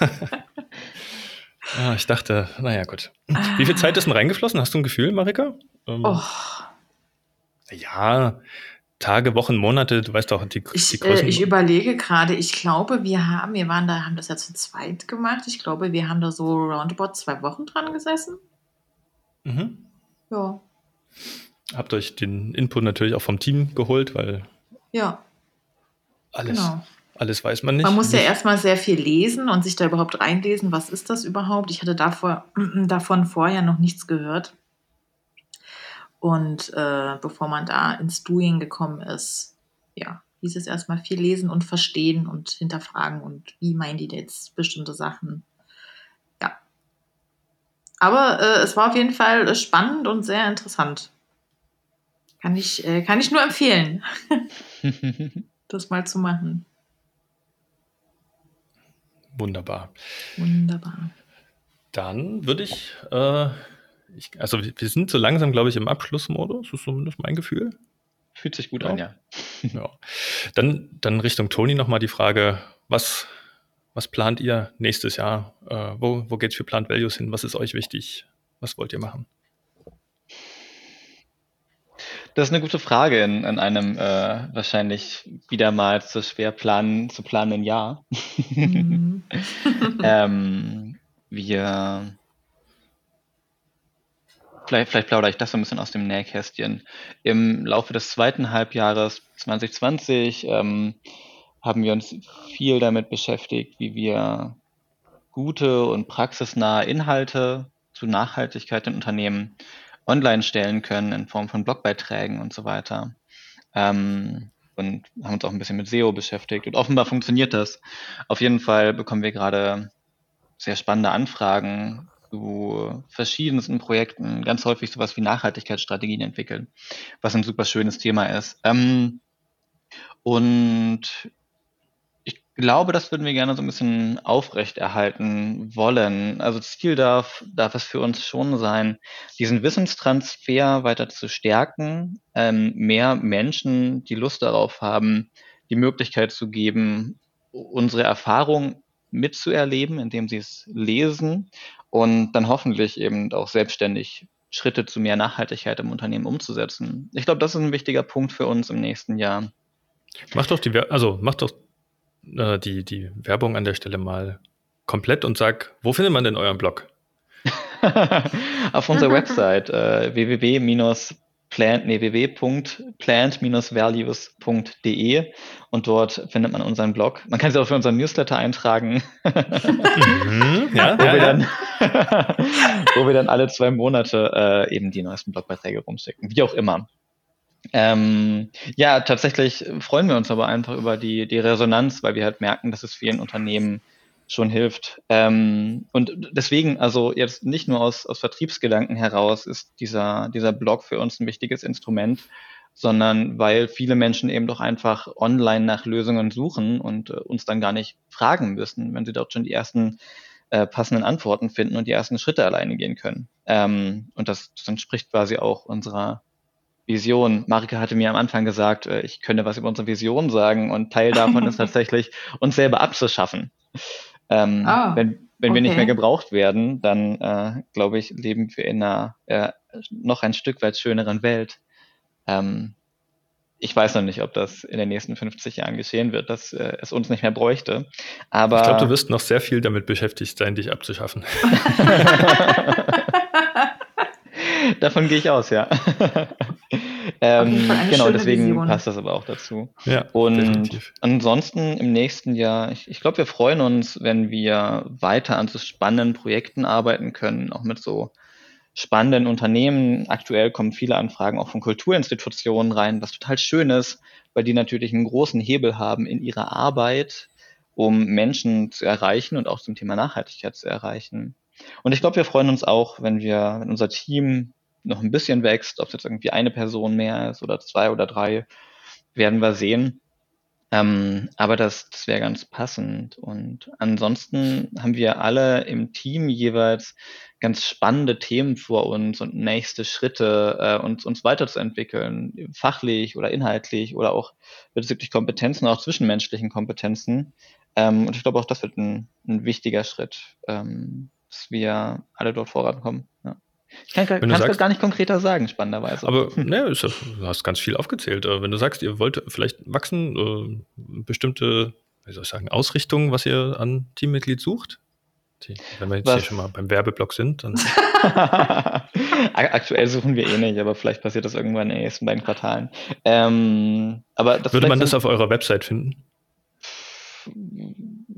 B: ah, ich dachte, naja, gut. Wie viel Zeit ist denn reingeflossen? Hast du ein Gefühl, Marika?
C: Ähm, oh.
B: Ja, Tage, Wochen, Monate, du weißt doch, die,
C: ich, die Größen. Äh, ich überlege gerade, ich glaube, wir haben, wir waren da, haben das ja zu zweit gemacht. Ich glaube, wir haben da so roundabout zwei Wochen dran gesessen.
B: Mhm.
C: Ja.
B: Habt euch den Input natürlich auch vom Team geholt, weil.
C: Ja.
B: Alles, genau. alles weiß man nicht.
C: Man muss ja erstmal sehr viel lesen und sich da überhaupt reinlesen, was ist das überhaupt. Ich hatte davor, davon vorher noch nichts gehört. Und äh, bevor man da ins Doing gekommen ist, ja, hieß es erstmal viel lesen und verstehen und hinterfragen und wie meinen die jetzt bestimmte Sachen. Ja. Aber äh, es war auf jeden Fall spannend und sehr interessant. Kann ich, äh, kann ich nur empfehlen, das mal zu machen.
B: Wunderbar.
C: Wunderbar.
B: Dann würde ich äh, ich, also wir sind so langsam, glaube ich, im Abschlussmodus, das ist zumindest mein Gefühl.
D: Fühlt sich gut ja. an, ja.
B: ja. Dann, dann Richtung Toni nochmal die Frage, was, was plant ihr nächstes Jahr? Äh, wo wo geht es für Plant Values hin? Was ist euch wichtig? Was wollt ihr machen?
D: Das ist eine gute Frage in, in einem äh, wahrscheinlich wieder mal zu schwer planen, zu planenden Jahr. Mhm. ähm, wir Vielleicht, vielleicht plaudere ich das so ein bisschen aus dem Nähkästchen. Im Laufe des zweiten Halbjahres 2020 ähm, haben wir uns viel damit beschäftigt, wie wir gute und praxisnahe Inhalte zu Nachhaltigkeit in Unternehmen online stellen können in Form von Blogbeiträgen und so weiter. Ähm, und haben uns auch ein bisschen mit SEO beschäftigt. Und offenbar funktioniert das. Auf jeden Fall bekommen wir gerade sehr spannende Anfragen zu verschiedensten Projekten ganz häufig sowas wie Nachhaltigkeitsstrategien entwickeln, was ein super schönes Thema ist. Ähm, und ich glaube, das würden wir gerne so ein bisschen aufrechterhalten wollen. Also Ziel darf, darf es für uns schon sein, diesen Wissenstransfer weiter zu stärken, ähm, mehr Menschen, die Lust darauf haben, die Möglichkeit zu geben, unsere Erfahrung mitzuerleben, indem sie es lesen und dann hoffentlich eben auch selbstständig Schritte zu mehr Nachhaltigkeit im Unternehmen umzusetzen. Ich glaube, das ist ein wichtiger Punkt für uns im nächsten Jahr.
B: Mach doch die, also mach doch äh, die, die Werbung an der Stelle mal komplett und sag, wo findet man denn euren Blog?
D: Auf unserer Website äh, www plant, nee, www.plant-values.de und dort findet man unseren Blog. Man kann sich auch für unseren Newsletter eintragen, mhm, ja, wo, ja, wir ja. Dann, wo wir dann alle zwei Monate äh, eben die neuesten Blogbeiträge rumschicken, wie auch immer. Ähm, ja, tatsächlich freuen wir uns aber einfach über die, die Resonanz, weil wir halt merken, dass es vielen Unternehmen schon hilft. Ähm, und deswegen, also jetzt nicht nur aus, aus Vertriebsgedanken heraus ist dieser, dieser Blog für uns ein wichtiges Instrument, sondern weil viele Menschen eben doch einfach online nach Lösungen suchen und äh, uns dann gar nicht fragen müssen, wenn sie dort schon die ersten äh, passenden Antworten finden und die ersten Schritte alleine gehen können. Ähm, und das, das entspricht quasi auch unserer Vision. Marike hatte mir am Anfang gesagt, äh, ich könne was über unsere Vision sagen und Teil davon ist tatsächlich, uns selber abzuschaffen. Ähm, oh. wenn, wenn wir nicht mehr gebraucht werden, dann äh, glaube ich, leben wir in einer äh, noch ein Stück weit schöneren Welt. Ähm, ich weiß noch nicht, ob das in den nächsten 50 Jahren geschehen wird, dass äh, es uns nicht mehr bräuchte. Aber
B: ich glaube, du wirst noch sehr viel damit beschäftigt sein, dich abzuschaffen.
D: Davon gehe ich aus, ja. ähm, genau, deswegen Vision. passt das aber auch dazu. Ja, und definitiv. ansonsten im nächsten Jahr, ich, ich glaube, wir freuen uns, wenn wir weiter an so spannenden Projekten arbeiten können, auch mit so spannenden Unternehmen. Aktuell kommen viele Anfragen auch von Kulturinstitutionen rein, was total schön ist, weil die natürlich einen großen Hebel haben in ihrer Arbeit, um Menschen zu erreichen und auch zum Thema Nachhaltigkeit zu erreichen. Und ich glaube, wir freuen uns auch, wenn wir, wenn unser Team noch ein bisschen wächst, ob es jetzt irgendwie eine Person mehr ist oder zwei oder drei, werden wir sehen. Ähm, aber das, das wäre ganz passend. Und ansonsten haben wir alle im Team jeweils ganz spannende Themen vor uns und nächste Schritte, äh, uns, uns weiterzuentwickeln, fachlich oder inhaltlich oder auch bezüglich Kompetenzen, auch zwischenmenschlichen Kompetenzen. Ähm, und ich glaube auch, das wird ein, ein wichtiger Schritt, ähm, dass wir alle dort vorankommen. Ja. Ich kann, es gar nicht konkreter sagen, spannenderweise.
B: Aber ne, ist, du hast ganz viel aufgezählt. Äh, wenn du sagst, ihr wollt vielleicht wachsen, äh, bestimmte, wie soll ich sagen, Ausrichtungen, was ihr an Teammitglied sucht? Wenn wir jetzt was? hier schon mal beim Werbeblock sind, dann.
D: Aktuell suchen wir eh nicht, aber vielleicht passiert das irgendwann in den nächsten beiden Quartalen. Ähm, aber
B: Würde man das auf eurer Website finden?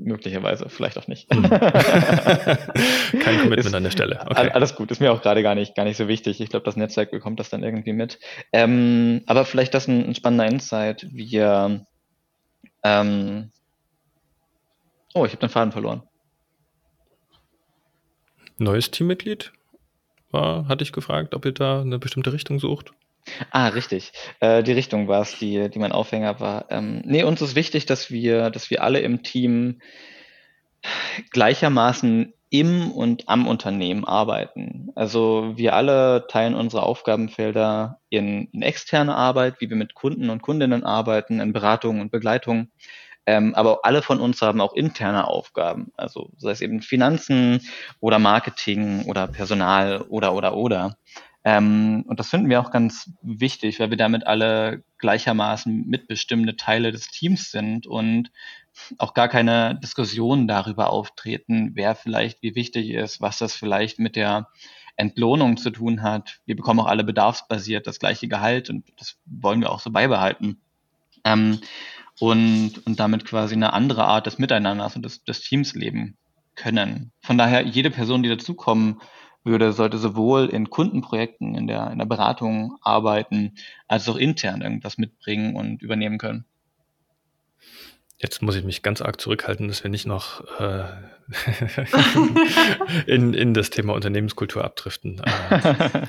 D: Möglicherweise, vielleicht auch nicht. Hm.
B: Kein Commitment ist, an der Stelle.
D: Okay. Alles gut, ist mir auch gerade gar nicht, gar nicht so wichtig. Ich glaube, das Netzwerk bekommt das dann irgendwie mit. Ähm, aber vielleicht das ein, ein spannender Insight. Wir ähm, Oh, ich habe den Faden verloren.
B: Neues Teammitglied? War, hatte ich gefragt, ob ihr da eine bestimmte Richtung sucht?
D: Ah, richtig. Äh, die Richtung war es, die, die mein Aufhänger war. Ähm, nee, uns ist wichtig, dass wir, dass wir alle im Team gleichermaßen im und am Unternehmen arbeiten. Also wir alle teilen unsere Aufgabenfelder in, in externe Arbeit, wie wir mit Kunden und Kundinnen arbeiten, in Beratung und Begleitung. Ähm, aber alle von uns haben auch interne Aufgaben, also sei es eben Finanzen oder Marketing oder Personal oder oder oder. Ähm, und das finden wir auch ganz wichtig, weil wir damit alle gleichermaßen mitbestimmende Teile des Teams sind und auch gar keine Diskussionen darüber auftreten, wer vielleicht wie wichtig ist, was das vielleicht mit der Entlohnung zu tun hat. Wir bekommen auch alle bedarfsbasiert das gleiche Gehalt und das wollen wir auch so beibehalten. Ähm, und, und damit quasi eine andere Art des Miteinanders und des, des Teams leben können. Von daher, jede Person, die dazukommen würde, sollte sowohl in Kundenprojekten, in der, in der Beratung arbeiten, als auch intern irgendwas mitbringen und übernehmen können.
B: Jetzt muss ich mich ganz arg zurückhalten, dass wir nicht noch äh, in, in das Thema Unternehmenskultur abdriften. Äh,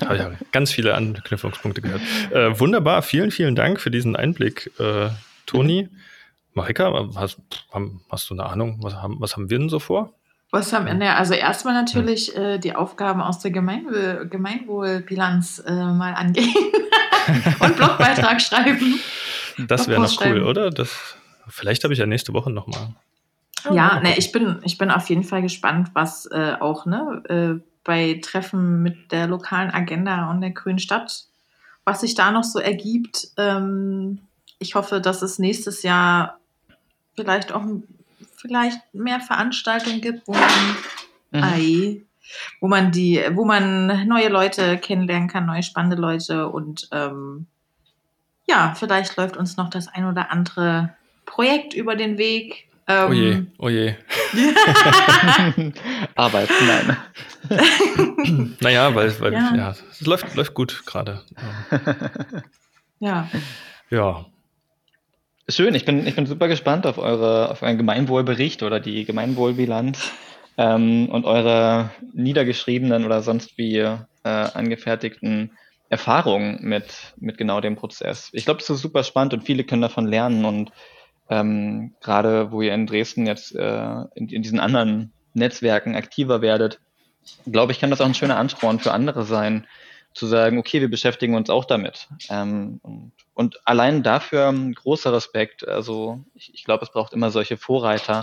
B: habe ja ganz viele Anknüpfungspunkte gehört. Äh, wunderbar, vielen, vielen Dank für diesen Einblick, äh, Toni. Marika, hast, hast, du eine Ahnung, was haben, was haben wir denn so vor?
C: Was haben, ne, also erstmal natürlich hm. äh, die Aufgaben aus der Gemeinwohl, Gemeinwohlbilanz äh, mal angehen und Blogbeitrag schreiben.
B: Das wäre noch cool, oder? Das, vielleicht habe ich ja nächste Woche nochmal.
C: Ja, ne, ich bin, ich bin auf jeden Fall gespannt, was äh, auch ne, äh, bei Treffen mit der lokalen Agenda und der Grünen Stadt, was sich da noch so ergibt. Ähm, ich hoffe, dass es nächstes Jahr vielleicht auch vielleicht mehr Veranstaltungen gibt, wo man, mhm. ai, wo man die, wo man neue Leute kennenlernen kann, neue spannende Leute und ähm, ja, vielleicht läuft uns noch das ein oder andere Projekt über den Weg.
B: Ähm, oh je, oh je.
D: Arbeit, nein.
B: naja, weil, weil ja. ja, es läuft, läuft gut gerade.
C: Ja.
B: Ja.
D: Schön, ich bin, ich bin super gespannt auf, eure, auf euren Gemeinwohlbericht oder die Gemeinwohlbilanz ähm, und eure niedergeschriebenen oder sonst wie äh, angefertigten Erfahrungen mit, mit genau dem Prozess. Ich glaube, das ist super spannend und viele können davon lernen und ähm, gerade wo ihr in Dresden jetzt äh, in, in diesen anderen Netzwerken aktiver werdet, glaube ich, kann das auch ein schöner Ansporn für andere sein, zu sagen, okay, wir beschäftigen uns auch damit. Ähm, und, und, allein dafür großer Respekt. Also ich, ich glaube, es braucht immer solche Vorreiter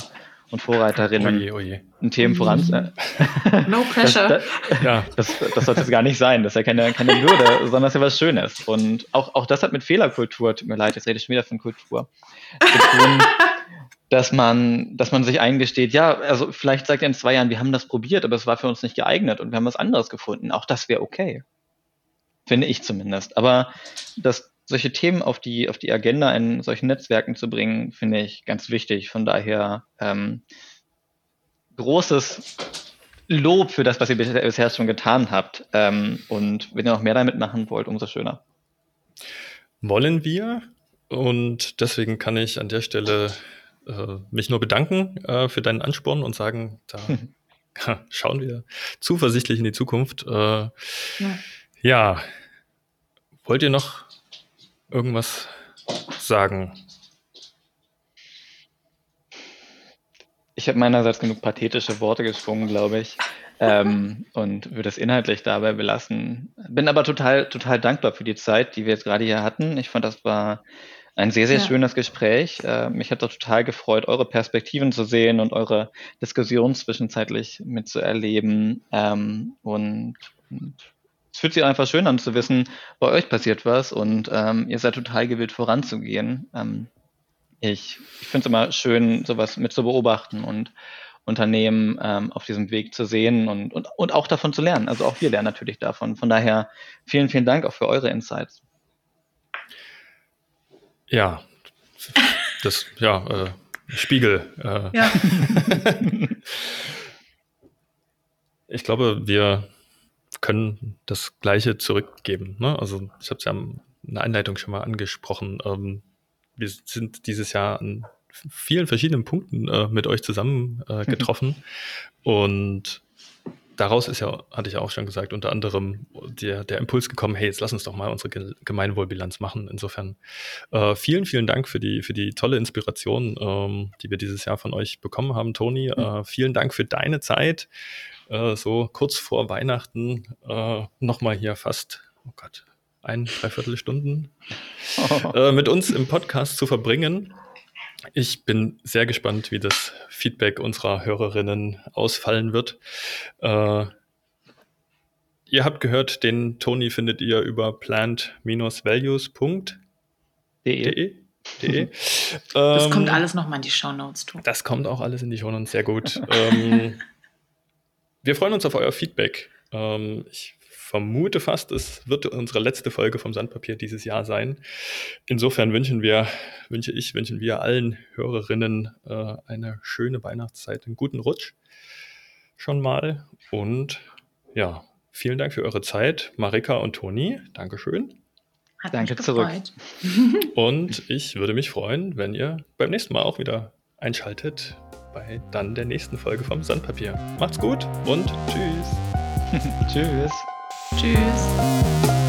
D: und Vorreiterinnen
B: Oje, oje.
D: in Themen voran.
C: Mhm. No pressure.
D: Das, das, ja, das, das sollte es gar nicht sein. Das ist ja keine, keine Würde, sondern das ist ja was Schönes. Und auch, auch das hat mit Fehlerkultur, tut mir leid, jetzt rede ich schon wieder von Kultur, zu tun, dass man, dass man sich eingesteht, ja, also vielleicht sagt er in zwei Jahren, wir haben das probiert, aber es war für uns nicht geeignet und wir haben was anderes gefunden. Auch das wäre okay. Finde ich zumindest. Aber das solche Themen auf die, auf die Agenda in solchen Netzwerken zu bringen, finde ich ganz wichtig. Von daher ähm, großes Lob für das, was ihr bisher schon getan habt. Ähm, und wenn ihr noch mehr damit machen wollt, umso schöner.
B: Wollen wir? Und deswegen kann ich an der Stelle äh, mich nur bedanken äh, für deinen Ansporn und sagen, da schauen wir zuversichtlich in die Zukunft. Äh, ja. Ja. Wollt ihr noch irgendwas sagen?
D: Ich habe meinerseits genug pathetische Worte geschwungen, glaube ich. ähm, und würde es inhaltlich dabei belassen. Bin aber total, total dankbar für die Zeit, die wir jetzt gerade hier hatten. Ich fand, das war ein sehr, sehr ja. schönes Gespräch. Äh, mich hat auch total gefreut, eure Perspektiven zu sehen und eure Diskussion zwischenzeitlich mitzuerleben. Ähm, und, und es fühlt sich einfach schön an zu wissen, bei euch passiert was und ähm, ihr seid total gewillt voranzugehen. Ähm, ich ich finde es immer schön, sowas mit zu beobachten und Unternehmen ähm, auf diesem Weg zu sehen und, und, und auch davon zu lernen. Also auch wir lernen natürlich davon. Von daher vielen, vielen Dank auch für eure Insights.
B: Ja, das, ja, äh, Spiegel. Äh.
C: Ja.
B: ich glaube, wir können das Gleiche zurückgeben. Ne? Also ich habe es ja in der Einleitung schon mal angesprochen. Ähm, wir sind dieses Jahr an vielen verschiedenen Punkten äh, mit euch zusammen äh, getroffen und daraus ist ja, hatte ich auch schon gesagt, unter anderem der, der Impuls gekommen, hey, jetzt lass uns doch mal unsere Gemeinwohlbilanz machen. Insofern äh, vielen, vielen Dank für die, für die tolle Inspiration, ähm, die wir dieses Jahr von euch bekommen haben, Toni. Äh, vielen Dank für deine Zeit, äh, so kurz vor Weihnachten äh, nochmal hier fast, oh Gott, ein, dreiviertel Stunden äh, mit uns im Podcast zu verbringen. Ich bin sehr gespannt, wie das Feedback unserer Hörerinnen ausfallen wird. Äh, ihr habt gehört, den Toni findet ihr über plant-values.de.
C: De. De. Das ähm, kommt alles nochmal in die Show Notes.
B: Das kommt auch alles in die Show Notes, sehr gut. ähm, wir freuen uns auf euer Feedback. Ähm, ich vermute fast, es wird unsere letzte Folge vom Sandpapier dieses Jahr sein. Insofern wünschen wir, wünsche ich, wünschen wir allen Hörerinnen äh, eine schöne Weihnachtszeit, einen guten Rutsch schon mal. Und ja, vielen Dank für eure Zeit, Marika und Toni. Dankeschön.
C: Hat Danke zurück.
B: Und ich würde mich freuen, wenn ihr beim nächsten Mal auch wieder einschaltet bei dann der nächsten Folge vom Sandpapier. Macht's gut und tschüss.
D: tschüss.
C: Tschüss.